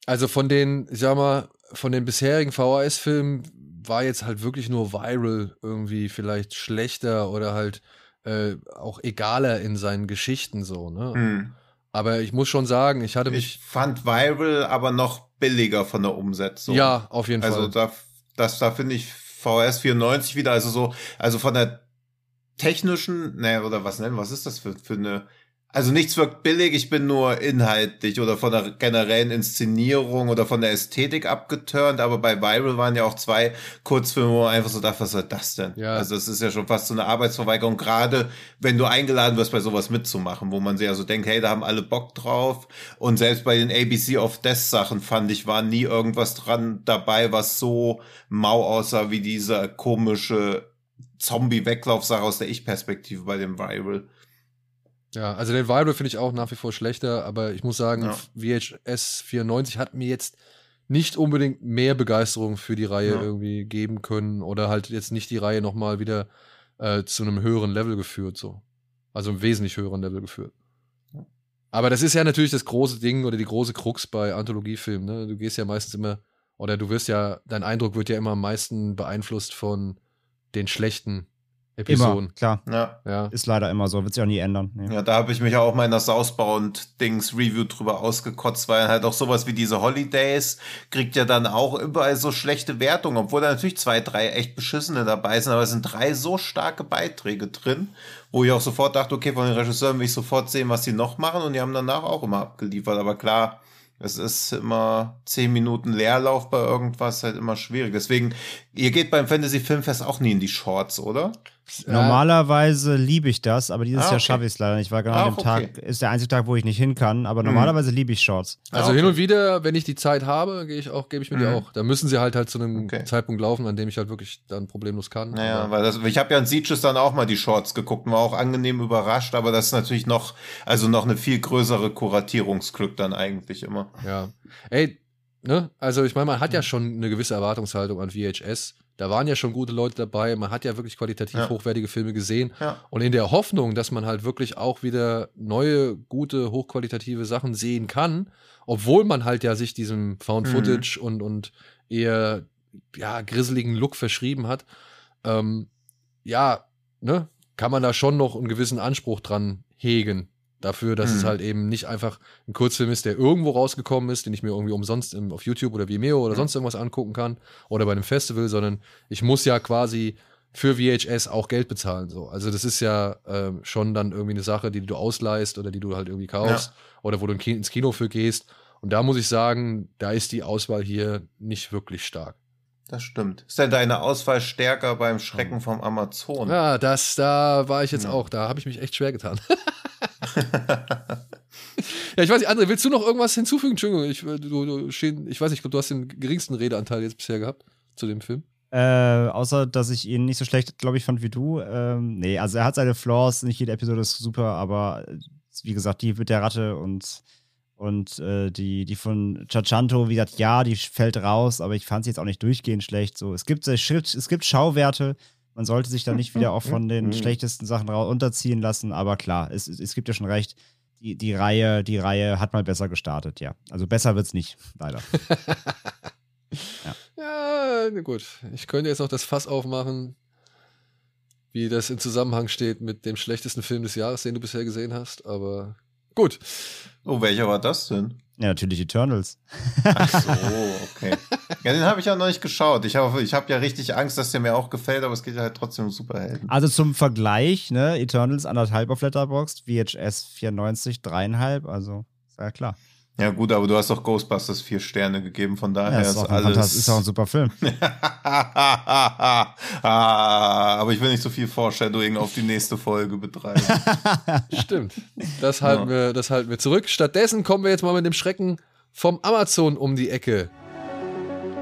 Speaker 1: Also von den, ich sag mal, von den bisherigen VHS-Filmen war jetzt halt wirklich nur Viral irgendwie vielleicht schlechter oder halt äh, auch egaler in seinen Geschichten so, ne?
Speaker 3: Hm.
Speaker 1: Aber ich muss schon sagen, ich hatte mich.
Speaker 3: Ich fand Viral aber noch billiger von der Umsetzung.
Speaker 1: Ja, auf jeden
Speaker 3: Also
Speaker 1: Fall.
Speaker 3: da, das, da finde ich VS 94 wieder, also so, also von der technischen, ne, oder was nennen, was ist das für, für eine Also nichts wirkt billig, ich bin nur inhaltlich oder von der generellen Inszenierung oder von der Ästhetik abgeturnt, aber bei Viral waren ja auch zwei Kurzfilme, wo man einfach so dachte, was soll das denn?
Speaker 1: Ja.
Speaker 3: Also es ist ja schon fast so eine Arbeitsverweigerung, gerade wenn du eingeladen wirst, bei sowas mitzumachen, wo man sich ja so denkt, hey, da haben alle Bock drauf. Und selbst bei den ABC of Death Sachen fand ich, war nie irgendwas dran dabei, was so mau aussah wie diese komische Zombie-Weglaufsache aus der Ich-Perspektive bei dem Viral.
Speaker 1: Ja, also den Viral finde ich auch nach wie vor schlechter, aber ich muss sagen,
Speaker 3: Ja.
Speaker 1: VHS 94 hat mir jetzt nicht unbedingt mehr Begeisterung für die Reihe
Speaker 3: Ja.
Speaker 1: irgendwie geben können oder halt jetzt nicht die Reihe nochmal wieder äh, zu einem höheren Level geführt, so. Also einem wesentlich höheren Level geführt. Aber das ist ja natürlich das große Ding oder die große Krux bei Anthologiefilmen, ne? Du gehst ja meistens immer, oder du wirst ja, dein Eindruck wird ja immer am meisten beeinflusst von den schlechten Episoden.
Speaker 2: Immer, klar.
Speaker 3: Ja.
Speaker 1: Ja.
Speaker 2: Ist leider immer so, wird sich auch nie ändern. Nee.
Speaker 3: Ja, da habe ich mich auch mal in der Southbound Dings Review drüber ausgekotzt, weil halt auch sowas wie diese Holidays kriegt ja dann auch überall so schlechte Wertungen, obwohl da natürlich zwei, drei echt beschissene dabei sind, aber es sind drei so starke Beiträge drin, wo ich auch sofort dachte, okay, von den Regisseuren will ich sofort sehen, was die noch machen und die haben danach auch immer abgeliefert, aber klar, es ist immer zehn Minuten Leerlauf bei irgendwas, halt immer schwierig. Deswegen, ihr geht beim Fantasy Filmfest auch nie in die Shorts, oder?
Speaker 2: Normalerweise liebe ich das, aber dieses
Speaker 3: Ah,
Speaker 2: Jahr
Speaker 3: okay.
Speaker 2: schaffe ich es leider nicht, weil genau
Speaker 3: Ach,
Speaker 2: an dem Tag
Speaker 3: okay.
Speaker 2: ist der einzige Tag, wo ich nicht hin kann. Aber
Speaker 3: Mhm.
Speaker 2: normalerweise liebe ich Shorts.
Speaker 1: Also
Speaker 3: Ah, okay.
Speaker 1: hin und wieder, wenn ich die Zeit habe, gehe ich auch, gebe ich mir die
Speaker 3: Mhm.
Speaker 1: auch. Da müssen sie halt halt zu einem
Speaker 3: Okay.
Speaker 1: Zeitpunkt laufen, an dem ich halt wirklich dann problemlos kann.
Speaker 3: Naja,
Speaker 1: Aber-
Speaker 3: weil das, ich habe ja in Sieges dann auch mal die Shorts geguckt und war auch angenehm überrascht, aber das ist natürlich noch, also noch eine viel größere Kuratierungsglück dann eigentlich immer.
Speaker 1: ja. Ey, ne? Also ich meine, man hat ja schon eine gewisse Erwartungshaltung an VHS. Da waren ja schon gute Leute dabei. Man hat ja wirklich qualitativ
Speaker 3: Ja.
Speaker 1: hochwertige Filme gesehen.
Speaker 3: Ja.
Speaker 1: Und in der Hoffnung, dass man halt wirklich auch wieder neue, gute, hochqualitative Sachen sehen kann, obwohl man halt ja sich diesem Found
Speaker 3: Mhm.
Speaker 1: Footage und, und eher ja, grisseligen Look verschrieben hat, ähm, ja, ne, kann man da schon noch einen gewissen Anspruch dran hegen. Dafür, dass es
Speaker 3: Mhm.
Speaker 1: halt eben nicht einfach ein Kurzfilm ist, der irgendwo rausgekommen ist, den ich mir irgendwie umsonst im, auf YouTube oder Vimeo oder
Speaker 3: Mhm.
Speaker 1: sonst irgendwas angucken kann oder bei einem Festival, sondern ich muss ja quasi für VHS auch Geld bezahlen. So. Also das ist ja ähm, schon dann irgendwie eine Sache, die du ausleihst oder die du halt irgendwie kaufst oder wo du ins Kino für gehst. Und da muss ich sagen, da ist die Auswahl hier nicht wirklich stark.
Speaker 3: Das stimmt. Ist denn deine Auswahl stärker beim Schrecken vom Amazon?
Speaker 1: Ja, das, da war ich jetzt
Speaker 3: Ja.
Speaker 1: auch, da habe ich mich echt schwer getan. *laughs* ja, ich weiß nicht, André, willst du noch irgendwas hinzufügen? Entschuldigung, ich, du, du, schien- ich weiß nicht, du hast den geringsten Redeanteil jetzt bisher gehabt zu dem Film.
Speaker 2: Äh, außer, dass ich ihn nicht so schlecht, glaube ich, fand wie du. Ähm, nee, also er hat seine Flaws, nicht jede Episode ist super, aber äh, wie gesagt, die mit der Ratte und, und äh, die, die von Chachanto, wie gesagt, ja, die fällt raus, aber ich fand sie jetzt auch nicht durchgehend schlecht. So, es gibt, äh, es gibt Schauwerte, man sollte sich da nicht wieder auch von den schlechtesten Sachen unterziehen lassen, aber klar, es, es, es gibt ja schon recht. Die, die, Reihe, die Reihe hat mal besser gestartet, ja. Also besser wird's nicht, leider. *laughs*
Speaker 1: Ja, na gut. Ich könnte jetzt noch das Fass aufmachen, wie das in Zusammenhang steht mit dem schlechtesten Film des Jahres, den du bisher gesehen hast, aber gut.
Speaker 3: Oh, welcher war das denn?
Speaker 2: Ja, natürlich Eternals.
Speaker 3: Ach so, *laughs* okay. Ja, den habe ich ja noch nicht geschaut. Ich habe ich hab ja richtig Angst, dass der mir auch gefällt, aber es geht ja halt trotzdem um Superhelden.
Speaker 2: Also zum Vergleich, ne, Eternals anderthalb auf Letterboxd, VHS 94 dreieinhalb, also ist ja klar.
Speaker 3: Ja gut, aber du hast doch Ghostbusters vier Sterne gegeben, von daher
Speaker 2: Ja,
Speaker 3: ist,
Speaker 2: ist, auch ein
Speaker 3: alles...
Speaker 2: Fantas- ist auch ein super Film. *laughs*
Speaker 3: ah, aber ich will nicht so viel Foreshadowing auf die nächste Folge betreiben. *laughs*
Speaker 1: Stimmt. Das halten, wir, das halten wir zurück. Stattdessen kommen wir jetzt mal mit dem Schrecken vom Amazon um die Ecke.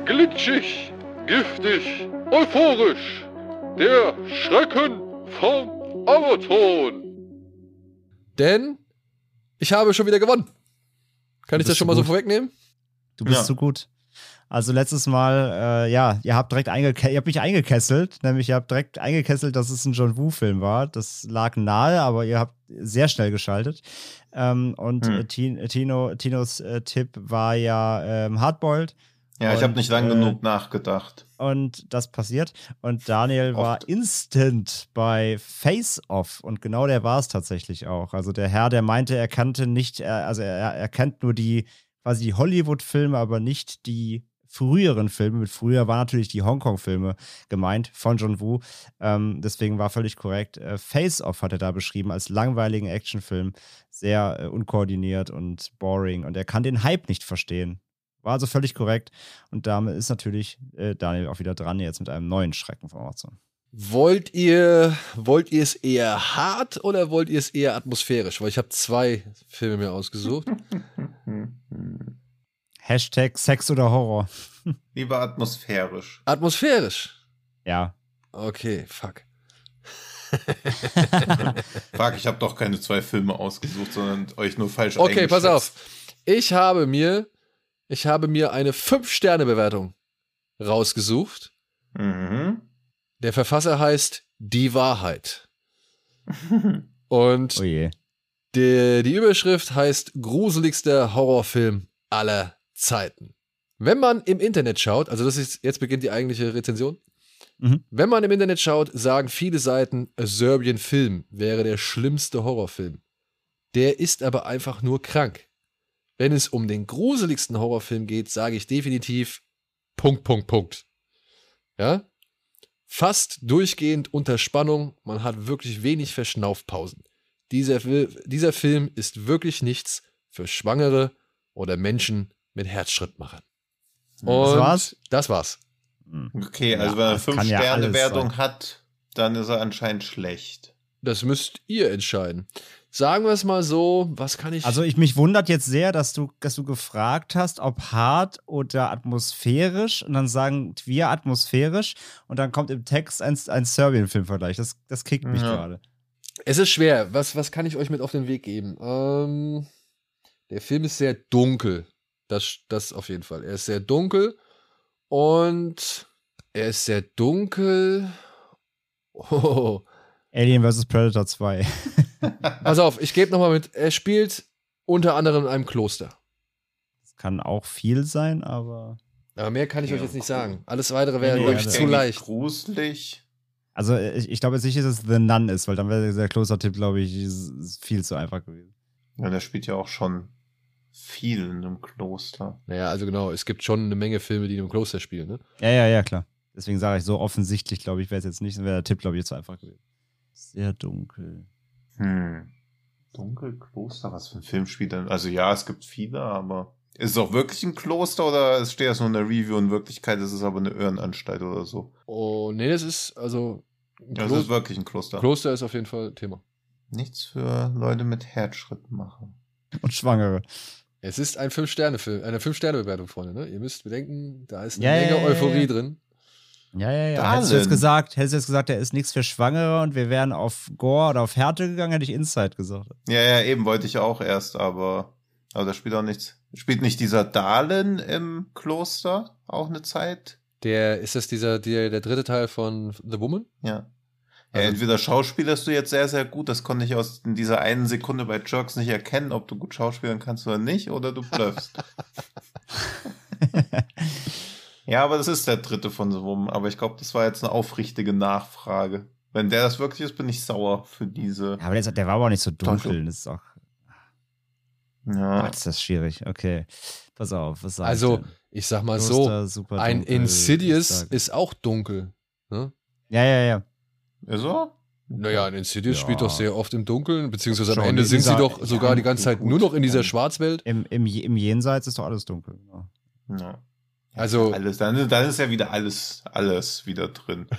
Speaker 4: Glitschig, giftig, euphorisch. Der Schrecken vom Amazon.
Speaker 1: Denn ich habe schon wieder gewonnen. Kann ich das schon mal so vorwegnehmen?
Speaker 2: Du bist
Speaker 3: Ja.
Speaker 2: so gut. Also letztes Mal, äh, ja, ihr habt direkt eingeke ihr habt mich eingekesselt, nämlich ihr habt direkt eingekesselt, dass es ein John Woo-Film war. Das lag nahe, aber ihr habt sehr schnell geschaltet. Ähm, und
Speaker 3: Hm.
Speaker 2: äh, Tin- Tino, Tinos äh, Tipp war ja ähm, Hardboiled.
Speaker 3: Ja, ich habe
Speaker 2: Und,
Speaker 3: nicht lang
Speaker 2: äh,
Speaker 3: genug nachgedacht.
Speaker 2: Und das passiert. Und Daniel war
Speaker 3: Oft.
Speaker 2: instant bei Face Off. Und genau der war es tatsächlich auch. Also der Herr, der meinte, er kannte nicht, er, also er, er kennt nur die quasi Hollywood-Filme, aber nicht die früheren Filme. Mit früher waren natürlich die Hongkong-Filme gemeint von John Woo. Ähm, deswegen war völlig korrekt. Äh, Face Off hat er da beschrieben als langweiligen Actionfilm. Sehr äh, unkoordiniert und boring. Und er kann den Hype nicht verstehen. War also völlig korrekt. Und damit ist natürlich äh, Daniel auch wieder dran, jetzt mit einem neuen Schrecken vom Amazon.
Speaker 1: Wollt ihr, wollt ihr es eher hart oder wollt ihr es eher atmosphärisch? Weil ich habe zwei Filme mir ausgesucht. *laughs*
Speaker 2: Hashtag Sex oder Horror. *laughs*
Speaker 3: Lieber atmosphärisch.
Speaker 1: Atmosphärisch.
Speaker 2: Ja.
Speaker 1: Okay, fuck. *laughs*
Speaker 3: Fuck, ich habe doch keine zwei Filme ausgesucht, sondern euch nur falsch
Speaker 1: Okay, pass auf. Ich habe mir, ich habe mir eine 5-Sterne-Bewertung rausgesucht.
Speaker 3: Mhm.
Speaker 1: Der Verfasser heißt Die Wahrheit. *laughs* Und
Speaker 2: Oh
Speaker 1: die, die Überschrift heißt Gruseligster Horrorfilm aller Zeiten. Wenn man im Internet schaut, also das ist, jetzt beginnt die eigentliche Rezension.
Speaker 2: Mhm.
Speaker 1: Wenn man im Internet schaut, sagen viele Seiten, Serbian Film wäre der schlimmste Horrorfilm. Der ist aber einfach nur krank. Wenn es um den gruseligsten Horrorfilm geht, sage ich definitiv Punkt, Punkt, Punkt. Ja? Fast durchgehend unter Spannung, man hat wirklich wenig Verschnaufpausen. Dieser, dieser Film ist wirklich nichts für Schwangere oder Menschen mit Herzschrittmachern. Und
Speaker 2: Das war's?
Speaker 1: Das war's.
Speaker 3: Okay, also
Speaker 2: Ja,
Speaker 3: wenn er
Speaker 2: das kann ja
Speaker 3: hat, dann ist er anscheinend schlecht.
Speaker 1: Das müsst ihr entscheiden. Sagen wir es mal so, was kann ich.
Speaker 2: Also ich mich wundert jetzt sehr, dass du, dass du gefragt hast, ob hart oder atmosphärisch und dann sagen wir atmosphärisch und dann kommt im Text ein, ein Serbien-Filmvergleich. Das, das kickt mich
Speaker 3: Ja.
Speaker 2: gerade.
Speaker 1: es ist schwer. Was, was kann ich euch mit auf den Weg geben? Ähm, der Film ist sehr dunkel. Das, das auf jeden Fall. Er ist sehr dunkel und er ist sehr dunkel. *laughs* Oh,
Speaker 2: Alien vs. Predator 2. *laughs*
Speaker 1: pass auf, ich gebe nochmal mit. Er spielt unter anderem in einem Kloster.
Speaker 2: Das kann auch viel sein, aber.
Speaker 1: Aber mehr kann ich
Speaker 3: Ja,
Speaker 1: euch jetzt nicht
Speaker 3: cool.
Speaker 1: sagen. Alles weitere wäre,
Speaker 2: Nee,
Speaker 1: glaube
Speaker 2: nee,
Speaker 1: ich,
Speaker 2: also-
Speaker 1: zu leicht.
Speaker 3: Gruselig.
Speaker 2: Also ich, ich glaube jetzt nicht, dass es The Nun ist, weil dann wäre der Klostertipp, glaube ich, viel zu einfach gewesen.
Speaker 3: Ja, der spielt ja auch schon viel in einem Kloster.
Speaker 1: Naja, also genau, es gibt schon eine Menge Filme, die in einem Kloster spielen, ne?
Speaker 2: Ja, ja, ja, klar. Deswegen sage ich, so offensichtlich, glaube ich, wäre es jetzt nicht, dann wäre der Tipp, glaube ich, zu einfach gewesen. Sehr dunkel.
Speaker 3: Hm. Dunkelkloster, was für ein Film spielt denn? Also ja, es gibt viele, aber ist es auch wirklich ein Kloster oder es steht das nur in der Review? In Wirklichkeit ist es aber eine Irrenanstalt oder so.
Speaker 1: Oh, nee, das ist, also.
Speaker 3: Ja, es
Speaker 1: Klo-
Speaker 3: ist wirklich ein Kloster.
Speaker 1: Kloster ist auf jeden Fall Thema.
Speaker 3: Nichts für Leute mit Herzschritt machen.
Speaker 2: Und Schwangere.
Speaker 1: Es ist ein Fünf-Sterne-Film, eine Fünf-Sterne-Bewertung, Freunde, ne? Ihr müsst bedenken, da ist eine
Speaker 2: ja,
Speaker 1: Menge Euphorie
Speaker 2: ja.
Speaker 1: drin.
Speaker 2: Ja, ja, ja. Hättest du jetzt gesagt, hättest du jetzt gesagt, der ist nichts für Schwangere und wir wären auf Gore oder auf Härte gegangen, hätte ich Inside gesagt.
Speaker 3: Ja, ja, eben wollte ich auch erst, aber, aber da spielt auch nichts. Spielt nicht dieser Dahlen im Kloster auch eine Zeit?
Speaker 1: Der, ist das dieser, der, der dritte Teil von The Woman?
Speaker 3: Ja. Ja,
Speaker 1: Also-
Speaker 3: entweder schauspielerst du jetzt sehr, sehr gut, das konnte ich aus in dieser einen Sekunde bei Jerks nicht erkennen, ob du gut schauspielen kannst oder nicht, oder du bluffst. *laughs* *laughs* ja, aber das ist der dritte von The Woman, aber ich glaube, das war jetzt eine aufrichtige Nachfrage. Wenn der das wirklich ist, bin ich sauer für diese.
Speaker 2: Ja, aber der, ist- der war aber auch nicht so dunkel. Das ist auch.
Speaker 3: Ja.
Speaker 2: Gott, ist das schwierig. Okay. Pass auf, was sag
Speaker 1: Also,
Speaker 2: ich denn?
Speaker 1: Ich sag mal
Speaker 2: Kloster,
Speaker 1: so,
Speaker 2: super
Speaker 1: ein
Speaker 2: dunkel,
Speaker 1: Insidious ist auch dunkel. Ne?
Speaker 2: Ja, ja, ja.
Speaker 3: Ist er?
Speaker 1: Naja, ein Insidious
Speaker 2: Ja.
Speaker 1: spielt doch sehr oft im Dunkeln, beziehungsweise am
Speaker 2: Schon,
Speaker 1: Ende
Speaker 2: in
Speaker 1: sind sie doch sogar die ganze Zeit
Speaker 3: gut.
Speaker 1: nur noch in dieser
Speaker 3: Ja.
Speaker 1: Schwarzwelt.
Speaker 2: Im, im, Im Jenseits ist doch alles dunkel. Ja.
Speaker 3: Ja.
Speaker 1: Also-
Speaker 3: alles, dann, dann ist ja wieder alles, alles wieder drin. *laughs*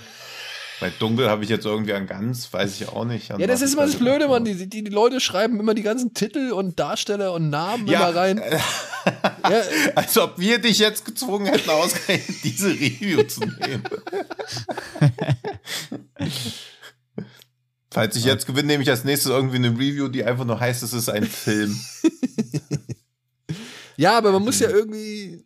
Speaker 3: Bei Dunkel habe ich jetzt irgendwie an ganz, weiß ich auch nicht.
Speaker 1: Ja, das ist immer
Speaker 3: da
Speaker 1: das Blöde,
Speaker 3: habe.
Speaker 1: Die, die, die Leute schreiben immer die ganzen Titel und Darsteller und Namen
Speaker 3: Ja,
Speaker 1: immer rein. *laughs* Ja,
Speaker 3: als ob wir dich jetzt gezwungen hätten, ausgerechnet *laughs* diese Review zu nehmen. Falls ich jetzt gewinne, nehme ich als nächstes irgendwie eine Review, die einfach nur heißt, es ist ein Film.
Speaker 1: ja, aber man muss ja irgendwie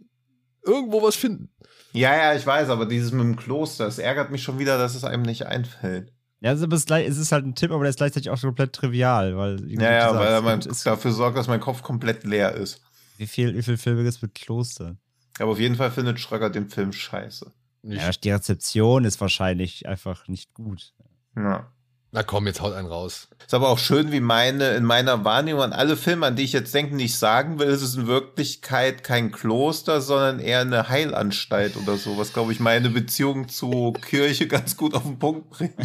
Speaker 1: irgendwo was finden.
Speaker 3: Ja, ja, ich weiß, aber dieses mit dem Kloster, es ärgert mich schon wieder, dass es einem nicht einfällt.
Speaker 2: Ja, es ist es ist halt ein Tipp, aber der ist gleichzeitig auch komplett trivial, weil.
Speaker 3: Ja, ja, weil
Speaker 2: es
Speaker 3: man dafür sorgt, dass mein Kopf komplett leer ist.
Speaker 2: Wie viel, wie viele Filme gibt es mit Kloster?
Speaker 3: Aber auf jeden Fall findet Schröcker den Film scheiße.
Speaker 2: Ja, die Rezeption ist wahrscheinlich einfach nicht gut.
Speaker 3: Ja.
Speaker 1: Na komm, jetzt haut einen raus.
Speaker 3: Ist aber auch schön, wie meine, in meiner Wahrnehmung an alle Filme, an die ich jetzt denke, nicht sagen will, ist es in Wirklichkeit kein Kloster, sondern eher eine Heilanstalt oder so, was, glaube ich, meine Beziehung zu Kirche ganz gut auf den Punkt bringt. *laughs*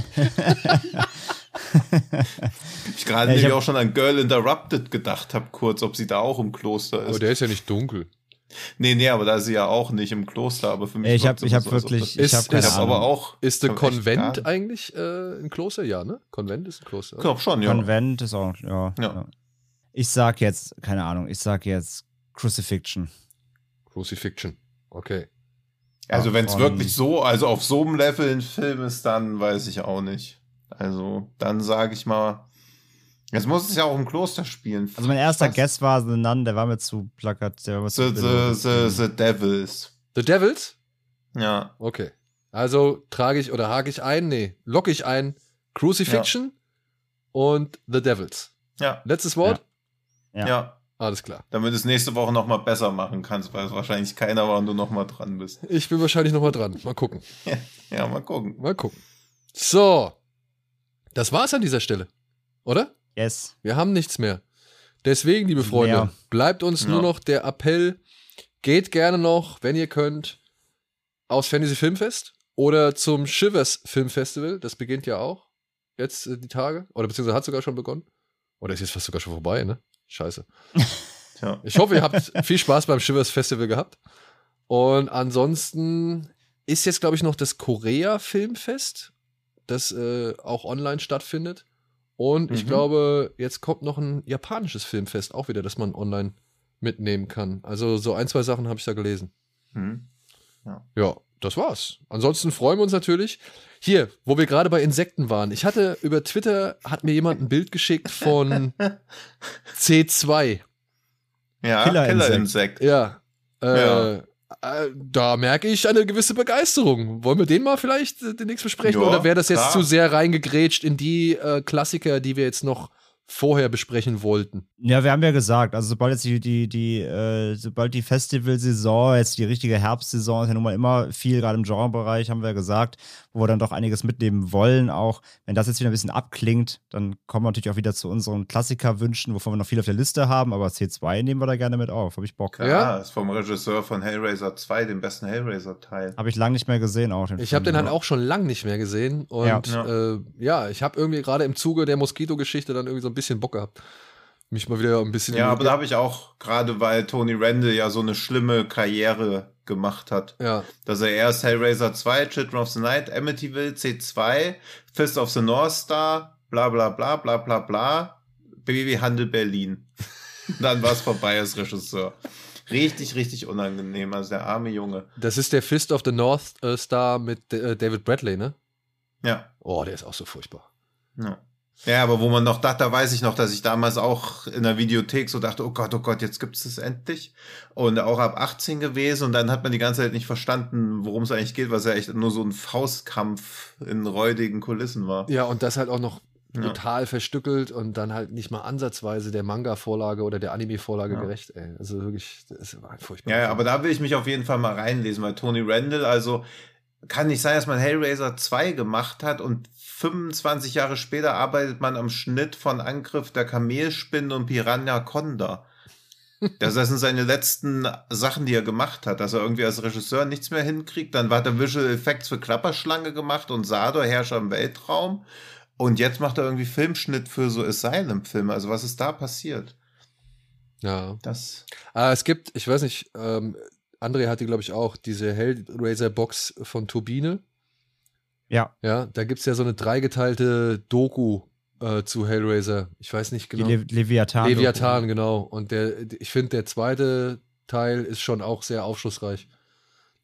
Speaker 3: ich gerade
Speaker 2: Ja,
Speaker 3: nämlich auch schon an Girl Interrupted gedacht habe, kurz, ob sie da auch im Kloster ist.
Speaker 1: Aber der ist ja nicht dunkel.
Speaker 3: Nee, nee, aber da ist sie ja auch nicht im Kloster, aber für mich
Speaker 2: Ich hab-
Speaker 3: wirkt's
Speaker 2: ich hab
Speaker 3: so,
Speaker 2: wirklich-
Speaker 1: ich hab keine
Speaker 3: aber
Speaker 2: Ahnung.
Speaker 3: auch.
Speaker 1: Ist der
Speaker 3: echt
Speaker 1: Konvent eigentlich äh, ein Kloster? Ja, ne? Konvent ist ein Kloster.
Speaker 3: Ich glaube schon, ja.
Speaker 2: Konvent ist auch, ja,
Speaker 3: Ja.
Speaker 2: ja. Ich sag jetzt, keine Ahnung, ich sag jetzt Crucifixion.
Speaker 1: Crucifixion. Okay.
Speaker 3: Also wenn es wirklich so, also auf so einem Level ein Film ist, dann weiß ich auch nicht. Also dann sage ich mal, jetzt muss es ja auch im Kloster spielen.
Speaker 2: Also mein erster
Speaker 3: Was?
Speaker 2: Guess war The Nun, der war mir zu plakat. Der war mir
Speaker 3: The,
Speaker 2: zu
Speaker 3: the, the, the Devils.
Speaker 1: The Devils?
Speaker 3: Ja.
Speaker 1: Okay. Also trage ich oder hake ich ein, nee, locke ich ein Crucifixion und The Devils.
Speaker 3: Ja.
Speaker 1: Letztes Wort?
Speaker 2: Ja.
Speaker 3: Ja.
Speaker 1: Alles klar.
Speaker 3: Damit du es nächste Woche nochmal besser machen kannst, weil es wahrscheinlich keiner war und du nochmal dran bist.
Speaker 1: Ich bin wahrscheinlich nochmal dran. Mal gucken. *laughs*
Speaker 3: Ja, mal gucken.
Speaker 1: Mal gucken. So. Das war's an dieser Stelle. Oder?
Speaker 2: Yes.
Speaker 1: Wir haben nichts mehr. Deswegen, liebe Freunde,
Speaker 2: Ja.
Speaker 1: bleibt uns
Speaker 3: Ja.
Speaker 1: nur noch der Appell. Geht gerne noch, wenn ihr könnt, aufs Fantasy Filmfest oder zum Shivers Filmfestival. Das beginnt ja auch jetzt äh, die Tage. Oder beziehungsweise hat sogar schon begonnen. Oder ist jetzt fast sogar schon vorbei, ne? Scheiße. *laughs*
Speaker 3: Tja.
Speaker 1: Ich hoffe, ihr habt viel Spaß beim Shivers Festival gehabt. Und ansonsten ist jetzt, glaube ich, noch das Korea Filmfest, das äh, auch online stattfindet. Und ich
Speaker 3: Mhm.
Speaker 1: glaube, jetzt kommt noch ein japanisches Filmfest auch wieder, das man online mitnehmen kann. Also so ein, zwei Sachen habe ich da gelesen.
Speaker 3: Hm.
Speaker 1: Ja, das war's. Ansonsten freuen wir uns natürlich. Hier, wo wir gerade bei Insekten waren. Ich hatte über Twitter, hat mir jemand ein Bild geschickt von *laughs* C2.
Speaker 3: Ja,
Speaker 2: Killerinsekt.
Speaker 3: Killerinsekt.
Speaker 1: Ja. Äh,
Speaker 3: Ja.
Speaker 1: Äh, Da merke ich eine gewisse Begeisterung. Wollen wir den mal vielleicht äh, demnächst besprechen?
Speaker 3: Ja,
Speaker 1: oder wäre das jetzt
Speaker 3: klar.
Speaker 1: zu sehr reingegrätscht in die äh, Klassiker, die wir jetzt noch vorher besprechen wollten?
Speaker 2: Ja, wir haben ja gesagt, also sobald jetzt die, die, die, äh, sobald die Festivalsaison, jetzt die richtige Herbstsaison ist ja nun mal immer viel, gerade im Genrebereich, haben wir ja gesagt, wo wir dann doch einiges mitnehmen wollen auch. Wenn das jetzt wieder ein bisschen abklingt, dann kommen wir natürlich auch wieder zu unseren Klassikerwünschen, wovon wir noch viel auf der Liste haben, aber C2 nehmen wir da gerne mit auf, habe ich Bock.
Speaker 3: Ja,
Speaker 1: Ja.
Speaker 3: ist vom Regisseur von Hellraiser 2, dem besten Hellraiser-Teil.
Speaker 2: Habe ich lange nicht mehr gesehen auch. Den
Speaker 1: Ich habe den halt auch schon lang nicht mehr gesehen. Und
Speaker 2: Ja.
Speaker 1: ja, äh, ja ich habe irgendwie gerade im Zuge der Moskito-Geschichte dann irgendwie so ein bisschen Bock gehabt. Mich mal wieder ein bisschen.
Speaker 3: Ja, aber da habe ich auch, gerade weil Tony Randall ja so eine schlimme Karriere gemacht hat,
Speaker 1: ja,
Speaker 3: dass er erst Hellraiser 2, Children of the Night, Amityville, C2, Fist of the North Star, bla bla bla bla bla bla, Babyhandel Berlin. *laughs* Dann war es vorbei als Regisseur. Richtig, richtig unangenehm, also der arme Junge.
Speaker 1: das ist der Fist of the North äh, Star mit äh, David Bradley, ne?
Speaker 3: Ja.
Speaker 1: Oh, der ist auch so furchtbar.
Speaker 3: Ja. Ja, aber wo man noch dachte, da weiß ich noch, dass ich damals auch in der Videothek so dachte, oh Gott, oh Gott, jetzt gibt's es endlich. Und auch ab 18 gewesen und dann hat man die ganze Zeit nicht verstanden, worum es eigentlich geht, weil es ja echt nur so ein Faustkampf in räudigen Kulissen war.
Speaker 1: Ja, und das halt auch noch
Speaker 3: Ja.
Speaker 1: brutal verstückelt und dann halt nicht mal ansatzweise der Manga-Vorlage oder der Anime-Vorlage
Speaker 3: Ja.
Speaker 1: gerecht, ey. Also wirklich, das war ein furchtbar.
Speaker 3: Ja, ja, aber da will ich mich auf jeden Fall mal reinlesen, weil Tony Randall, also kann nicht sein, dass man Hellraiser 2 gemacht hat und 25 Jahre später arbeitet man am Schnitt von Angriff der Kamelspinnen und Piranha Conda. Das *laughs* sind seine letzten Sachen, die er gemacht hat, dass er irgendwie als Regisseur nichts mehr hinkriegt. Dann hat er Visual Effects für Klapperschlange gemacht und Sador, Herrscher im Weltraum. Und jetzt macht er irgendwie Filmschnitt für so Asylum-Filme. Also was ist da passiert?
Speaker 1: ja.
Speaker 3: Das.
Speaker 1: Ah, es gibt, ich weiß nicht, ähm, André hatte, glaube ich, auch diese Hellraiser-Box von Turbine.
Speaker 2: Ja,
Speaker 1: Ja, da gibt es ja so eine dreigeteilte Doku äh, zu Hellraiser. Ich weiß nicht
Speaker 2: die
Speaker 1: genau.
Speaker 2: Le Leviathan.
Speaker 1: Leviathan, genau. Und der, ich finde, der zweite Teil ist schon auch sehr aufschlussreich.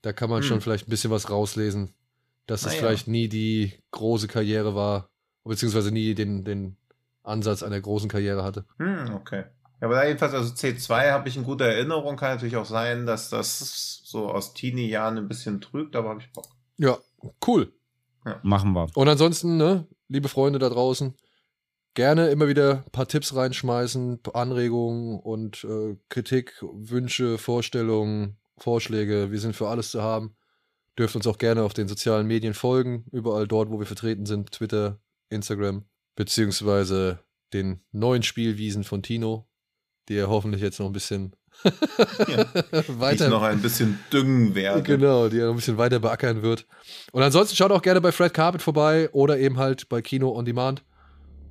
Speaker 1: Da kann man
Speaker 3: Hm.
Speaker 1: schon vielleicht ein bisschen was rauslesen, dass es
Speaker 3: Naja.
Speaker 1: vielleicht nie die große Karriere war, beziehungsweise nie den, den Ansatz einer großen Karriere hatte.
Speaker 3: Hm, okay. Ja, aber da jedenfalls, also C2 habe ich in guter Erinnerung. Kann natürlich auch sein, dass das so aus Teenie-Jahren ein bisschen trügt, aber habe ich Bock.
Speaker 1: Ja, cool.
Speaker 2: Machen wir.
Speaker 1: Und ansonsten, ne, liebe Freunde da draußen, gerne immer wieder ein paar Tipps reinschmeißen, Anregungen und äh, Kritik, Wünsche, Vorstellungen, Vorschläge. Wir sind für alles zu haben. Dürft uns auch gerne auf den sozialen Medien folgen, überall dort, wo wir vertreten sind, Twitter, Instagram. beziehungsweise den neuen Spielwiesen von Tino, die er hoffentlich jetzt noch ein bisschen
Speaker 3: Ja. *laughs*
Speaker 1: weiter
Speaker 3: Ich noch ein bisschen düngen werde.
Speaker 1: Genau, die er noch ein bisschen weiter beackern wird. Und ansonsten schaut auch gerne bei Fred Carpet vorbei oder eben halt bei Kino on Demand.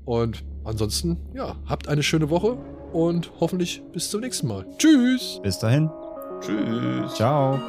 Speaker 1: Und ansonsten, ja, habt eine schöne Woche und hoffentlich bis zum nächsten Mal. Tschüss!
Speaker 2: Bis dahin.
Speaker 3: Tschüss.
Speaker 2: Ciao.